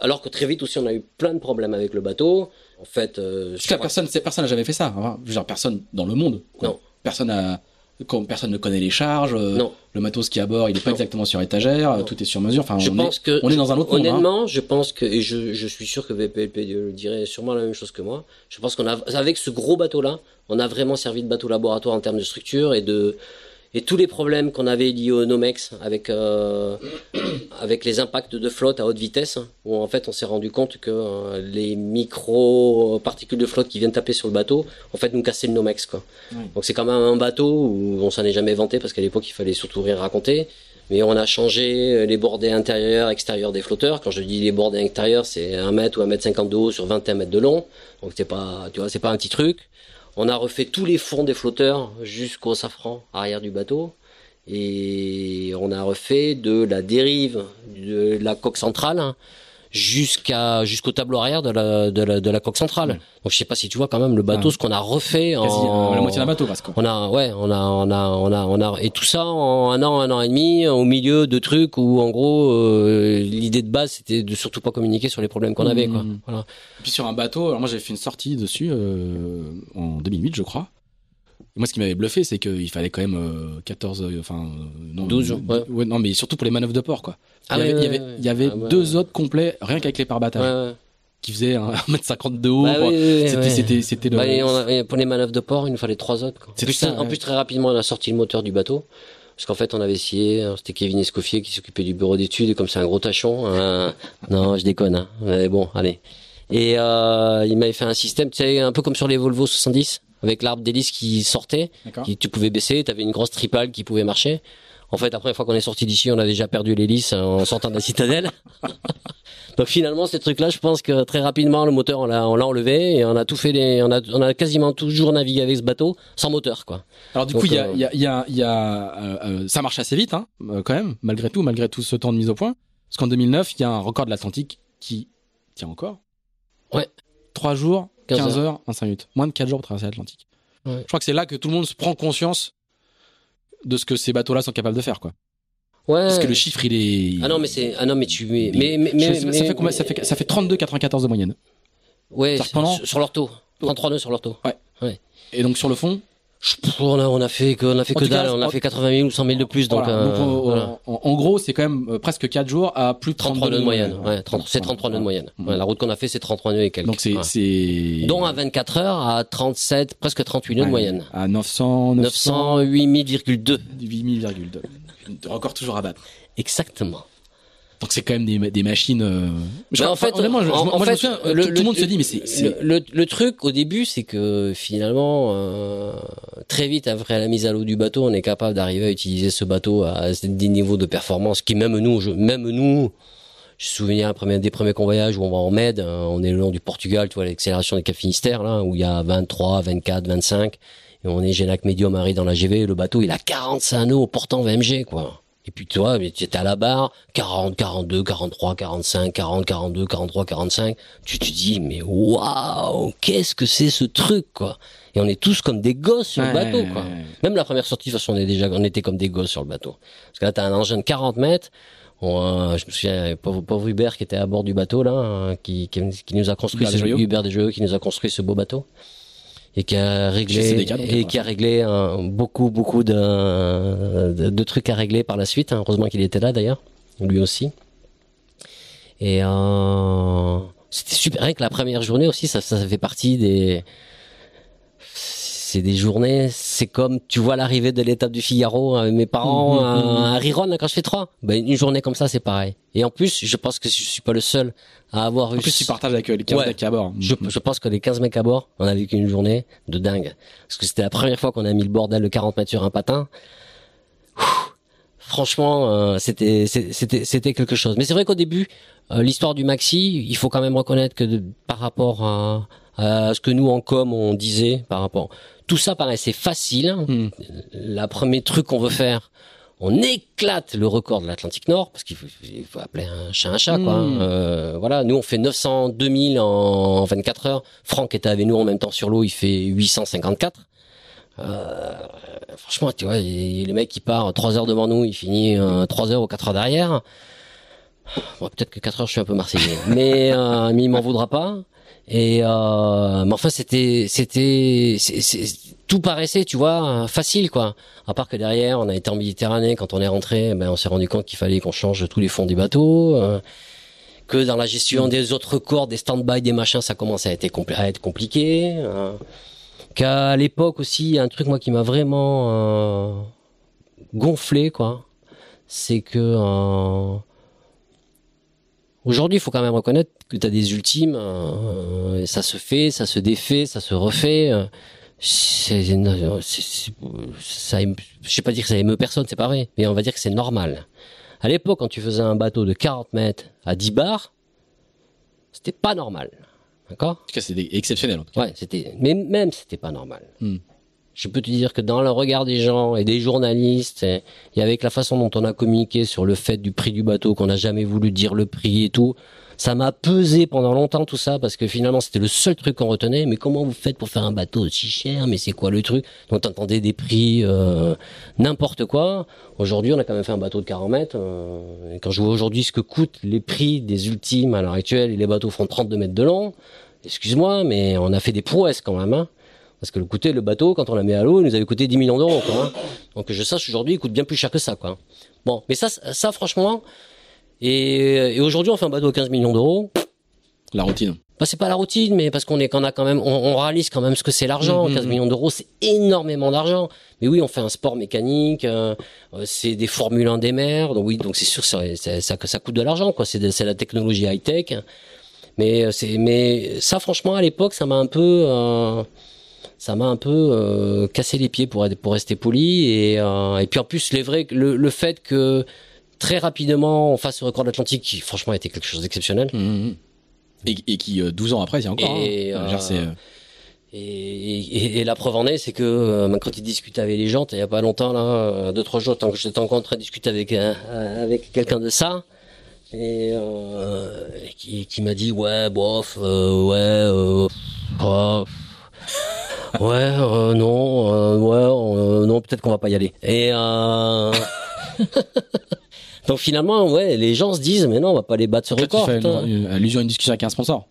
Alors que très vite aussi, on a eu plein de problèmes avec le bateau. En fait, euh, personne, personne n'a jamais fait ça. Hein. Je veux dire, personne dans le monde. Quoi. Non. Personne n'a quand personne ne connaît les charges, euh, non. le matos qui est à bord, il n'est pas exactement sur étagère, tout est sur mesure. Enfin, je on pense est, que on est dans un autre honnêtement, monde. Honnêtement, je pense que et je, je suis sûr que VPLP le dirait sûrement la même chose que moi. Je pense qu'on a avec ce gros bateau là, on a vraiment servi de bateau laboratoire en termes de structure et de et tous les problèmes qu'on avait liés au Nomex avec euh, (coughs) avec les impacts de flotte à haute vitesse où en fait on s'est rendu compte que euh, les micro particules de flotte qui viennent taper sur le bateau en fait nous cassaient le Nomex quoi. Donc c'est quand même un bateau où on s'en est jamais vanté parce qu'à l'époque il fallait surtout rien raconter. Mais on a changé les bordées intérieures extérieures des flotteurs. Quand je dis les bordées intérieures c'est un mètre ou un mètre cinquante de haut sur 21 mètres de long. Donc c'est pas tu vois c'est pas un petit truc on a refait tous les fonds des flotteurs jusqu'au safran arrière du bateau. Et on a refait de la dérive de la coque centrale jusqu'à jusqu'au tableau arrière de la de la, de la coque centrale. Donc je sais pas si tu vois quand même le bateau ce qu'on a refait en euh, la moitié d'un bateau parce qu'on a ouais on a on a on a on a et tout ça en un an un an et demi au milieu de trucs où en gros euh, l'idée de base c'était de surtout pas communiquer sur les problèmes qu'on avait quoi. Mmh. Voilà. Et puis sur un bateau alors moi j'ai fait une sortie dessus euh, en 2008 je crois moi, ce qui m'avait bluffé, c'est qu'il fallait quand même 14, euh, euh, enfin, euh, non, 12 ouais. non, mais surtout pour les manœuvres de port, quoi. Ah il y avait, il y avait, ah deux autres complets, rien qu'avec les pare-batailles. Qui faisaient 1m50 de haut. Bah c'était, c'était, le... bah, pour les manœuvres de port, il nous fallait trois autres, quoi. En plus, en plus, très rapidement, on a sorti le moteur du bateau. Parce qu'en fait, on avait essayé, hein, c'était Kevin Escoffier qui s'occupait du bureau d'études, et comme c'est un gros tachon, hein, (laughs) non, je déconne, hein. Mais bon, allez. Et euh, il m'avait fait un système, tu sais, un peu comme sur les Volvo 70 avec l'arbre d'hélice qui sortait, qui tu pouvais baisser, tu avais une grosse tripale qui pouvait marcher. En fait, la première fois qu'on est sorti d'ici, on a déjà perdu l'hélice en sortant de la citadelle. (laughs) Donc finalement, ces trucs-là, je pense que très rapidement, le moteur, on l'a, on l'a enlevé et on a tout fait. Les, on a, on a quasiment toujours navigué avec ce bateau sans moteur, quoi. Alors du Donc, coup, il y a, euh, y a, y a, il y a, euh, euh, ça marche assez vite, hein, quand même, malgré tout, malgré tout ce temps de mise au point. Parce qu'en 2009, il y a un record de l'Atlantique qui tient encore. Ouais. 3 jours, 15, 15 heures, 25 minutes. Moins de 4 jours pour traverser l'Atlantique. Ouais. Je crois que c'est là que tout le monde se prend conscience de ce que ces bateaux-là sont capables de faire, quoi. Ouais. Parce que le chiffre, il est. Ah non, mais c'est, ah non, mais tu, mais, mais, mais, Je sais- mais- ça, fait combien ça fait, ça fait 32,94 de moyenne. ouais, pendant- sur, sur l'orto. 33 nœuds sur l'orto. Et donc sur le fond, On a, on a fait que, on a fait que cas, dalle, on a fait 80 000 ou 100 000 de plus, donc, voilà. euh, Donc, en- voilà. en, en gros, c'est quand même euh, presque 4 jours à plus de 33 nœuds de moyenne. Ouais, 30 c'est Ouais. 33 nœuds de moyenne. Ouais. La route qu'on a fait, c'est 33 nœuds et quelques. Donc c'est Ouais. c'est Dont à 24 heures à 37, presque 38 nœuds de moyenne. À 900, 900, 908 000,2. 8000,2. Record toujours à battre. Exactement. Donc c'est quand même des, des machines. euh, je crois- en fait, je, en- moi, fait, souviens, le- tout, le- le monde se dit, mais c'est, Le, le, truc au début, c'est que finalement, euh, très vite après la mise à l'eau du bateau, on est capable d'arriver à utiliser ce bateau à des niveaux de performance qui même nous, je, même nous, je me souviens des premiers convoyages où on va en Med, euh, on est le long du Portugal, tu vois l'accélération des Cap Finistère là, où il y a 23, 24, 25, et on est Génac Medium Harry dans la GV, le bateau il a 45 nœuds portant VMG quoi. Et puis tu vois, mais tu étais à la barre, 40, 42, 43, 45, 40, 42, 43, 45. Tu te dis, mais waouh, qu'est-ce que c'est ce truc, quoi? Et on est tous comme des gosses sur le bateau, quoi. Même la première sortie, de toute façon, on, est déjà, on était comme des gosses sur le bateau. Parce que là, t'as un engin de 40 mètres. On, euh, je me souviens, pauvre, pauvre Hubert qui était à bord du bateau, là, hein, qui, qui, qui nous a construit Hubert ce, qui nous a construit ce beau bateau. Et qui a réglé, et qui a réglé un- beaucoup, beaucoup de, de, de trucs à régler par la suite. hein. Heureusement qu'il était là, d'ailleurs. Lui aussi. Et euh, c'était super. Rien que la première journée aussi, ça, ça fait partie des. C'est des journées, c'est comme tu vois l'arrivée de l'étape du Figaro avec mes parents Mhm, à, à Riron quand je fais trois. Ben, une journée comme ça, c'est pareil. Et en plus, je pense que je suis pas le seul à avoir En eu. plus, tu partages avec euh, les 15 Ouais. mecs à bord. Je, je pense que les 15 mecs à bord, on a vécu une journée de dingue. Parce que c'était la première fois qu'on a mis le bordel de 40 mètres sur un patin. Ouh. Franchement, euh, c'était c'était c'était quelque chose. Mais c'est vrai qu'au début, euh, l'histoire du maxi, il faut quand même reconnaître que de- par rapport à, à ce que nous en com on disait, par rapport, tout ça paraissait facile. Hmm. La premier truc qu'on veut faire, on éclate le record de l'Atlantique Nord parce qu'il faut, appeler un chat un chat quoi. Mm. Euh, voilà, nous on fait 900 2000 en 24 heures. Franck était avec nous en même temps sur l'eau, il fait 854. Euh, franchement, tu vois, le mec qui part 3 heures devant nous, il finit euh, 3 heures ou 4 heures derrière. Bon, peut-être que 4 heures, je suis un peu marseillais, mais euh, mais il m'en voudra pas. Et euh, mais enfin, c'était c'était tout paraissait, tu vois, facile quoi. À part que derrière, on a été en Méditerranée quand on est rentré, ben on s'est rendu compte qu'il fallait qu'on change tous les fonds du bateau. euh, que dans la gestion des autres corps, des stand-by, des machins, ça commençait à être, compliqué. euh, Qu'à l'époque aussi, un truc moi qui m'a vraiment euh, gonflé, quoi. C'est que aujourd'hui, il faut quand même reconnaître que tu as des ultimes. euh, ça se fait, ça se défait, ça se refait. euh, c'est, c'est- c'est- ça, je sais pas dire que ça émeut personne, c'est pas vrai, mais on va dire que c'est normal. À l'époque, quand tu faisais un bateau de 40 mètres à 10 bars, c'était pas normal. D'accord? En tout cas, c'est des- exceptionnel. en tout cas. Ouais, c'était, mais même c'était pas normal. Hmm. Je peux te dire que dans le regard des gens et des journalistes, et, et avec la façon dont on a communiqué sur le fait du prix du bateau, qu'on n'a jamais voulu dire le prix et tout, ça m'a pesé pendant longtemps tout ça parce que finalement c'était le seul truc qu'on retenait. Mais comment vous faites pour faire un bateau aussi cher? Mais c'est quoi le truc? Donc t'entendais des prix euh, n'importe quoi. Aujourd'hui, on a quand même fait un bateau de 40 mètres. euh, et quand je vois aujourd'hui ce que coûtent les prix des ultimes à l'heure actuelle, et les bateaux font 32 mètres de long. Excuse-moi, mais on a fait des prouesses quand même. Hein parce que le coûter le bateau, quand on l'a mis à l'eau, il nous avait coûté 10 millions d'euros. Hein. Donc je sache aujourd'hui, il coûte bien plus cher que ça. Quoi. Bon, mais ça, ça franchement, et, et aujourd'hui on fait un bateau à 15 millions d'euros. La routine. Bah, c'est pas la routine, mais parce qu'on est qu'on a quand même, on, on réalise quand même ce que c'est l'argent. Mhm, 15 millions d'euros, c'est énormément d'argent. Mais oui, on fait un sport mécanique, euh, euh, c'est des Formule 1 des mers, donc oui, donc c'est sûr que ça, ça, ça, ça coûte de l'argent, quoi. C'est de- c'est la technologie high tech. Mais euh, c'est, mais ça, franchement, à l'époque, ça m'a un peu, euh, ça m'a un peu euh, cassé les pieds pour, pour rester poli. Et, euh, et puis en plus, les vrais, le, le fait que très rapidement on fasse le record de l'Atlantique, qui franchement était quelque chose d'exceptionnel. Mhm. Et, et qui, euh, 12 ans après, c'est encore. Et, hein. Euh, euh, Et, et, et la preuve en est, c'est que euh, quand il discute avec les gens, il y a pas longtemps, là, euh, deux trois jours, tant que j'étais encore en train de discuter avec euh, avec quelqu'un de ça, et, euh, et qui, qui m'a dit ouais, bof, euh, ouais, euh, oh, ouais, euh, non, euh, ouais, euh, non, peut-être qu'on va pas y aller. Et euh, (laughs) donc finalement, ouais, les gens se disent mais non, on va pas les battre ce Toi, tu record. fais putain. une- une- allusion à une discussion avec un sponsor.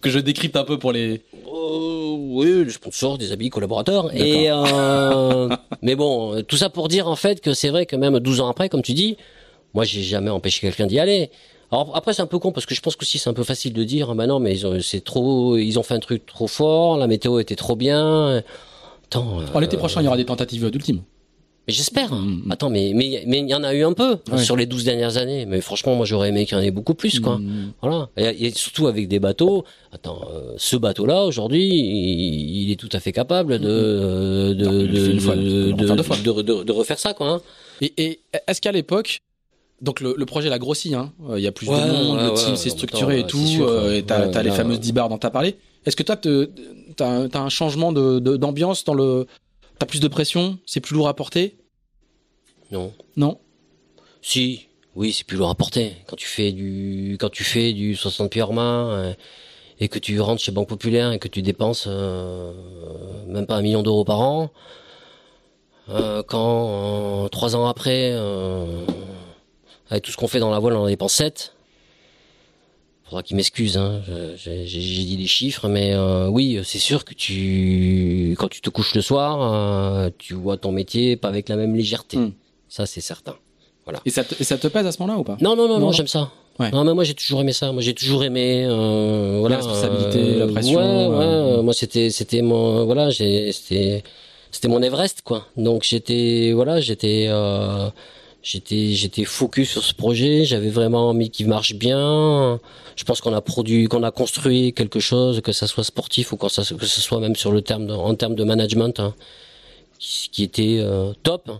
Que je décrypte un peu pour les. Euh, oui, les sponsors, des habits, collaborateurs. Et euh, (laughs) mais bon, tout ça pour dire en fait que c'est vrai que même 12 ans après, comme tu dis, moi j'ai jamais empêché quelqu'un d'y aller. Alors après c'est un peu con parce que je pense qu'aussi c'est un peu facile de dire, ah bah non mais ils ont, c'est trop, ils ont fait un truc trop fort, la météo était trop bien. Attends. Oh, L'été euh, prochain, il y aura des tentatives d'ultime. Mais j'espère. Mm, mm. Attends, mais mais mais il y en a eu un peu Ouais. sur les 12 dernières années. Mais franchement, moi j'aurais aimé qu'il y en ait beaucoup plus, quoi. Mhm. Voilà. Et, et surtout avec des bateaux. Attends, euh, ce bateau-là aujourd'hui, il, il est tout à fait capable de refaire ça, quoi. hein. Et, et est-ce qu'à l'époque, donc le, le projet l'a grossi, hein. euh, il y a plus Ouais, de monde, ouais, le ouais, team s'est structuré temps, et tout, sûr, euh, et t'as ouais, t'as les fameuses ouais. 10 bars dont t'as parlé. Est-ce que toi, t'as un, t'as un changement de- de- d'ambiance dans le. T'as plus de pression C'est plus lourd à porter? Non. Non? Si. Oui, c'est plus lourd à porter. Quand tu fais du quand tu fais du 60 pieds hors main et que tu rentres chez Banque Populaire et que tu dépenses euh, même pas un million d'euros par an, euh, quand euh, trois ans après, euh, avec tout ce qu'on fait dans la voile, on en dépense 7. Faudra qu'il m'excuse, hein. j'ai dit les chiffres, mais euh, oui, c'est sûr que tu, quand tu te couches le soir, euh, tu vois ton métier pas avec la même légèreté. Hmm. Ça, c'est certain. et ça, te, et ça te pèse à ce moment-là ou pas? Non, non, non, non, Non, j'aime ça. Ouais. Non, mais moi j'ai toujours aimé ça. Moi j'ai toujours aimé, euh, voilà, responsabilité, la pression, Ouais, ouais. euh, Moi c'était, c'était mon, voilà, j'ai, c'était, c'était mon Everest quoi. Donc j'étais, voilà, j'étais, euh, j'étais, j'étais focus sur ce projet. J'avais vraiment envie qu'il marche bien. Je pense qu'on a produit, qu'on a construit quelque chose, que ça soit sportif ou que ça, que ce soit même sur le terme, de- en termes de management, hein, qui, qui était euh, top.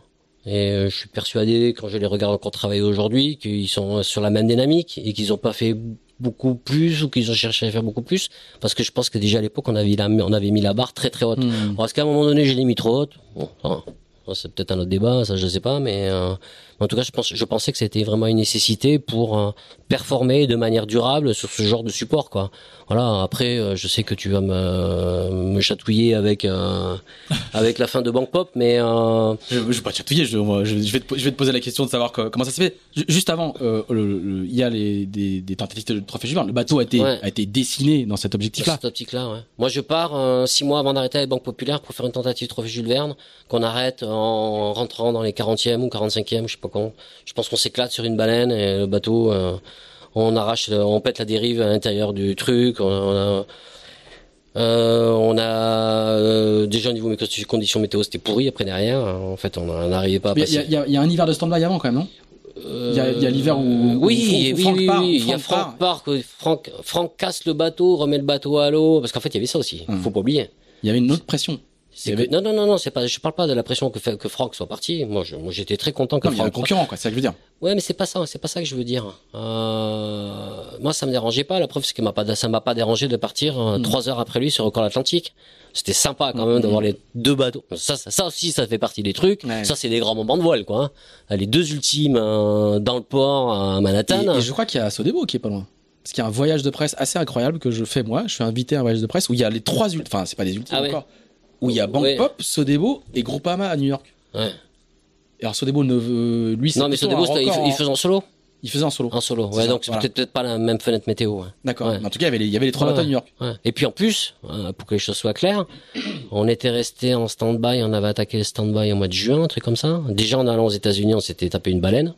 Et euh, je suis persuadé, quand je les regarde encore travailler aujourd'hui, qu'ils sont sur la même dynamique et qu'ils n'ont pas fait beaucoup plus ou qu'ils ont cherché à faire beaucoup plus. Parce que je pense que déjà à l'époque, on avait, la- on avait mis la barre très très haute. Alors, Est-ce qu'à un moment donné, je l'ai mis trop haute Bon, ça, c'est peut-être un autre débat, ça je sais pas, mais euh, en tout cas, je, pense, je pensais que c'était vraiment une nécessité pour euh, performer de manière durable sur ce genre de support, quoi. Voilà. Après, euh, je sais que tu vas me, me chatouiller avec euh, avec la fin de Bank Pop, mais Je, je vais pas te chatouiller, je, moi, je, je vais te, je vais te poser la question de savoir co- comment ça s'est fait. Ju- Juste avant, il y a les, des, des tentatives de trophée Julien. Le bateau a été, Ouais. a été dessiné dans cet Dans objectif-là. cette optique-là, ouais. Moi, je pars six mois avant d'arrêter avec Banque Populaire pour faire une tentative de trophée Jules Verne, qu'on arrête en rentrant dans les 40e ou 45e, je sais pas quand. Je pense qu'on s'éclate sur une baleine et le bateau, euh, on arrache, on pète la dérive à l'intérieur du truc. On, on a, euh, on a euh, déjà au niveau des conditions météo, c'était pourri. Après derrière, en fait, on n'arrivait pas à Il y, a- il y a- il y a un hiver de stand-by avant quand même, non? Il y a, il l'hiver où, où oui, oui, Franck oui, part, oui, où il y a Franck part. Part, Franck, Franck casse le bateau, remet le bateau à l'eau, parce qu'en fait, il y avait ça aussi. Hmm. Faut pas oublier. Il y avait une autre pression. C'est Il y que- avait- non, non, non, non, c'est pas, je parle pas de la pression que, fait, que Franck soit parti. Moi, je, moi, j'étais très content que Non, mais il y a un Franck. concurrent, quoi. C'est ça que je veux dire. Ouais, mais c'est pas ça, c'est pas ça que je veux dire. Euh, moi, ça me dérangeait pas. La preuve, c'est que m'a pas, ça m'a pas dérangé de partir Hmm. trois heures après lui sur le record Atlantique. C'était sympa quand même d'avoir les deux bateaux. Ça, ça, ça aussi, ça fait partie des trucs. Ouais. Ça, c'est des grands moments de voile, quoi. hein. Les deux ultimes euh, dans le port à Manhattan. Et, et je crois qu'il y a Sodebo qui est pas loin. Parce qu'il y a un voyage de presse assez incroyable que je fais moi. Je suis invité à un voyage de presse où il y a les trois ultimes. Enfin, c'est pas des ultimes Ah ouais. encore. Où il y a Bank Ouais. Pop, Sodebo et Groupama à New York. Ouais. Et alors Sodebo ne veut, lui, Non, mais Sodebo, il, il en- faisait en solo. il faisait en solo. En solo. Ouais, ça, donc c'est voilà. peut-être pas la même fenêtre météo. ouais. D'accord. Ouais. En tout cas, il y avait les, il y avait les trois Ouais, bateaux à New York. Ouais. Et puis en plus, euh, pour que les choses soient claires, on était resté en stand-by, on avait attaqué le stand-by au mois de juin, un truc comme ça. Déjà en allant aux États-Unis, on s'était tapé une baleine.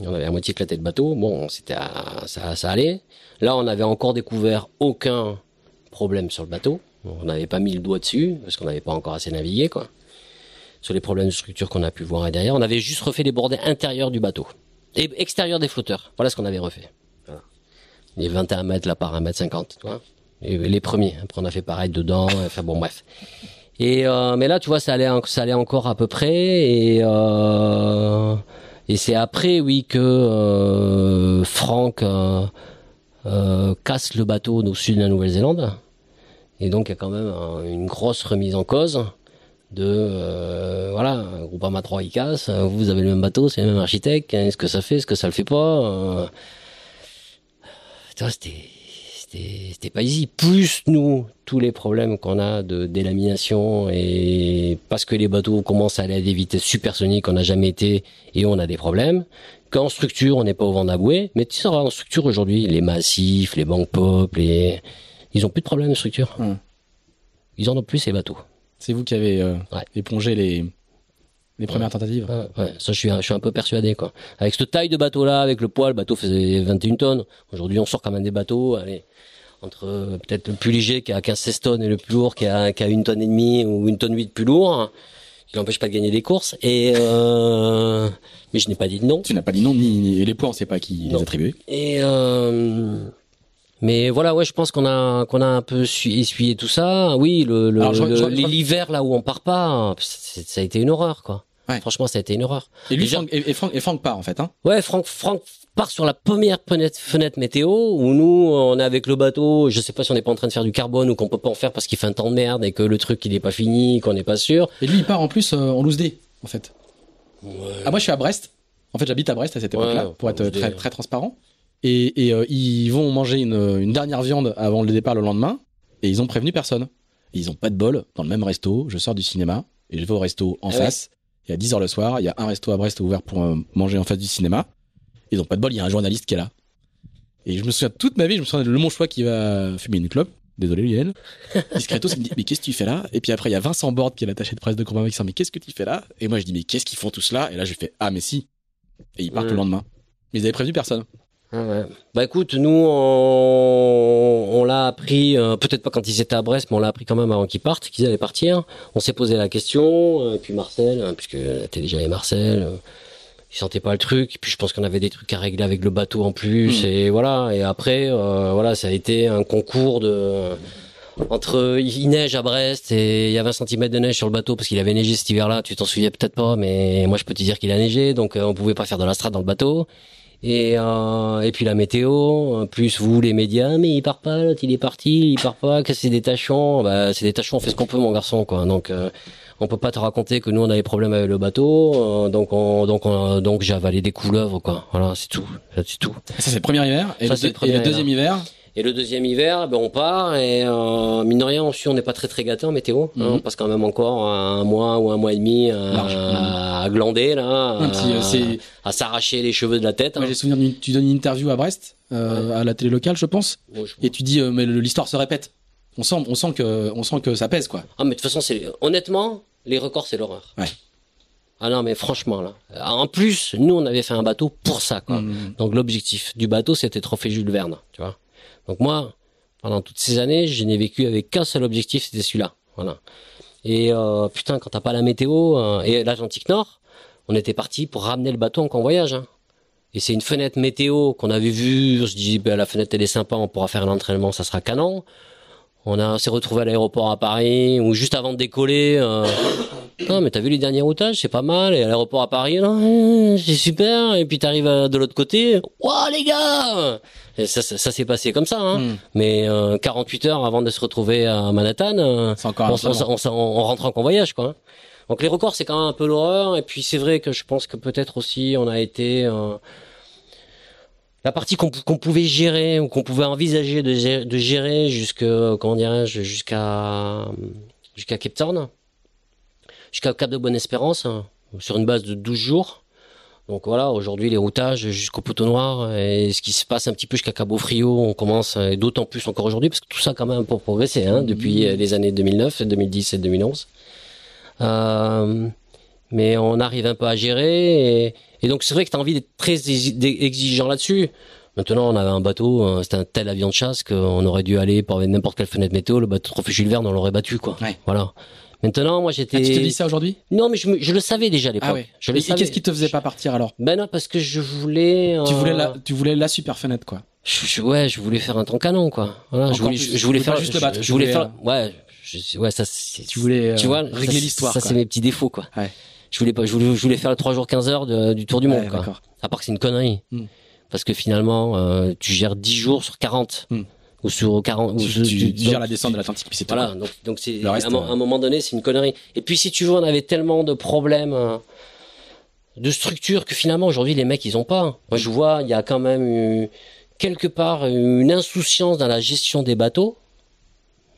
On avait à moitié éclaté le bateau. Bon, c'était ça, ça allait. Là, on avait encore découvert aucun problème sur le bateau. On n'avait pas mis le doigt dessus parce qu'on n'avait pas encore assez navigué, quoi. Sur les problèmes de structure qu'on a pu voir et derrière, on avait juste refait les bordées intérieures du bateau et extérieurs des flotteurs. Voilà ce qu'on avait refait. Voilà. Les 21 mètres là par 1 mètre 50, tu vois. les, premiers. Après, on a fait pareil dedans. Enfin bon, bref. Et euh, mais là, tu vois, ça allait, encore à peu près. Et euh, c'est après, oui, que euh, Franck euh, casse le bateau au sud de la Nouvelle-Zélande. Et donc, il y a quand même un- une grosse remise en cause de euh, voilà, Groupama 3 il casse, euh, vous avez le même bateau, c'est le même architecte, est-ce que ça fait, est-ce que ça le fait pas euh, c'était pas easy. Plus nous, tous les problèmes qu'on a de délamination et parce que les bateaux commencent à aller à des vitesses supersoniques, on n'a jamais été et on a des problèmes. Qu'en structure, on n'est pas au vent d'aboué, mais tu sais, en structure aujourd'hui, les massifs, les banques pop, les ils ont plus de problème de structure. Hmm. Ils en ont plus ces bateaux. C'est vous qui avez euh, Ouais. épongé les, les premières tentatives? Ouais, ça je suis, un- je suis un peu persuadé quoi. Avec cette taille de bateau là, avec le poids, le bateau faisait 21 tonnes. Aujourd'hui, on sort quand même des bateaux, allez, entre euh, peut-être le plus léger qui a 15-16 tonnes et le plus lourd qui a, qui a une tonne et demie ou une tonne 8 plus lourd, qui n'empêche pas de gagner des courses. Et euh, mais je n'ai pas dit de non. Tu n'as pas dit non, ni, ni- les points, on sait pas qui Non. les attribuer. Et euh, mais voilà, ouais, je pense qu'on a qu'on a un peu su- essuyé tout ça. Oui, le, l'hiver là où on part pas, ça a été une horreur quoi. Ouais. Franchement, ça a été une horreur. Et lui, Déjà- Franck, et, et Franck, et Franck part, en fait. Hein. Ouais, Franck, Franck part sur la première fenêtre, fenêtre météo où nous, on est avec le bateau. Je sais pas si on n'est pas en train de faire du carbone ou qu'on peut pas en faire parce qu'il fait un temps de merde et que le truc il est pas fini, qu'on n'est pas sûr. Et lui, il part en plus euh, en loose day, en fait. Ah, moi, je suis à Brest. En fait, j'habite à Brest à cette Ouais, époque-là, pour être très, très transparent. Et, et euh, ils vont manger une, une dernière viande avant le départ le lendemain. Et ils ont prévenu personne. Et ils ont pas de bol dans le même resto. Je sors du cinéma et je vais au resto en Ah face. Il y a 10 heures le soir. Il y a un resto à Brest ouvert pour euh, manger en face du cinéma. Ils ont pas de bol. Il y a un journaliste qui est là. Et je me souviens toute ma vie, je me souviens de mon choix qui va fumer une clope. Désolé, Lionel. (laughs) Discretos, il me dit, mais qu'est-ce que tu fais là? Et puis après, il y a Vincent Borde qui est l'attaché de presse de qui dit, mais qu'est-ce que tu fais là? Et moi, je dis, mais qu'est-ce qu'ils font tous là? Et là, je fais, ah, mais si. Et ils partent le lendemain. Mais ils avaient prévenu personne. Ouais. Bah écoute, nous on, on l'a appris, euh, peut-être pas quand ils étaient à Brest, mais on l'a appris quand même avant qu'ils partent, qu'ils allaient partir. On s'est posé la question, euh, puis Marcel, hein, puisque t'es déjà avec Marcel, euh, il sentait pas le truc. Et puis je pense qu'on avait des trucs à régler avec le bateau en plus, Mm. et voilà. Et après, euh, voilà, ça a été un concours de entre il neige à Brest et il y avait un centimètre de neige sur le bateau parce qu'il avait neigé cet hiver-là. Tu t'en souviens peut-être pas, mais moi je peux te dire qu'il a neigé, donc euh, on pouvait pas faire de la strade dans le bateau. Et euh, et puis la météo, plus vous les médias, mais il part pas, l'autre il est parti, il part pas, que c'est des tachons, bah c'est des tachons, on fait ce qu'on peut mon garçon quoi. Donc euh, on peut pas te raconter que nous on a des problèmes avec le bateau, euh, donc on donc on, donc j'ai avalé des couleuvres quoi. Voilà, c'est tout, c'est tout. Ça, c'est le premier hiver. Et, Ça, le, c'est le deux- premier et le deuxième hiver, Et le deuxième hiver, ben on part et euh, mine de rien, aussi on n'est pas très très gâté en météo. hein. Mhm. on passe quand même encore un mois ou un mois et demi à, Large. à glander là, euh, à, à s'arracher les cheveux de la tête. hein. j'ai souvenir d'une, tu donnes une interview à Brest, euh, à la télé locale, je pense. Je- Et tu dis, euh, mais l'histoire se répète. On sent, on sent que, on sent que ça pèse, quoi. Ah mais de toute façon, c'est honnêtement, les records c'est l'horreur. Ouais. Ah non mais franchement là. En plus, nous on avait fait un bateau pour ça quoi. Mm. Donc l'objectif du bateau c'était trophée Jules Verne, tu vois. Donc moi, pendant toutes ces années, je n'ai vécu avec qu'un seul objectif, c'était celui-là. Voilà. Et euh, putain, quand t'as pas la météo euh, et l'Atlantique Nord, on était parti pour ramener le bateau en convoyage. Hein. Et c'est une fenêtre météo qu'on avait vue. Se dit, ben, la fenêtre elle est sympa, on pourra faire un entraînement, ça sera canon. On a, on s'est retrouvé à l'aéroport à Paris, ou juste avant de décoller. Euh, non, mais t'as vu les derniers routages, c'est pas mal. Et à l'aéroport à Paris, non, euh, c'est super. Et puis t'arrives euh, de l'autre côté, waouh les gars Et ça, ça, ça s'est passé comme ça. Hein. Mm. Mais euh, 48 heures avant de se retrouver à Manhattan, euh, on, on, on on rentre en convoyage, quoi. Donc les records, c'est quand même un peu l'horreur. Et puis c'est vrai que je pense que peut-être aussi on a été euh, la partie qu'on pouvait gérer ou qu'on pouvait envisager de, gé- de gérer jusque comment dirais-je jusqu'à jusqu'à Cape Town, jusqu'à Cap de Bonne-Espérance, hein, sur une base de 12 jours. Donc voilà, aujourd'hui les routages jusqu'au Poteau Noir et ce qui se passe un petit peu jusqu'à Cabo Frio, on commence et d'autant plus encore aujourd'hui parce que tout ça quand même pour progresser hein, depuis euh, les années 2009, 2010 et 2011. Euh, mais on arrive un peu à gérer et, et donc c'est vrai que tu as envie d'être très exi- exigeant là-dessus. Maintenant, on avait un bateau, euh, c'était un tel avion de chasse qu'on aurait dû aller par n'importe quelle fenêtre météo, le bateau trophée Jules Verne, on l'aurait battu quoi. Ouais. Voilà. Maintenant, moi j'étais Ah, tu te dis ça aujourd'hui? Non, mais je, me- je le savais déjà à l'époque. Ah ouais. Je Et, le et savais. qu'est-ce qui te faisait pas partir alors? Ben non, parce que je voulais. Tu euh, voulais la, tu voulais la super fenêtre, quoi. je, je- ouais, je voulais faire un ton canon, quoi. Voilà, je voulais, plus, je, voulais faire, juste le je, battre, je tu voulais voulais, faire, ouais, je, ouais, ça, Tu voulais, tu euh, vois, régler l'histoire, Ça, c'est mes petits défauts, quoi. Ouais. Je voulais pas, je voulais, je voulais faire le 3 jours 15 heures de- du tour du monde, Ouais, quoi. d'accord. À part que c'est une connerie. Hmm. Parce que finalement, euh, tu gères 10 jours sur 40. Hmm. Ou sur 40, ou Tu, sur- tu- tu- tu gères la descente de l'Atlantique, puis c'est tout. voilà, donc donc c'est à, un euh, à un moment donné, c'est une connerie. Et puis si tu veux, on avait tellement de problèmes euh, de structure que finalement aujourd'hui les mecs ils ont pas. Moi je vois, il y a quand même eu, quelque part une insouciance dans la gestion des bateaux.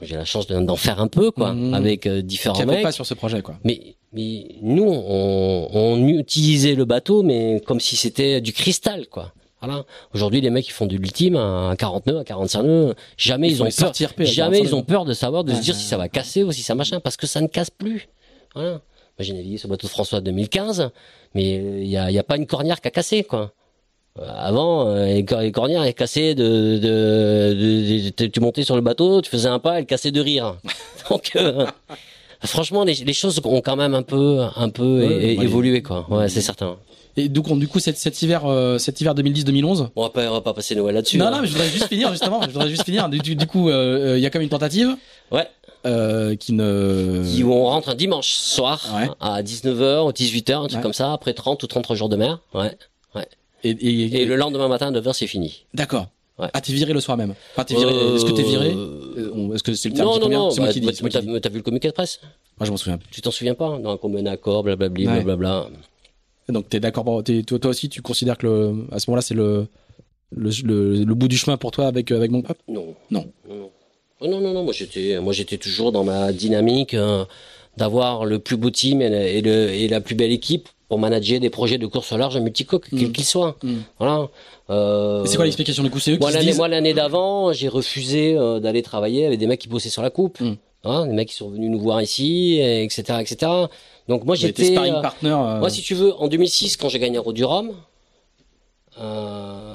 J'ai la chance de- d'en faire un peu quoi, Mhm. avec euh, différents mecs. pas sur ce projet, quoi. Mais mais nous on, on utilisait le bateau mais comme si c'était du cristal quoi. Voilà. Aujourd'hui les mecs ils font de l'ultime à 40 nœuds, à 45 nœuds. Jamais Il ils faut ont peur. Jamais 45 ils ont peur de savoir, de se dire si ça va casser ou si ça machin, parce que ça ne casse plus. Voilà. J'ai navigué sur le bateau de François 2015, mais il y a, y a pas une cornière qui a cassé, quoi. Euh, Avant, euh, les cor- les cornières, elles cassaient de, de, de- de- tu montais sur le bateau, tu faisais un pas, elles cassaient de rire. (laughs) Donc, euh, franchement, les, les choses ont quand même un peu, un peu Ouais, évolué, quoi. Ouais, c'est certain. Et donc, on- du coup, cet, cet hiver, euh, cet hiver 2010-2011. On va pas, on va pas passer Noël là-dessus. Non, hein. non, mais je voudrais juste finir, justement. Je voudrais juste finir. Du, du- coup, euh, euh, il y a quand même une tentative. Ouais. Euh, qui ne. Qui- où on rentre un dimanche soir Ouais. à 19h ou 18h, un truc Ouais. comme ça, après 30 ou 33 jours de mer. Ouais. Et, et- Et le lendemain matin, à 9h, c'est fini. D'accord. Ouais. Ah, t'es viré le soir même. Enfin, t'es viré. Euh, Est-ce que t'es viré Euh, Est-ce que c'est le terme Non, qui non, non. C'est moi bah, qui dis. c'est moi mais qui t'as dis. t'as vu le communiqué de presse Moi, je m'en souviens. Tu t'en souviens pas Dans un commun accord, blablabli, Ouais. blablabla. Donc, t'es d'accord. Toi, toi aussi, tu considères que le, à ce moment-là, c'est le, le, le, le bout du chemin pour toi avec, euh, avec mon peuple? Non. Non. Non, non. Oh, non, non, non, moi j'étais, moi j'étais toujours dans ma dynamique euh, d'avoir le plus beau team et, le, et la plus belle équipe pour manager des projets de course au large multicoque, quels Mm. qu'ils soient. Mm. Voilà. Euh, c'est quoi l'explication du coup? C'est eux qui Moi se l'année, disent. moi l'année d'avant, j'ai refusé euh, d'aller travailler avec des mecs qui bossaient sur la coupe. Mm. Hein, des mecs qui sont venus nous voir ici, et etc., etc. Donc moi j'étais, euh, partner. euh, moi si tu veux, en 2006 quand j'ai gagné Road du Rhum, euh,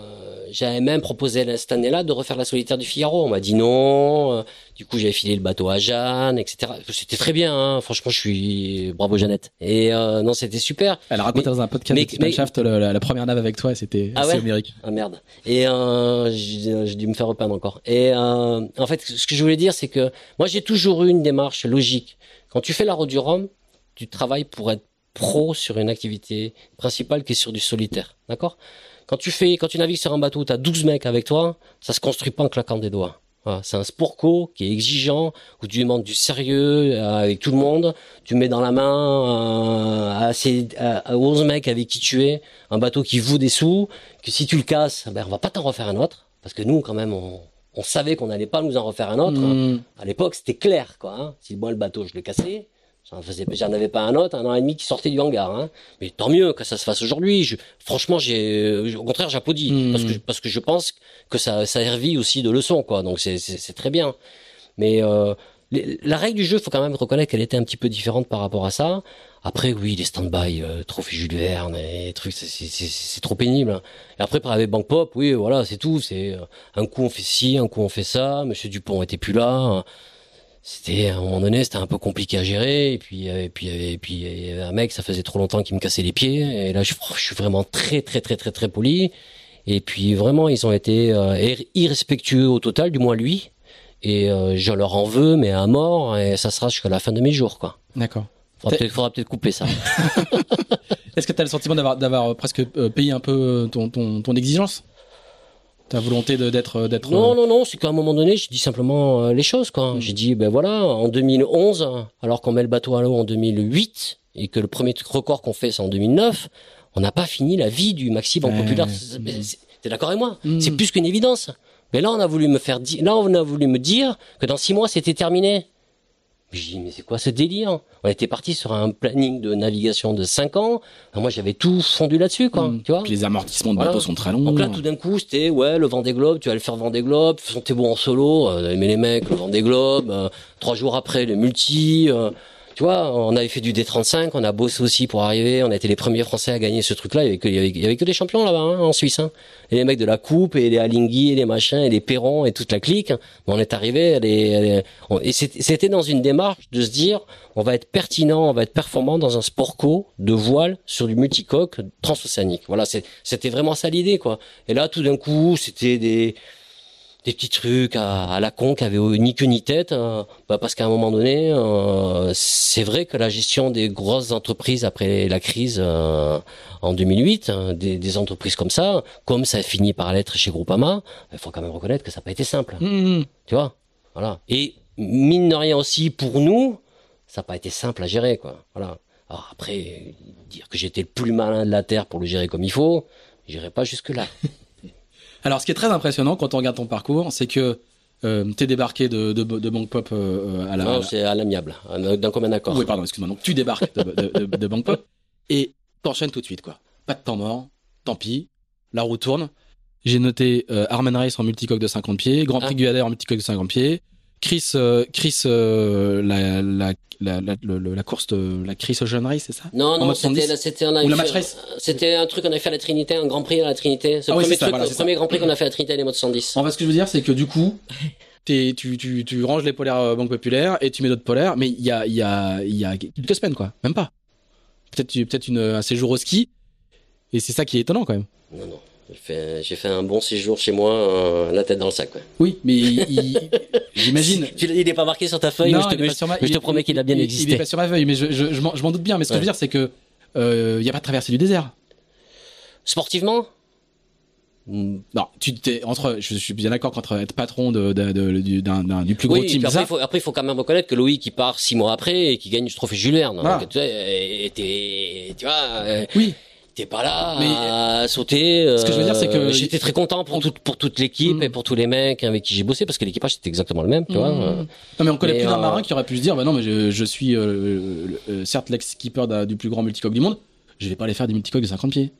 j'avais même proposé cette année-là de refaire la solitaire du Figaro. On m'a dit non. euh, Du coup, j'avais filé le bateau à Jeanne, etc. C'était très bien. Hein. Franchement, je suis bravo Jeannette. Et euh, non, c'était super. Elle Mais- dans un podcast mais- de mais- Shaft le- la, la première nave avec toi c'était Ah assez ouais homérique. Ah merde. Et euh, j'ai j'ai dû me faire repeindre encore. Et euh, en fait, ce que je voulais dire, c'est que moi, j'ai toujours eu une démarche logique. Quand tu fais la route du Rhum, tu travailles pour être pro sur une activité principale qui est sur du solitaire. D'accord? Quand tu fais, quand tu navigues sur un bateau, tu as 12 mecs avec toi, ça se construit pas en claquant des doigts. Voilà, c'est un sport co qui est exigeant, où tu demandes du sérieux euh, avec tout le monde. Tu mets dans la main euh, à, ces, à, à 11 mecs avec qui tu es, un bateau qui vaut des sous, que si tu le casses, ben, on va pas t'en refaire un autre. Parce que nous, quand même, on, on savait qu'on n'allait pas nous en refaire un autre. Mm. À l'époque, c'était clair, quoi. Hein. Si moi le bateau, je le cassais, j'en faisais, j'en avais pas un autre, un an et demi qui sortait du hangar. Hein. Mais tant mieux que ça se fasse aujourd'hui. Je, franchement, j'ai, au contraire, j'applaudis Mhm. parce que parce que je pense que ça, ça a servi aussi de leçon, quoi. Donc c'est, c'est, c'est très bien. Mais euh, les- la règle du jeu, faut quand même reconnaître qu'elle était un petit peu différente par rapport à ça. Après, oui, les stand-by, euh, trophée Jules Verne et trucs, c'est, c'est, trop pénible. hein. Et après, par avec Bank Pop, oui, voilà, c'est tout. C'est euh, un coup on fait ci, un coup on fait ça. Monsieur Dupont était plus là. C'était à un moment donné, c'était un peu compliqué à gérer. Et puis, euh, et puis, et puis, il y avait un mec, ça faisait trop longtemps qu'il me cassait les pieds. Et là, je, je suis vraiment très, très, très, très, très poli. Et puis, vraiment, ils ont été euh, ir- irrespectueux au total, du moins lui. Et euh, je leur en veux, mais à mort. Et ça sera jusqu'à la fin de mes jours, quoi. D'accord. Faudra peut-être, faudra peut-être couper ça. (laughs) Est-ce que tu as le sentiment d'avoir d'avoir presque euh, payé un peu ton, ton, ton exigence? Ta volonté de- d'être d'être Non, euh, non, non, c'est qu'à un moment donné, je dis simplement euh, les choses, quoi. Mm. J'ai dit, ben voilà, en 2011, alors qu'on met le bateau à l'eau en 2008, et que le premier record qu'on fait, c'est en 2009, on n'a pas fini la vie du maxi banque populaire. C'est- T'es d'accord avec moi? Mm. C'est plus qu'une évidence. Mais là, on a voulu me faire dire, là, on a voulu me dire que dans six mois, c'était terminé. J'ai dit, mais c'est quoi ce délire? On était parti sur un planning de navigation de 5 ans. Alors moi, j'avais tout fondu là-dessus, quoi. mm. Tu vois Puis les amortissements de Voilà. bateau sont très longs. donc là, tout d'un coup, c'était ouais, le Vendée Globe, tu vas le faire Vendée Globe, t'es bon en solo, euh, mais les mecs, le Vendée Globe, euh, trois jours après, le multi, euh, tu vois, on avait fait du D35, on a bossé aussi pour arriver, on a été les premiers Français à gagner ce truc-là. Il y avait que, il des champions là-bas hein, en Suisse. Hein. Et les mecs de la coupe et les Alingui et les machins et les Perron et toute la clique. On est arrivé, et c'était dans une démarche de se dire, on va être pertinent, on va être performant dans un sport co de voile sur du multicoque transocéanique. Voilà, c'était vraiment ça l'idée quoi. Et là, tout d'un coup, c'était des des petits trucs à, à la con qui avaient ni queue ni tête, euh, bah parce qu'à un moment donné, euh, c'est vrai que la gestion des grosses entreprises après la crise euh, en 2008, hein, des, des entreprises comme ça, comme ça a fini par l'être chez Groupama, il faut quand même reconnaître que ça n'a pas été simple, Mmh. tu vois? Voilà. Et mine de rien aussi pour nous, ça n'a pas été simple à gérer, quoi. Voilà. Alors après, dire que j'étais le plus malin de la terre pour le gérer comme il faut, j'irai pas jusque là. (laughs) Alors, ce qui est très impressionnant quand on regarde ton parcours, c'est que euh, t'es débarqué de, de, de Bank Pop euh, à la. Non, c'est à l'amiable, d'un commun accord. Oui, pardon, excuse-moi. Donc, tu débarques de, de, de, de Bank Pop (laughs) et t'enchaînes tout de suite, quoi. Pas de temps mort, tant pis, la roue tourne. J'ai noté euh, Armen Race en multicoque de 50 pieds, Grand Prix Ah. Guyader en multicoque de 50 pieds, Chris, euh, Chris, euh, la, la, la, course de la Chris Ocean Race, c'est ça? Non, non, c'était, 110? là, c'était, un truc qu'on avait fait à la Trinité, un Grand Prix à la Trinité. C'est Ah le oui, premier c'est ça, truc, voilà, le premier Grand Prix qu'on a fait à la Trinité, les modes 110. En fait, ce que je veux dire, c'est que du coup, tu, tu, tu ranges les polaires euh, Banque Populaire et tu mets d'autres polaires, mais il y a, y, a, y a quelques semaines, quoi. Même pas. Peut-être, une, un séjour au ski. Et c'est ça qui est étonnant, quand même. Non, non. J'ai fait, un bon séjour chez moi, euh, la tête dans le sac, ouais. Oui, mais il- (laughs) j'imagine. Il est pas marqué sur ta feuille, Non, mais je te, mais sur ma- je te promets qu'il a bien il- Il existé. est pas sur ma feuille, mais je, je, je m'en, doute bien. Mais ce que Ouais. je veux dire, c'est que euh, il y a pas de traversée du désert. Sportivement? Non, tu t'es entre. Je suis bien d'accord qu'entre être patron de, de- de- du- plus gros Oui, team, après, il faut, après, il faut quand même reconnaître que Loïc, il part six mois après et qui gagne le trophée Jules Verne. Voilà. Donc, tu et t'es- tu vois, euh, oui, t'es pas là Mais, à sauter. ce que je veux dire, c'est que- euh, j'étais très content pour toute, pour toute l'équipe Mm. et pour tous les mecs avec qui j'ai bossé parce que l'équipage c'était exactement le même, tu vois. Mmh. euh. Non mais on connaît Mais, plus d'un euh, marin qui aurait pu se dire bah non mais je, je suis euh, certes l'ex-skipper d'un- du plus grand multicoque du monde, je vais pas aller faire des multicoques de 50 pieds.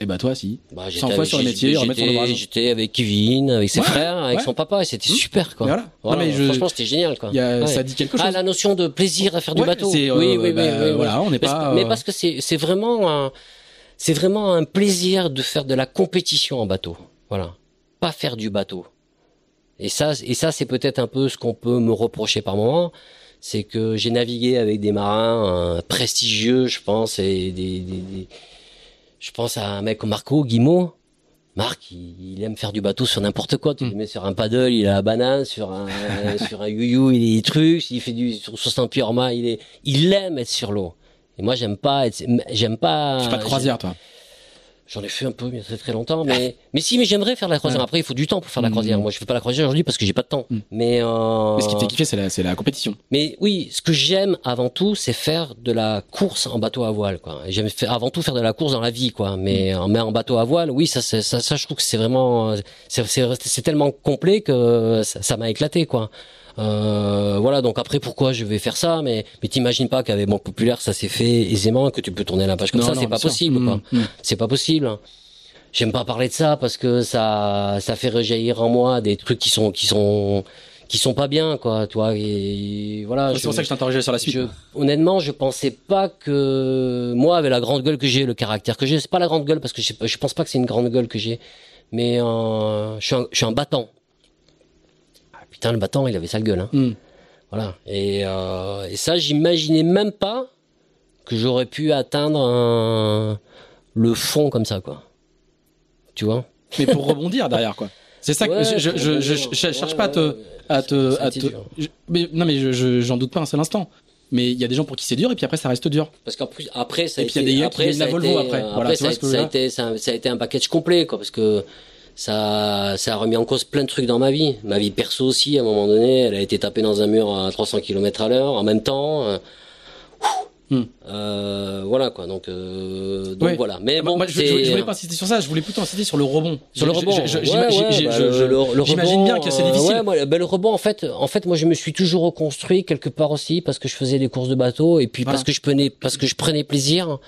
Et bah toi si. Bah, 100 fois avec- sur le métier, remettre son j'étais- avec Kevin, avec ses Ouais, frères, avec ouais. son papa et c'était Mmh. super quoi. Mais voilà. Voilà, Non, mais je- franchement c'était génial quoi. Il y a, Ouais. ça dit quelque chose. Ah la notion de plaisir à faire du bateau. oui, oui, bah, oui, oui. Voilà, on n'est pas. Mais parce que c'est c'est vraiment c'est vraiment un plaisir de faire de la compétition en bateau. Voilà, pas faire du bateau. Et ça et ça c'est peut-être un peu ce qu'on peut me reprocher par moment, c'est que j'ai navigué avec des marins euh, prestigieux, je pense, et des, des, des- je pense à un mec comme Marco Guimau. Marc, il, il aime faire du bateau sur n'importe quoi. Tu Mm. le mets sur un paddle, il a la banane, sur un, (laughs) sur un you il est des trucs. S'il fait du, sur 60 pieds hors il est, il aime être sur l'eau. Et moi, j'aime pas être, j'aime pas. tu pas de croisière toi. J'en ai fait un peu, mais ça fait très longtemps. Mais, (laughs) mais si, mais j'aimerais faire la croisière. Après, il faut du temps pour faire la croisière. Moi, je fais pas la croisière aujourd'hui parce que j'ai pas de temps. Mm. Mais, euh, Mais ce qui te fait kiffer c'est la, c'est la compétition. mais oui, ce que j'aime avant tout, c'est faire de la course en bateau à voile, quoi. J'aime faire avant tout faire de la course dans la vie, quoi. Mais, en mais en bateau à voile, oui, ça, ça, ça, je trouve que c'est vraiment, euh, c'est, c'est, c'est tellement complet que ça, ça m'a éclaté, quoi. Euh, voilà, donc après, pourquoi je vais faire ça Mais, mais t'imagines pas qu'avec Banque Populaire, ça s'est fait aisément, que tu peux tourner la page comme Non, ça, c'est pas sûr. possible, Mm, quoi. mm. C'est pas possible. J'aime pas parler de ça parce que ça, ça fait rejaillir en moi des trucs qui sont, qui sont, qui sont pas bien, quoi. Toi, et voilà. C'est pour ça que je t'interrogeais sur la suite. je, honnêtement, je pensais pas que moi, avec la grande gueule que j'ai, le caractère que j'ai, c'est pas la grande gueule parce que je, je pense pas que c'est une grande gueule que j'ai, mais euh, je suis un, je suis un battant. Putain, le battant, il avait sale gueule, hein. Mm. Voilà. Et, euh, et ça, j'imaginais même pas que j'aurais pu atteindre un- le fond comme ça, quoi. Tu vois? Mais pour rebondir derrière quoi. C'est ça que Ouais, je, je, pour je, je- rebondir. je cherche Ouais, pas à te, ouais, à te, à te- mais, non mais je, je- j'en doute pas un seul instant. Mais il y a des gens pour qui c'est dur et puis après ça reste dur. Parce qu'en plus, après, ça a Et puis, il y a été, des gars qui après, viennent ça a la Volvo été, après. euh, Voilà, après, a, a été, ça a été un package complet, quoi, parce que ça, ça a remis en cause plein de trucs dans ma vie. Ma vie perso aussi, à un moment donné, elle a été tapée dans un mur à 300 km à l'heure, en même temps. euh, Hmm. euh, voilà, quoi. Donc, euh, donc Ouais. voilà. Mais Moi, bon, moi, je, je, c'est- je voulais pas insister sur ça, je voulais plutôt insister sur le rebond. sur le rebond. bah, J'imagine bien que c'est euh, difficile. ouais, moi, ben, le rebond, en fait, en fait, moi, je me suis toujours reconstruit quelque part aussi parce que je faisais des courses de bateau et puis Voilà. parce que je prenais, parce que je prenais plaisir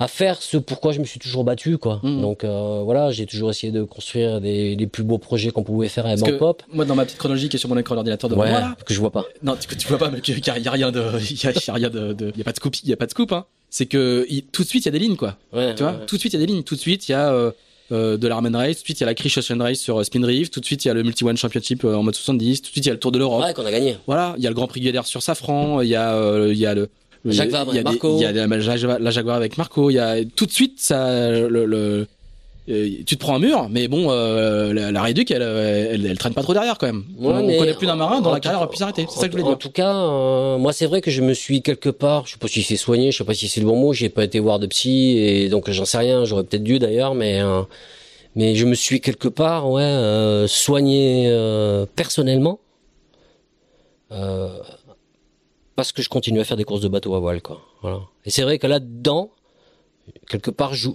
à faire ce pourquoi je me suis toujours battu quoi. Mhm. Donc euh, voilà, j'ai toujours essayé de construire des, les plus beaux projets qu'on pouvait faire Parce Bank que Pop. moi, dans ma petite chronologie qui est sur mon écran d'ordinateur Ouais, moi, que je vois pas. non, tu, tu vois pas, mais qu'il y, y a rien de, il y y a rien de, de- y a pas de scoop, il y a pas de scoop, hein. C'est que tout de suite il y a des lignes, quoi. Ouais, Tu vois, ouais, tout de suite il y a des lignes. Tout de suite il y a euh, euh, de l'Armen Race, tout de suite il y a la Chris Ocean Race sur euh, Spin Drift, tout de suite il y a le Multi One Championship euh, en mode 70, tout de suite il y a le Tour de l'Europe. Ouais, qu'on a gagné. Voilà, il y a le Grand Prix Guédère sur Safran, il y a, euh, il y a le Jacques il y a Vabre avec Marco. Il y a la, la- Jaguar avec Marco. Il y a tout de suite ça, le, le- euh, tu te prends un mur, mais bon, euh, la, la Réduc, elle, elle, elle, traîne pas trop derrière quand même. Ouais, on, on connaît plus d'un marin dont en la carrière a pu s'arrêter. C'est ça que je voulais En dire. tout cas, euh, moi c'est vrai que je me suis quelque part, je sais pas si c'est soigné, je sais pas si c'est le bon mot, j'ai pas été voir de psy et donc j'en sais rien, j'aurais peut-être dû d'ailleurs, mais euh, mais je me suis quelque part ouais soigné euh, personnellement euh, parce que je continue à faire des courses de bateau à voile quoi. Voilà. Et c'est vrai que là-dedans, quelque part, je-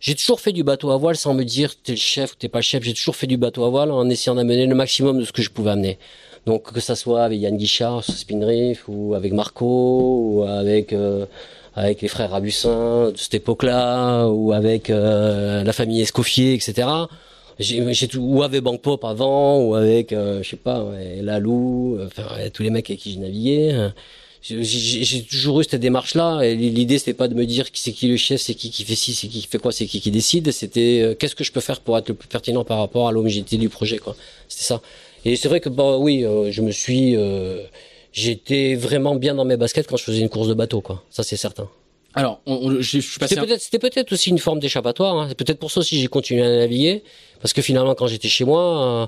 j'ai toujours fait du bateau à voile sans me dire t'es le chef ou t'es pas le chef. J'ai toujours fait du bateau à voile en essayant d'amener le maximum de ce que je pouvais amener. Donc que ça soit avec Yann Guichard sur Spin Reef ou avec Marco ou avec euh, avec les frères Rabussin de cette époque-là ou avec euh, la famille Escoffier, etc. J'ai, tout, ou avec Bank Pop avant, ou avec, euh, je sais pas, ouais, Lalou, euh, enfin, tous les mecs avec qui j'ai navigué. euh. J'ai, toujours eu cette démarche-là, et l'idée c'était pas de me dire qui c'est qui le chef, c'est qui qui fait ci, c'est qui qui fait quoi, c'est qui qui décide, c'était euh, qu'est-ce que je peux faire pour être le plus pertinent par rapport à l'homogénéité du projet, quoi. C'était ça. Et c'est vrai que, bah oui, euh, je me suis, euh, j'étais vraiment bien dans mes baskets quand je faisais une course de bateau, quoi. Ça c'est certain. Alors, on, on- je, suis passé. C'était peut-être, peut-être aussi une forme d'échappatoire. Hein. C'est peut-être pour ça aussi que j'ai continué à naviguer, parce que finalement, quand j'étais chez moi, euh,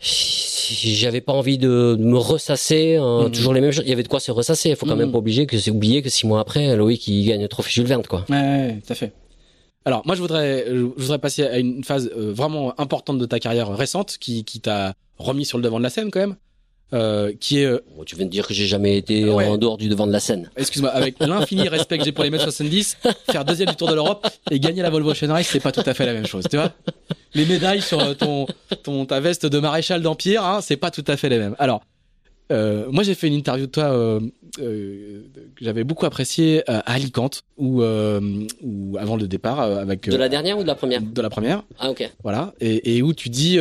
j'avais pas envie de, de me ressasser euh, Mhm. toujours les mêmes choses. Il y avait de quoi se ressasser. Il faut quand Mhm. même pas oublier que c'est oublié que six mois après, Loïc il gagne le trophée Jules Verne, quoi. Ouais, ouais, tout à fait. Alors, moi, je voudrais, je voudrais passer à une phase euh, vraiment importante de ta carrière récente, qui, qui t'a remis sur le devant de la scène quand même, euh, qui est euh, Bon, tu viens de dire que j'ai jamais été Ah ouais. en dehors du devant de la scène. excuse-moi, avec (laughs) l'infini respect que j'ai pour les mètres 70, faire deuxième du Tour de l'Europe et gagner la Volvo Ocean Race, c'est pas tout à fait la même chose, tu vois. Les médailles sur euh, ton, ton, ta veste de maréchal d'Empire, hein, c'est pas tout à fait les mêmes. Alors, euh, moi j'ai fait une interview de toi euh, euh, que j'avais beaucoup appréciée à Alicante, où avant le départ, avec De la dernière ou de la première? de la première, Ah ok. voilà, et, et où tu dis,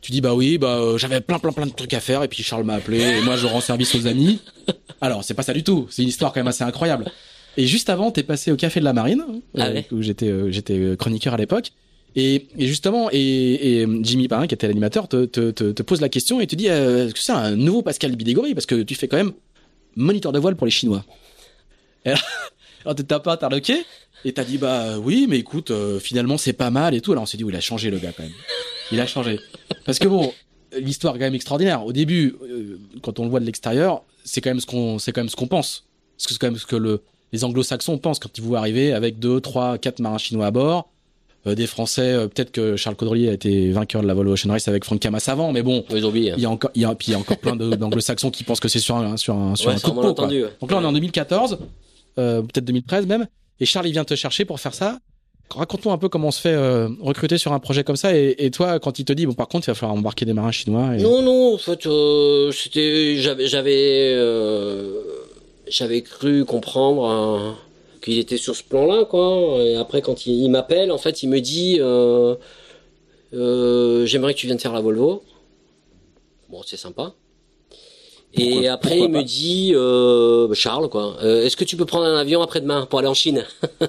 tu dis bah oui, bah euh, j'avais plein plein plein de trucs à faire, et puis Charles m'a appelé, et moi je rends service aux amis. (laughs) Alors c'est pas ça du tout, c'est une histoire quand même assez incroyable. Et juste avant, t'es passé au Café de la Marine, Ah euh, ouais. où j'étais euh, j'étais chroniqueur à l'époque. Et, et justement, et, et Jimmy Parin, qui était l'animateur, te, te, te, te pose la question et te dit euh, est-ce que c'est un nouveau Pascal Bidégory? Parce que tu fais quand même moniteur de voile pour les Chinois. Et alors, (laughs) alors t'es t'as pas interloqué et t'as dit bah oui, mais écoute, euh, finalement c'est pas mal et tout. Alors on s'est dit oui, il a changé le gars quand même. Il a changé. Parce que bon, l'histoire est quand même extraordinaire. Au début, euh, quand on le voit de l'extérieur, c'est quand même ce qu'on, c'est quand même ce qu'on pense. C'est quand même ce que le, les anglo-saxons pensent quand ils vous voient arriver avec deux, trois, quatre marins chinois à bord. Euh, des Français, euh, peut-être que Charles Caudrelier a été vainqueur de la Volvo Ocean Race avec Franck Camas avant, mais bon, oublié. hein. il y a encore, il y a, puis il y a encore plein d'anglo-saxons qui pensent que c'est sur un, sur un, sur Ouais, un coup de peau, quoi. entendu. ouais. Donc là, on est en 2014, euh, peut-être 2013 même, et Charles, il vient te chercher pour faire ça. Raconte-nous un peu comment on se fait euh, recruter sur un projet comme ça, et, toi, quand il te dit, bon, par contre, il va falloir embarquer des marins chinois. Non, non, en fait, euh, c'était, j'avais, j'avais, euh, j'avais cru comprendre qu'il était sur ce plan-là, quoi. Et après, quand il, il m'appelle, en fait, il me dit, j'aimerais que tu viennes faire la Volvo. Bon, c'est sympa. Et Pourquoi- après, pourquoi il me dit, euh, Charles, quoi, euh, est-ce que tu peux prendre un avion après-demain pour aller en Chine (laughs)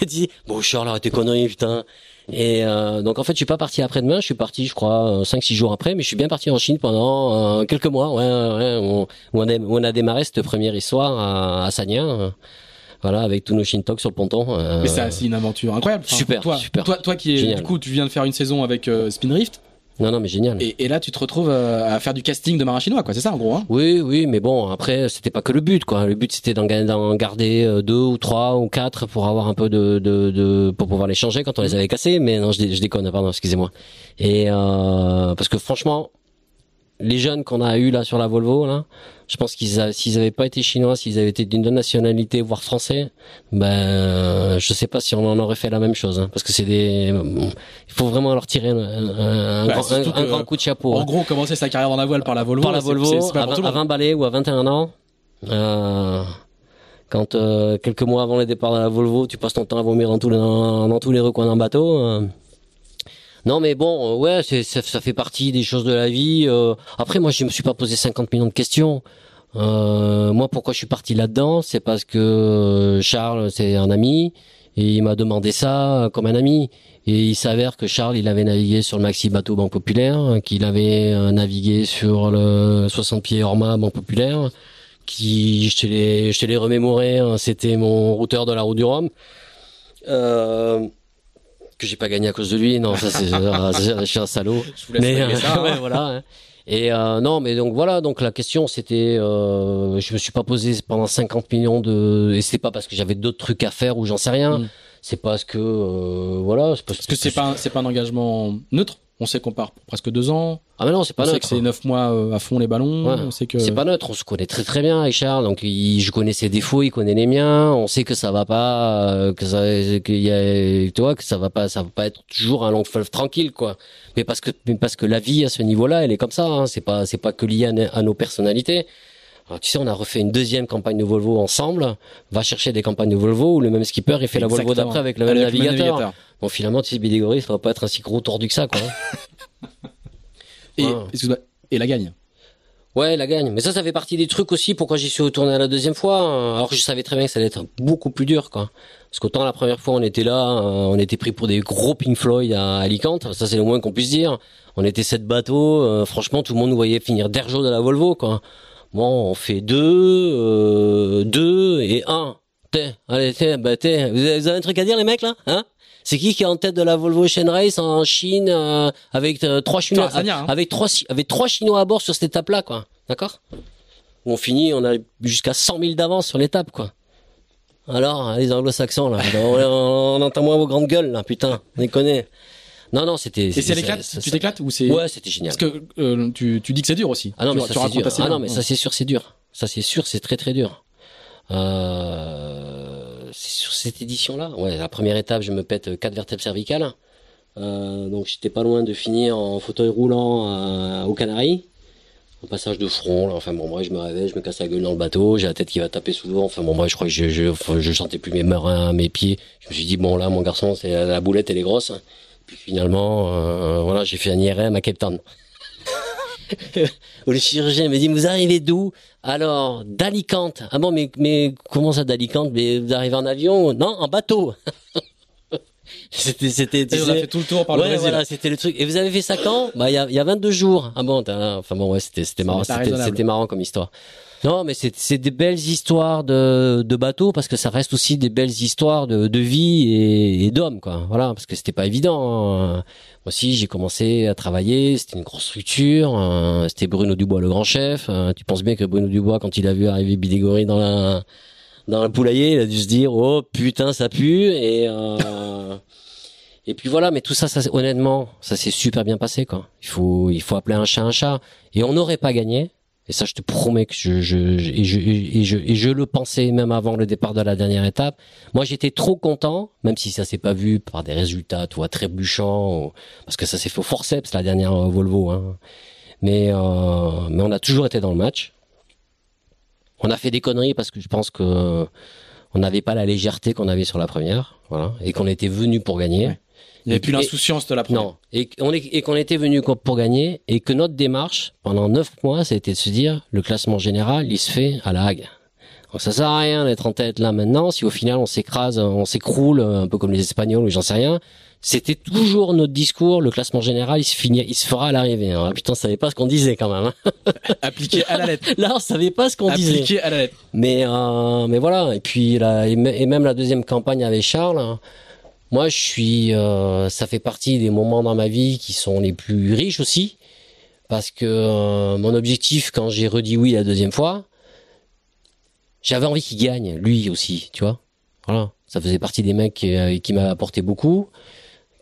J'ai dit, bon Charles, arrête tes conneries, putain. Et euh, donc en fait, je suis pas parti après-demain, je suis parti, je crois, 5-6 jours après, mais je suis bien parti en Chine pendant euh, quelques mois, ouais, ouais, où, on a, où on a démarré cette première histoire à, à Sanya, euh, voilà, avec tous nos Shintok sur le ponton. euh, Mais ça, c'est une aventure incroyable. Enfin, Super, toi, super. Toi, toi qui est, du coup, tu viens de faire une saison avec euh, Spinrift, Non, non, mais génial. et, et là, tu te retrouves euh, à faire du casting de marins chinois, quoi. C'est ça, en gros. Hein? Oui, oui, mais bon, après, c'était pas que le but, quoi. Le but, c'était d'en ga- d'en garder euh, deux ou trois ou quatre pour avoir un peu de, de, de pour pouvoir les changer quand on les avait cassés. Mais non, je, dé- je déconne, pardon, excusez-moi. Et euh, parce que franchement, les jeunes qu'on a eu là sur la Volvo, là, je pense qu'ils, s'ils avaient pas été chinois, s'ils avaient été d'une autre nationalité, voire français, ben, je sais pas si on en aurait fait la même chose, hein, parce que c'est des, il faut vraiment leur tirer un, Bah, grand, surtout un- un que- grand coup de chapeau. En hein gros, commencer sa carrière dans la voile par la Volvo, par la Volvo pas à, pour tout 20, le à monde. 20 balais ou à 21 ans. Euh, quand euh, quelques mois avant le départ de la Volvo, tu passes ton temps à vomir dans tous les, dans, dans tous les recoins d'un bateau. euh. Non, mais bon, euh, ouais, ça, ça fait partie des choses de la vie. euh. Après, moi, je me suis pas posé 50 millions de questions. Euh, moi, pourquoi je suis parti là-dedans? C'est parce que Charles, c'est un ami, et il m'a demandé ça comme un ami. Et il s'avère que Charles, il avait navigué sur le maxi bateau Banque Populaire, qu'il avait navigué sur le 60 pieds Orma Banque Populaire, qui, je te l'ai, remémoré, hein, c'était mon routeur de la route du Rhum. Que j'ai pas gagné à cause de lui, non, ça c'est, (laughs) euh, je suis un salaud. Je vous laisse Mais ça. (laughs) hein. ouais, voilà. hein. Et euh, non, mais donc voilà, donc la question c'était, euh, je me suis pas posé pendant 50 millions de, et c'est pas parce que j'avais d'autres trucs à faire ou j'en sais rien. Mm. C'est parce que euh, voilà, c'est parce, Parce que c'est pas, c'est pas un engagement neutre. On sait qu'on part pour presque deux ans. Ah mais non, c'est On pas sait neutre. que c'est neuf mois euh, à fond les ballons. Ouais. On sait que. C'est pas neutre, on se connaît très très bien Charles, donc il, je connais ses défauts, il connaît les miens, on sait que ça va pas, euh, que ça, qu'il y a, tu vois, que ça va pas, ça va pas être toujours un long fleuve tranquille, quoi. Mais parce que, mais parce que la vie à ce niveau-là, elle est comme ça, hein. c'est pas, c'est pas que lié à, à nos personnalités. Alors, tu sais, on a refait une deuxième campagne de Volvo ensemble. Va chercher des campagnes de Volvo où le même skipper il fait la Volvo d'après avec le Avec même le même navigateur. Bon, finalement, tu sais, Bidégoris, ça va pas être un si gros tordu que ça, quoi. Et, Ouais. excuse-moi, et la gagne. Ouais, la gagne. Mais ça, ça fait partie des trucs aussi pourquoi j'y suis retourné à la deuxième fois. hein. Alors que je savais très bien que ça allait être beaucoup plus dur, quoi. Parce qu'autant la première fois, on était là, euh, on était pris pour des gros Pink Floyd à Alicante. Ça, c'est le moins qu'on puisse dire. On était sept bateaux. euh, franchement, tout le monde nous voyait finir d'Erjo de la Volvo, quoi. Bon, on fait deux, euh, deux et un. T'es, allez, t'es, bah, t'es. Vous avez, un truc à dire, les mecs, là? Hein? C'est qui qui est en tête de la Volvo Chain Race en Chine, euh, avec euh, trois Chinois, hein. avec trois, avec trois Chinois à bord sur cette étape-là, quoi. D'accord? On finit, on a jusqu'à 100 000 d'avance sur l'étape, quoi. Alors, les anglo-saxons, là, on, on entend moins vos grandes gueules, là, putain, on les connaît. Non, non, c'était... Et si elle c'était- éclate, ça- tu t'éclates ou c'est Ouais, c'était génial. Parce que euh, tu, tu dis que c'est dur aussi. Ah non, tu, mais ça c'est dur. Ah non, mais ça c'est sûr, c'est dur. Ça c'est sûr, c'est très très dur. Euh, c'est sur cette édition-là. Ouais, la première étape, je me pète quatre vertèbres cervicales. Euh, donc j'étais pas loin de finir en fauteuil roulant à- aux Canaries. Un passage de front, là. enfin bon, moi je me réveille, je me casse la gueule dans le bateau, j'ai la tête qui va taper sous l'eau, enfin bon, moi je crois que je, je, je sentais plus mes marins, mes pieds. Je me suis dit, bon là, mon garçon, c'est la boulette, elle est grosse. Puis finalement, euh, voilà, j'ai fait un IRM à Cape Town. (laughs) Où le chirurgien me dit, vous arrivez d'où? Alors, d'Alicante. Ah bon, mais, mais comment ça d'Alicante? Mais vous arrivez en avion? Non, en bateau. (laughs) c'était, c'était, tu Et on a sais- fait tout le tour par le ouais, Brésil. voilà, c'était le truc. Et vous avez fait ça quand? Bah, il y a, y a 22 jours. Ah bon, enfin bon, ouais, c'était, c'était marrant. c'était marrant comme histoire. Non, mais c'est, des belles histoires de, bateaux parce que ça reste aussi des belles histoires de, vie et, d'hommes, quoi. Voilà, parce que c'était pas évident. hein. Moi aussi, j'ai commencé à travailler. C'était une grosse structure. hein. C'était Bruno Dubois, le grand chef. hein. Tu penses bien que Bruno Dubois, quand il a vu arriver Bidégory dans la dans le poulailler, il a dû se dire oh putain ça pue et euh, et puis voilà. Mais tout ça, ça honnêtement, ça s'est super bien passé quoi. Il faut il faut appeler un chat un chat et on n'aurait pas gagné. Et ça, je te promets que je, je, je- et je, et je, et je le pensais même avant le départ de la dernière étape. Moi, j'étais trop content, même si ça s'est pas vu par des résultats, tu vois, trébuchants, parce que ça s'est fait au forceps la dernière Volvo. Hein. Mais, euh, mais on a toujours été dans le match. On a fait des conneries parce que je pense que on n'avait pas la légèreté qu'on avait sur la première, voilà, et qu'on était venu pour gagner. Il n'y avait plus l'insouciance de la première. Non, et qu'on qu'on était venu pour gagner, et que notre démarche pendant neuf mois, ça a été de se dire le classement général, il se fait à la Hague. Donc ça sert à rien d'être en tête là maintenant, si au final on s'écrase, on s'écroule, un peu comme les Espagnols ou j'en sais rien. C'était toujours notre discours, le classement général, il se finit, il se fera à l'arrivée. hein. Ah, putain, on savait pas ce qu'on disait quand même. hein. (laughs) Appliqué à la lettre. (laughs) Là, on savait pas ce qu'on disait. Appliqué à la lettre. Mais euh, mais voilà et puis là et même la deuxième campagne avec Charles hein, moi je suis euh, ça fait partie des moments dans ma vie qui sont les plus riches aussi parce que euh, mon objectif quand j'ai redit oui la deuxième fois j'avais envie qu'il gagne lui aussi tu vois. Voilà. Ça faisait partie des mecs qui, euh, qui m'a apporté beaucoup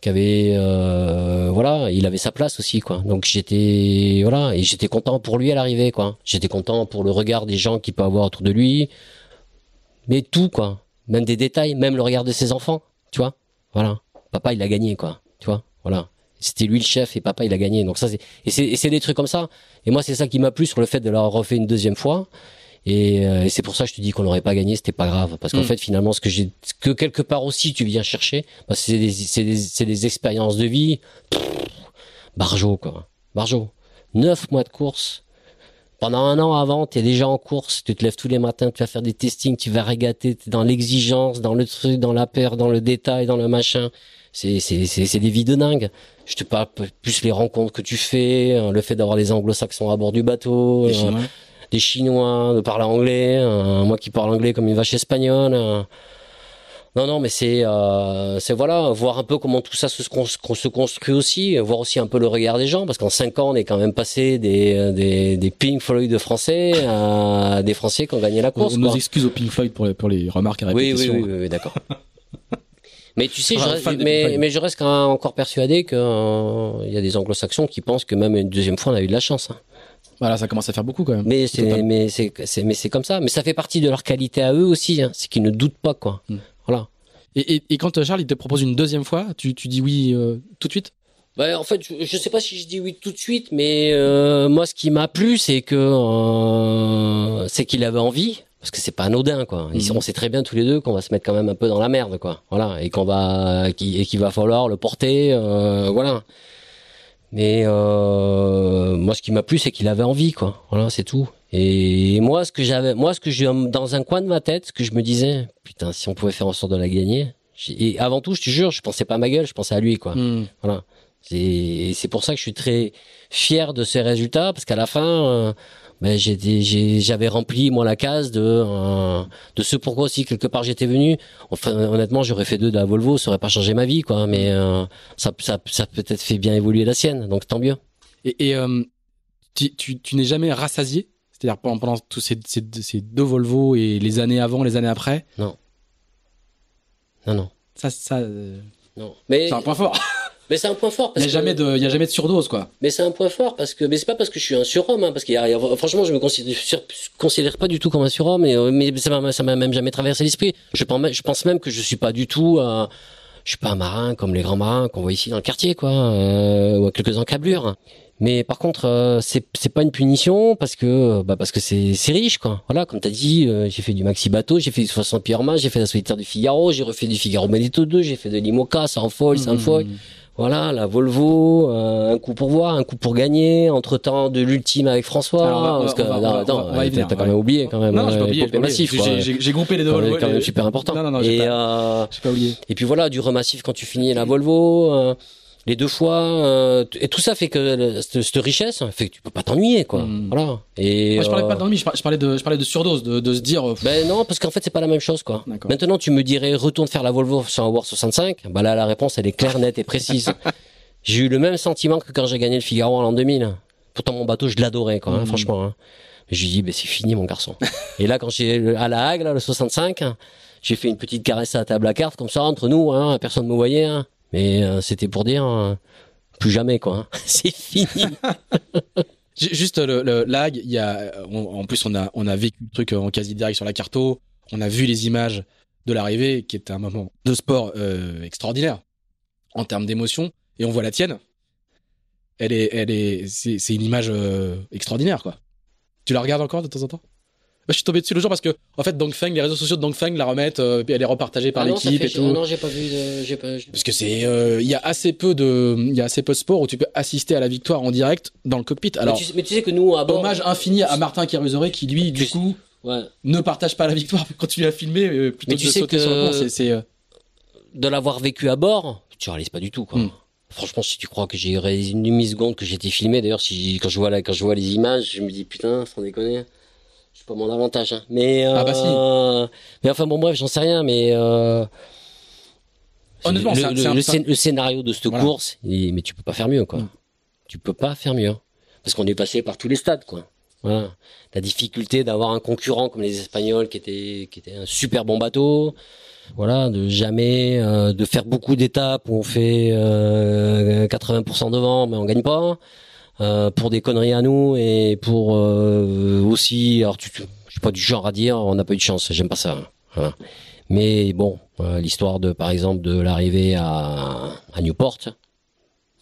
qui avait euh, voilà il avait sa place aussi quoi. Donc j'étais voilà et j'étais content pour lui à l'arrivée quoi. J'étais content pour le regard des gens qu'il peut avoir autour de lui. Mais tout quoi. Même des détails même le regard de ses enfants tu vois voilà papa il a gagné quoi tu vois voilà c'était lui le chef et papa il a gagné donc ça c'est et c'est et c'est des trucs comme ça et moi c'est ça qui m'a plu sur le fait de l'avoir refait une deuxième fois Et, euh, et c'est pour ça que je te dis qu'on n'aurait pas gagné, c'était pas grave, parce qu'en Mm. fait finalement ce que j'ai, ce que quelque part aussi tu viens chercher, bah, c'est des, c'est des, c'est des expériences de vie. Pff, Barjo quoi, Barjo. Neuf mois de course. Pendant un an avant, t'es déjà en course, tu te lèves tous les matins, tu vas faire des testings, tu vas régater, t'es dans l'exigence, dans le truc, dans la paire, dans le détail, dans le machin. C'est, c'est, c'est, c'est des vies de dingue. Je te parle plus les rencontres que tu fais, euh, le fait d'avoir des anglo-saxons à bord du bateau, Les euh, Chinois. des Chinois, de parler anglais, euh, moi qui parle anglais comme une vache espagnole. euh. Non, non, mais c'est, euh, c'est voilà, voir un peu comment tout ça se, construit aussi, voir aussi un peu le regard des gens, parce qu'en cinq ans, on est quand même passé des, euh, des, des Pink Floyd de Français à des Français qui ont gagné la course. On nous quoi. excuse au Pink Floyd pour les, pour les remarques à Oui, oui, répétition. oui, oui, oui, d'accord. (laughs) Mais tu sais, je reste- mais, mais je reste quand même encore persuadé que euh, y a des anglo-saxons qui pensent que même une deuxième fois on a eu de la chance. hein. Voilà, ça commence à faire beaucoup quand même. Mais c'est mais c'est c'est mais c'est comme ça. Mais ça fait partie de leur qualité à eux aussi. Hein. C'est qu'ils ne doutent pas quoi. Mm. Voilà. Et, et, et quand euh, Charles il te propose une deuxième fois, tu, tu dis oui euh, tout de suite? Bah, en fait, je, je sais pas si je dis oui tout de suite, mais euh, moi, ce qui m'a plu, c'est que euh, c'est qu'il avait envie, parce que c'est pas anodin, quoi. Mhm. On sait très bien tous les deux qu'on va se mettre quand même un peu dans la merde, quoi. Voilà, et qu'on va qu'il- et qu'il va falloir le porter, euh, voilà. Mais moi, ce qui m'a plu, c'est qu'il avait envie, quoi. Voilà, c'est tout. Et moi, ce que j'avais, moi, ce que j'ai dans un coin de ma tête, ce que je me disais, putain, si on pouvait faire en sorte de la gagner. Et avant tout, je te jure, je pensais pas à ma gueule, je pensais à lui, quoi. Hmm. Voilà. Et c'est pour ça que je suis très fier de ces résultats parce qu'à la fin, euh, ben, j'avais rempli moi la case de euh, de ce pourquoi aussi quelque part j'étais venu. Enfin, honnêtement, j'aurais fait deux de la Volvo, ça aurait pas changé ma vie, quoi. Mais euh, ça, ça, ça peut-être fait bien évoluer la sienne, donc tant mieux. Et, et euh, tu, tu, tu n'es jamais rassasié? C'est-à-dire pendant, pendant tous ces, ces, ces deux Volvo et les années avant, les années après Non, non, Ça, ça euh, non. Mais c'est un point fort. (laughs) mais c'est un point fort Il n'y a, jamais de- il y a jamais de surdose, quoi. Mais c'est un point fort parce que mais c'est pas parce que je suis un surhomme hein, parce qu'il y a, franchement je me considère, sur- considère pas du tout comme un surhomme mais euh, mais ça m'a ça m'a même jamais traversé l'esprit. Je pense même- je pense même que je suis pas du tout euh, je suis pas un marin comme les grands marins qu'on voit ici dans le quartier quoi euh, ou à quelques encablures. Mais par contre euh, c'est pas une punition parce que bah parce que c'est riche quoi. Voilà comme t'as dit euh, j'ai fait du maxi bateau, j'ai fait du 60 pieds Hermas, j'ai fait la solitaire du Figaro, j'ai refait du Figaro Benedetto 2, j'ai fait de l'Imoca, sans foil, sans foil. Hmm. Voilà, la Volvo, euh, un coup pour voir, un coup pour gagner, entre temps de l'ultime avec François, Alors, va- parce que va- non, va- attends, t'as quand même oublié quand même. Non, j'ai euh, pas j'ai pas. Massif, groupé les deux Volvo. quand même super important. Non, non, non, j'ai et, pas, euh, pas oublié. et puis voilà, du remassif quand tu finis la Volvo, euh, les deux fois, euh, et tout ça fait que le- cette, cette richesse fait que tu peux pas t'ennuyer, quoi. Mm. Voilà. Et Moi, je parlais euh, pas d'ennui, je par- je parlais de, je parlais de surdose, de, de se dire. euh, pff, ben non, parce qu'en fait, c'est pas la même chose, quoi. D'accord. Maintenant, tu me dirais, retourne faire la Volvo sur un War 65. Bah là, la réponse, elle est claire, nette et précise. (laughs) j'ai eu le même sentiment que quand j'ai gagné le Figaro en l'an 2000. Pourtant, mon bateau, je l'adorais, quoi, hein, Mhm. franchement. Hein. Je lui dis, ben c'est fini, mon garçon. et là, quand j'ai à la Hague, là, le 65, j'ai fait une petite caresse à la table à cartes, comme ça, entre nous, hein, personne ne me voyait. Hein. Mais euh, c'était pour dire, euh, plus jamais, quoi. hein. (laughs) c'est fini. (laughs) Ju- Juste le, lag, il y a, on- en plus on a, on a vécu le truc en quasi direct sur la carto, on a vu les images de l'arrivée, qui était un moment de sport euh, extraordinaire en termes d'émotion, et on voit la tienne. Elle est, elle est, c'est, une image euh, extraordinaire quoi. Tu la regardes encore de temps en temps? Je suis tombé dessus le jour parce que en fait Dongfeng, les réseaux sociaux de Dongfeng la remettent, euh, puis elle est repartagée par Ah l'équipe et tout. Non, j'ai pas vu. de- j'ai pas. Parce que c'est, euh, il y a assez peu de, il y a assez peu de sports où tu peux assister à la victoire en direct dans le cockpit. Alors, mais, tu, sais- mais tu sais que nous, à bord. hommage infini à Martin Carusoret qui lui, du Tu- coup, Ouais. ne partage pas la victoire, continue à filmer euh, plutôt Mais que tu de sais sauter que- sur le pont. C'est, euh, de l'avoir vécu à bord, tu réalises pas du tout quoi. Mm. Franchement, si tu crois que j'ai une demi-seconde que j'étais filmé, d'ailleurs, si quand je vois la, quand je vois les images, je me dis putain, sans déconner, pas mon avantage. Hein. Mais euh, Ah bah si. mais enfin bon bref, j'en sais rien, mais euh, Honnêtement, le, un- un- scénario de cette Voilà. course, il- mais tu peux pas faire mieux quoi. Mm. Tu peux pas faire mieux parce qu'on est passé par tous les stades quoi. Voilà. La difficulté d'avoir un concurrent comme les Espagnols qui était qui était un super bon bateau. Voilà, de jamais euh, de faire beaucoup d'étapes où on fait euh, 80% devant mais on gagne pas. Euh, pour des conneries à nous et pour euh, aussi alors tu, je suis pas du genre à dire on n'a pas eu de chance, j'aime pas ça. Voilà. Mais bon, euh, l'histoire de par exemple de l'arrivée à, à Newport,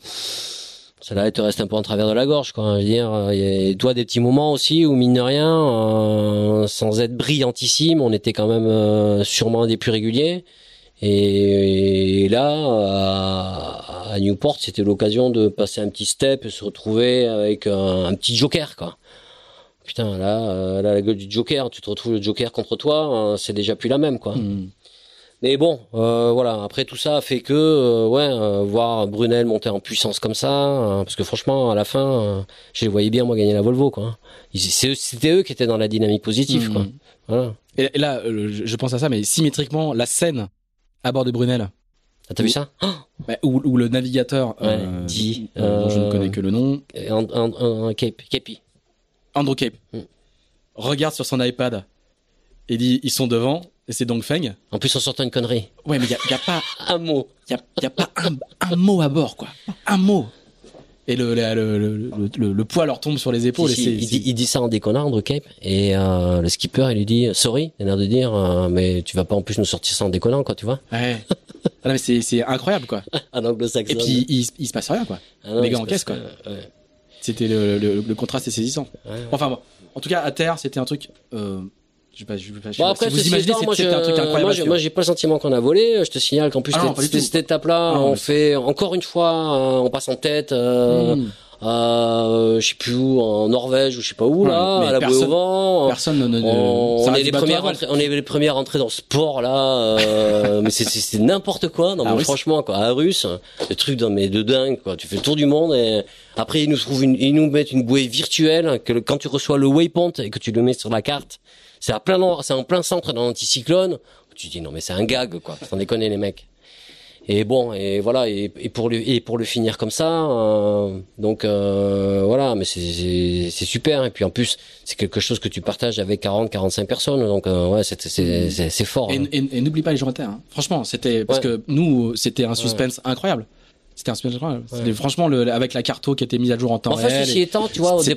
celle-là elle te reste un peu en travers de la gorge quoi je veux dire euh, et toi des petits moments aussi où mine de rien euh, sans être brillantissime on était quand même sûrement un des plus réguliers et, là à, Newport c'était l'occasion de passer un petit step et se retrouver avec un, un petit joker quoi putain là, euh, là la gueule du joker tu te retrouves le joker contre toi hein, c'est déjà plus la même quoi Hmm. mais bon, euh, voilà. Après tout ça a fait que, euh, ouais, euh, voir Brunel monter en puissance comme ça, euh, parce que franchement, à la fin, je les voyais bien moi gagner la Volvo, quoi. C'était eux qui étaient dans la dynamique positive, quoi. Hmm. Voilà. Et là, je pense à ça, mais symétriquement, la scène à bord de Brunel, Ah, T'as vu ça? (gasps) Bah, où, où le navigateur Ouais, euh, dit, euh, dont je ne euh, connais que le nom, Un, un, un, un cape. Andrew Cape, Hmm. regarde sur son iPad et dit ils sont devant, et c'est donc Feng. En plus, en sortant une connerie. Ouais, mais il y a, pas, (laughs) Un mot. y a, y a pas un mot à bord, quoi. Un mot. Et le, le, le, le, le- le poids leur tombe sur les épaules. Si, et c'est- il, dit, il dit ça en déconnant, Cape. Et euh, le skipper, il lui dit sorry, il a l'air de dire, euh, mais tu vas pas en plus nous sortir ça en déconnant, quoi, tu vois. Ouais. Ah non, mais c'est c'est incroyable, quoi. (laughs) En anglo-saxon. Et puis, il, il se passe rien, quoi. Ah non, les gars se encaissent, passe quoi. que- ouais. C'était le, le, le contraste est saisissant. Ouais, ouais. Enfin bon, en tout cas, à terre, c'était un truc. Euh, je sais pas, je sais pas, je sais Bon après, si vous imaginez, c'était un truc je- incroyable. Moi, suivre. moi, j'ai pas le sentiment qu'on a volé. Je te signale qu'en plus, Ah non, cette- étape-là, Ah non, on mais- fait encore une fois, euh, on passe en tête. Euh, Mmh. euh, je sais plus où, en Norvège ou je sais pas où là, à la bouée personne- au vent. Personne ne. On, on est les premières, voile. entrées- on est les premières entrées dans ce sport là, euh, mais c'est- c'est c'est n'importe quoi. Non, Ah, mais franchement, quoi, à russe, le truc dans mais de dingue quoi. Tu fais le tour du monde et après ils nous trouvent une, ils nous mettent une bouée virtuelle que quand tu reçois le waypoint et que tu le mets sur la carte, c'est à plein, en- c'est en plein centre d'un anticyclone. Tu te dis non mais c'est un gag quoi, sans déconner les mecs. Et bon, et voilà, et, et pour le et pour le finir comme ça, euh, donc euh, voilà, mais c'est super. Et puis en plus, c'est quelque chose que tu partages avec 40, 45 personnes, donc euh, ouais, c'est c'est fort. Et, hein. et- et n'oublie pas les gens à terre. hein. Franchement, c'était parce Ouais. que nous, c'était un suspense incroyable. C'était un suspense incroyable. C'était franchement le, avec la carto qui était mise à jour en temps Enfin, réel. ceci et- étant, tu vois, au, dé-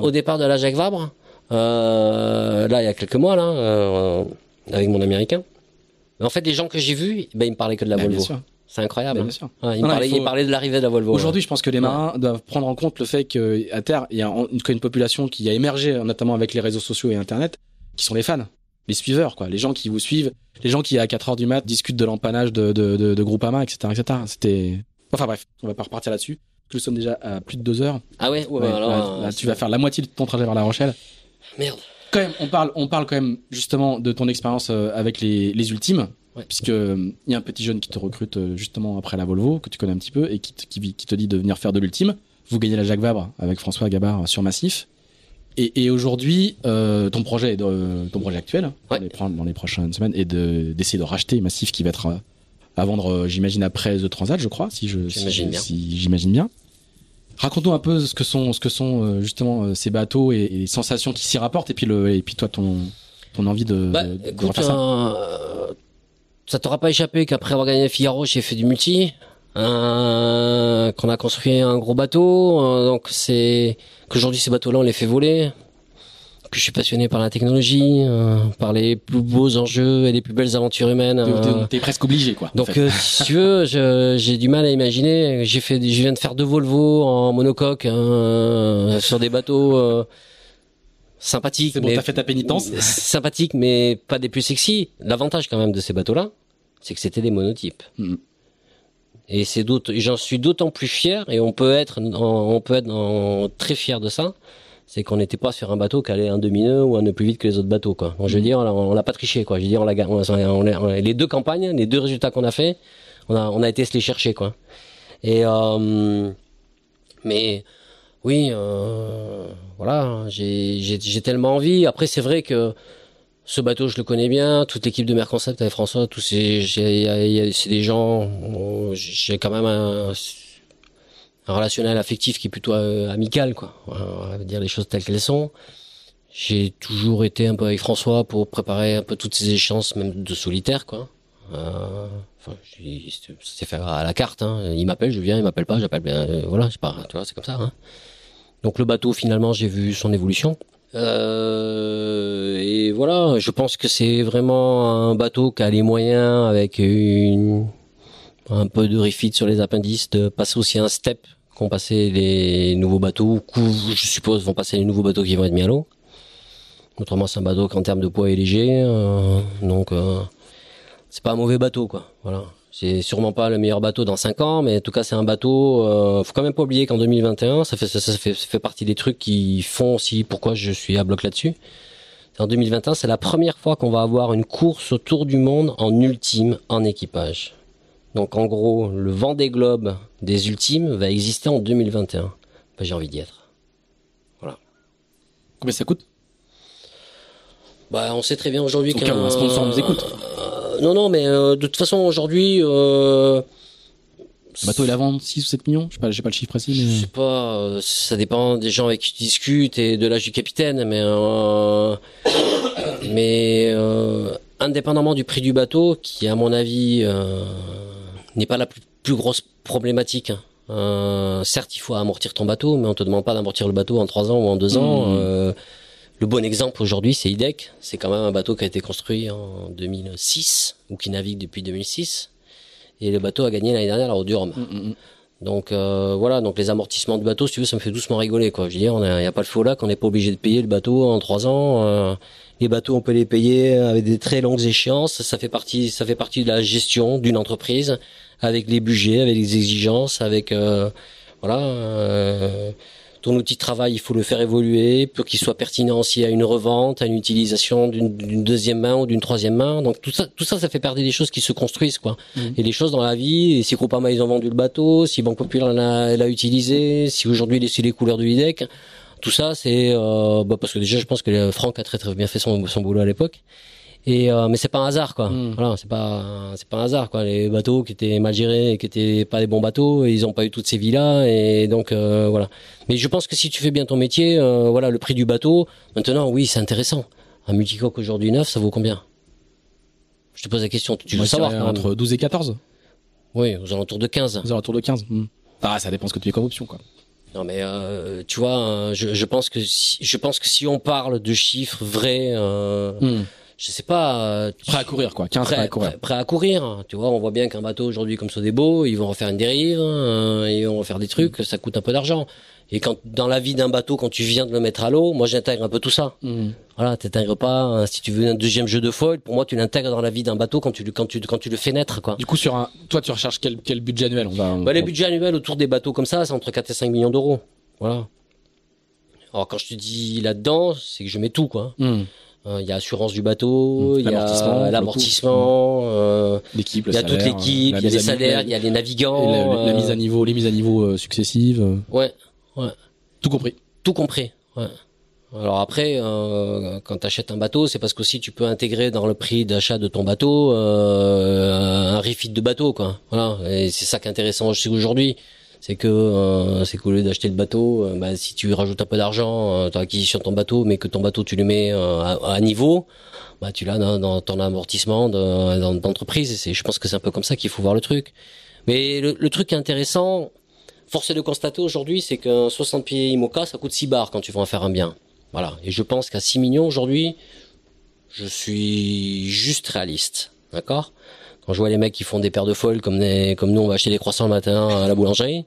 au- départ de la Jacques Vabre, là, il y a quelques mois, là, euh, avec mon américain. Mais en fait, les gens que j'ai vus, ben, ils me parlaient que de la Bah, bien Volvo. sûr. C'est incroyable. Hein. bien sûr. Ouais, Non, il faut- parlaient de l'arrivée de la Volvo. Aujourd'hui, je pense que les marins doivent prendre en compte le fait qu'à terre, il y a une, une population qui a émergé, notamment avec les réseaux sociaux et Internet, qui sont les fans, les suiveurs, quoi, les gens qui vous suivent, les gens qui à 4 heures du mat discutent de l'empannage de, de, de, de Groupama, etc., etc. C'était, enfin bref, on va pas repartir là-dessus. Nous sommes déjà à plus de deux heures. Ah ouais, ouais, alors, là, euh, là, tu vas faire la moitié de ton trajet vers La Rochelle. Merde. Quand même, on parle, on parle quand même justement de ton expérience euh, avec les, les ultimes, Ouais. puisque euh, il y a un petit jeune qui te recrute euh, justement après la Volvo que tu connais un petit peu et qui, te- qui, qui te dit de venir faire de l'ultime. Vous gagnez la Jacques Vabre avec François Gabard sur Massif. Et, et aujourd'hui, euh, ton projet, de- ton projet actuel hein, Ouais. dans, les, pro- dans les prochaines semaines, est de d'essayer de racheter Massif qui va être euh, à vendre, euh, j'imagine après The Transat, je crois, si J'imagine bien. si j'imagine bien. Raconte-nous un peu ce que sont, ce que sont euh, justement euh, ces bateaux et, et les sensations qui s'y rapportent, et puis le, et puis toi ton, ton envie de, Bah, de- écoute, ça. euh, ça t'aura pas échappé qu'après avoir gagné Figaro, j'ai fait du multi, euh, qu'on a construit un gros bateau, euh, donc c'est qu'aujourd'hui ces bateaux-là on les fait voler, que je suis passionné par la technologie, euh, par les plus beaux enjeux et les plus belles aventures humaines. T'es- euh, T'es presque obligé, quoi. en donc, fait. euh, si tu veux, (laughs) j'ai du mal à imaginer. J'ai fait, je viens de faire deux Volvo en monocoque euh, sur des bateaux euh, sympathiques. c'est bon, t'as fait ta pénitence. (laughs) sympathiques, mais pas des plus sexy. L'avantage quand même de ces bateaux-là, c'est que c'était des monotypes. Mhm. Et c'est d'autres, j'en suis d'autant plus fier, et on peut être, on peut être en- très fier de ça. C'est qu'on n'était pas sur un bateau qui allait un demi-nœud ou un nœud plus vite que les autres bateaux, quoi. Donc, je veux Mhm. dire, on, l'a pas triché, quoi. Je veux dire, on l'a, on, on- on- les deux campagnes, les deux résultats qu'on a fait, on a, on a été se les chercher, quoi. Et, euh, mais, oui, euh, voilà, j'ai, tellement envie. Après, c'est vrai que ce bateau, je le connais bien. Toute l'équipe de Merconcept avec François, tous ces, c'est des gens. J'ai quand même un, relationnel affectif qui est plutôt euh, amical, quoi. On va dire les choses telles qu'elles sont. J'ai toujours été un peu avec François pour préparer un peu toutes ces échéances, même de solitaire, quoi. Euh, enfin, c'est fait à la carte. Hein. Il m'appelle, je viens. Il m'appelle pas, j'appelle. euh, voilà, c'est pas, tu vois, c'est comme ça. Hein. Donc le bateau, finalement, j'ai vu son évolution. Euh, et voilà, je pense que c'est vraiment un bateau qui a les moyens, avec une, un peu de refit sur les appendices, de passer aussi un step qu'ont passé les nouveaux bateaux, ou je suppose vont passer les nouveaux bateaux qui vont être mis à l'eau. Autrement, c'est un bateau qui en termes de poids est léger, euh, donc euh, c'est pas un mauvais bateau, quoi. Voilà. C'est sûrement pas le meilleur bateau dans 5 ans, mais en tout cas c'est un bateau. Euh, faut quand même pas oublier qu'en 2021, ça fait ça, fait ça fait partie des trucs qui font aussi pourquoi je suis à bloc là-dessus. En 2021, c'est la première fois qu'on va avoir une course autour du monde en ultime en équipage. Donc en gros, le vent des globes des ultimes va exister en 2021. Ben, J'ai envie d'y être. Voilà. Combien ça coûte? Bah, on sait très bien aujourd'hui Au cas où un sponsor nous écoute. Euh, non, non, mais euh, de toute façon aujourd'hui. Euh, Le bateau il a vendre 6 ou 7 millions? Je sais pas, j'ai pas le chiffre précis. Je Mais... sais pas, euh, ça dépend des gens avec qui tu discutes et de l'âge du capitaine, mais euh, (coughs) mais euh, indépendamment du prix du bateau, qui à mon avis euh, n'est pas la plus, plus grosse problématique. hein. Euh, certes, il faut amortir ton bateau, mais on te demande pas d'amortir le bateau en trois ans ou en deux ans. Mhm. Euh, le bon exemple aujourd'hui, c'est IDEC. C'est quand même un bateau qui a été construit en 2006 ou qui navigue depuis 2006. Et le bateau a gagné l'année dernière la Route du Rhum. Mm, mm, mm. Donc euh, voilà, donc les amortissements du bateau, si tu veux, ça me fait doucement rigoler quoi. Je veux dire, il n'y a pas le faux là qu'on n'est pas obligé de payer le bateau en trois ans. Les bateaux, on peut les payer avec des très longues échéances. Ça fait partie, ça fait partie de la gestion d'une entreprise, avec les budgets, avec les exigences, avec euh, voilà. euh, ton outil de travail, il faut le faire évoluer pour qu'il soit pertinent aussi à une revente, à une utilisation d'une deuxième main ou d'une troisième main. Donc tout ça, tout ça, ça fait perdre des choses qui se construisent, quoi. Mhm. Et les choses dans la vie, et si Groupama ils ont vendu le bateau, si Banque Populaire l'a, l'a utilisé, si aujourd'hui sur les couleurs de l'IDEC, tout ça c'est euh, bah, parce que déjà je pense que Franck a très très bien fait son, son boulot à l'époque. Et euh, mais c'est pas un hasard quoi. Mm. Voilà, c'est pas c'est pas un hasard quoi. Les bateaux qui étaient mal gérés et qui étaient pas des bons bateaux, ils ont pas eu toutes ces vies là et donc euh, voilà. Mais je pense que si tu fais bien ton métier, euh, voilà le prix du bateau. Maintenant oui c'est intéressant. Un multicoque aujourd'hui neuf, ça vaut combien? Je te pose la question. Tu veux savoir entre 12 et 14 Oui, aux alentours de 15. Aux alentours de 15 Mm. Ah, ça dépend ce que tu fais comme option, quoi. Non mais euh, tu vois, euh, je, je pense que si, je pense que si on parle de chiffres vrais, euh, Mm. je sais pas, euh, Prêt à courir, quoi. 15 prêt, prêt, à courir. prêt- prêt à courir. Tu vois, on voit bien qu'un bateau aujourd'hui comme Sodebo, ils vont refaire une dérive, hein, ils vont refaire des trucs, ça coûte un peu d'argent. Et quand dans la vie d'un bateau, quand tu viens de le mettre à l'eau, moi j'intègre un peu tout ça. Mm. Voilà, t'intègres pas. hein, si tu veux un deuxième jeu de foil, pour moi tu l'intègres dans la vie d'un bateau quand tu le- quand tu quand tu le fais naître quoi. Du coup, sur un, toi, tu recherches quel, quel budget annuel? On va. Bah, les budgets annuels autour des bateaux comme ça, c'est entre 4 et 5 millions d'euros. Voilà. Alors quand je te dis là-dedans, c'est que je mets tout quoi. Mm. Euh, Il y a assurance du bateau, Mmh. il y L'amortissement, a l'amortissement, euh, L'équipe, il y a toute l'équipe, il y a les salaires, il y a les navigants. la, la euh, mise à niveau, les mises à niveau euh, successives, euh, Ouais, tout compris. tout compris. Ouais. Alors après, euh, quand tu achètes un bateau, c'est parce qu'aussi tu peux intégrer dans le prix d'achat de ton bateau euh, un refit de bateau, quoi. Voilà. Et c'est ça qui est intéressant aujourd'hui, c'est que euh, c'est qu'au lieu d'acheter le bateau, euh, bah, si tu rajoutes un peu d'argent euh, dans l'acquisition de ton bateau, mais que ton bateau tu le mets euh, à, à niveau, bah tu l'as dans, dans ton amortissement de- dans- d'entreprise. Et c'est, je pense que c'est un peu comme ça qu'il faut voir le truc. Mais le, le truc intéressant, force est de constater aujourd'hui, c'est qu'un 60 pieds IMOCA, ça coûte 6 bars quand tu veux en faire un bien. Voilà. Et je pense qu'à 6 millions aujourd'hui, je suis juste réaliste. D'accord? Quand je vois les mecs qui font des paires de folles comme, nous, on va acheter des croissants le matin à la boulangerie.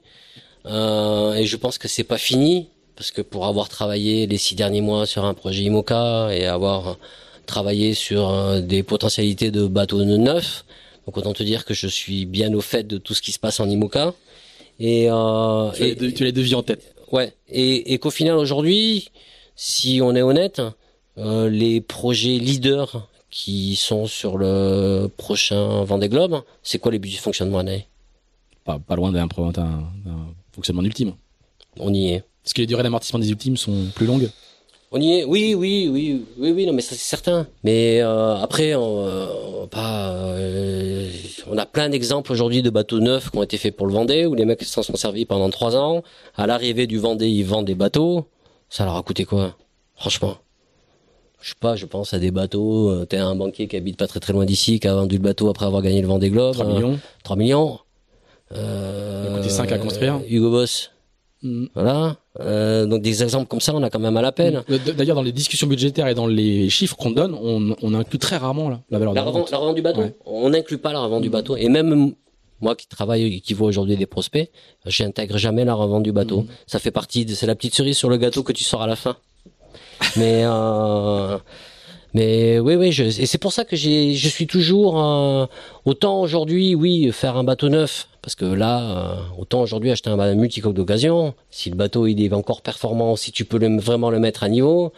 Euh, et je pense que c'est pas fini, parce que pour avoir travaillé les six derniers mois sur un projet IMOCA et avoir travaillé sur euh, des potentialités de bateaux neufs, donc autant te dire que je suis bien au fait de tout ce qui se passe en IMOCA. Et, euh, Tu as, les et- tu les devis en tête. Ouais, et, et qu'au final aujourd'hui, si on est honnête, euh, les projets leaders qui sont sur le prochain Vendée Globe, c'est quoi les budgets de fonctionnement année Pas, pas loin d'un d'un- d'un fonctionnement ultime. On y est. Parce que les durées d'amortissement des ultimes sont plus longues. On y est? Oui, oui, oui, oui, oui. Non, mais ça c'est certain. Mais euh, après, on, euh, on pas. euh, on a plein d'exemples aujourd'hui de bateaux neufs qui ont été faits pour le Vendée, où les mecs s'en sont servis pendant trois ans. À l'arrivée du Vendée, ils vendent des bateaux. Ça leur a coûté quoi? Franchement. Je sais pas, je pense à des bateaux. euh, T'es un banquier qui habite pas très très loin d'ici, qui a vendu le bateau après avoir gagné le Vendée Globe. 3 euh, millions. 3 millions. Euh, Ça a coûté cinq à construire. Hugo Boss. Mm. Voilà. Euh, donc des exemples comme ça, on a quand même à la peine. D'ailleurs, dans les discussions budgétaires et dans les chiffres qu'on donne, on, on inclut très rarement là, la valeur La de revente, la revente du bateau. Ouais. On n'inclut pas la revente du bateau. Et même, Moi qui travaille, qui vois aujourd'hui des prospects, j'intègre jamais la revente du bateau. Mhm. Ça fait partie, de, c'est la petite cerise sur le gâteau que tu sors à la fin. Mais euh, mais oui, oui, je, et c'est pour ça que j'ai, je suis toujours euh, autant aujourd'hui, oui, faire un bateau neuf, parce que là, euh, autant aujourd'hui acheter un multicoque d'occasion. Si le bateau il est encore performant, si tu peux vraiment le mettre à niveau,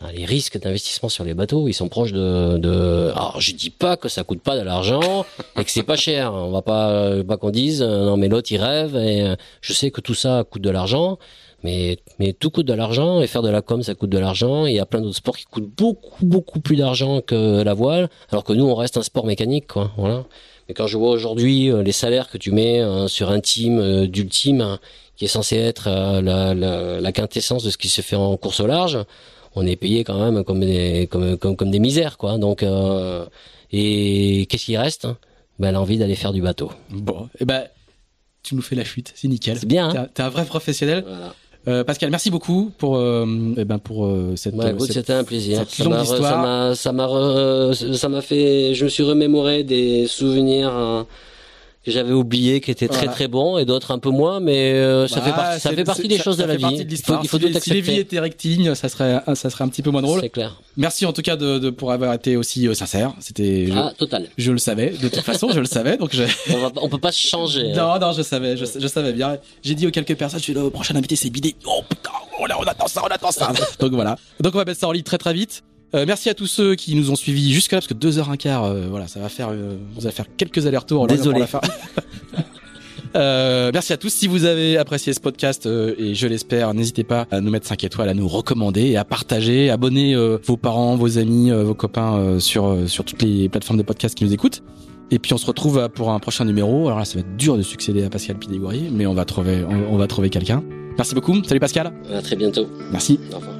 ben, les risques d'investissement sur les bateaux, ils sont proches de, de. Alors, je dis pas que ça coûte pas de l'argent (laughs) et que c'est pas cher. On va pas, pas qu'on dise euh, non mais l'autre il rêve. Et euh, je sais que tout ça coûte de l'argent. Mais, mais tout coûte de l'argent et faire de la com ça coûte de l'argent. Il y a plein d'autres sports qui coûtent beaucoup beaucoup plus d'argent que la voile, alors que nous on reste un sport mécanique quoi. Voilà. Mais quand je vois aujourd'hui euh, les salaires que tu mets euh, sur un team euh, d'ultime hein, qui est censé être euh, la, la, la quintessence de ce qui se fait en course au large, on est payé quand même comme des comme comme, comme des misères quoi. Donc euh, et qu'est-ce qui reste Ben l'envie d'aller faire du bateau. Bon, et ben, tu nous fais la fuite, c'est nickel. C'est bien. T'es Hein un- T'es un vrai professionnel. voilà. Euh, Pascal, merci beaucoup pour, euh, eh ben pour euh, cette, Ouais, c'était un plaisir. Ça m'a, ça m'a, ça m'a, re- ça m'a fait, je me suis remémoré des souvenirs euh, que j'avais oubliés, qui étaient très Voilà. très bons, et d'autres un peu moins, mais euh, ça Bah, fait partie, ça fait partie des ça- choses ça de la vie. de. Il faut, si, il faut les, tout si les vies accepter. étaient ça serait, ça serait un petit peu moins drôle. C'est clair. Merci en tout cas de, de- pour avoir été aussi euh, sincère. C'était, Ah, total. je le savais. De toute façon, je le savais. Donc je, On, va, on peut pas changer. hein. non, non, je savais, je, je savais bien. J'ai dit aux quelques personnes, je suis le prochain invité, c'est Bidé. Oh putain, on attend ça, on attend ça. (laughs) donc voilà. Donc on va mettre ça en ligne très très vite. Euh, merci à tous ceux qui nous ont suivis jusque là parce que deux heures un quart, euh, voilà, ça va faire, euh, vous allez faire quelques allers-retours. Désolé. pour la fin. (laughs) Euh, merci à tous. Si vous avez apprécié ce podcast, euh, et je l'espère, n'hésitez pas à nous mettre 5 étoiles, à nous recommander et à partager, abonner euh, vos parents, vos amis, euh, vos copains euh, sur, euh, sur toutes les plateformes de podcast qui nous écoutent. Et puis on se retrouve pour un prochain numéro. Alors là, ça va être dur de succéder à Pascal Pidégourier, mais on va trouver, on, on va trouver quelqu'un. Merci beaucoup. Salut Pascal. À très bientôt. Merci. Au revoir.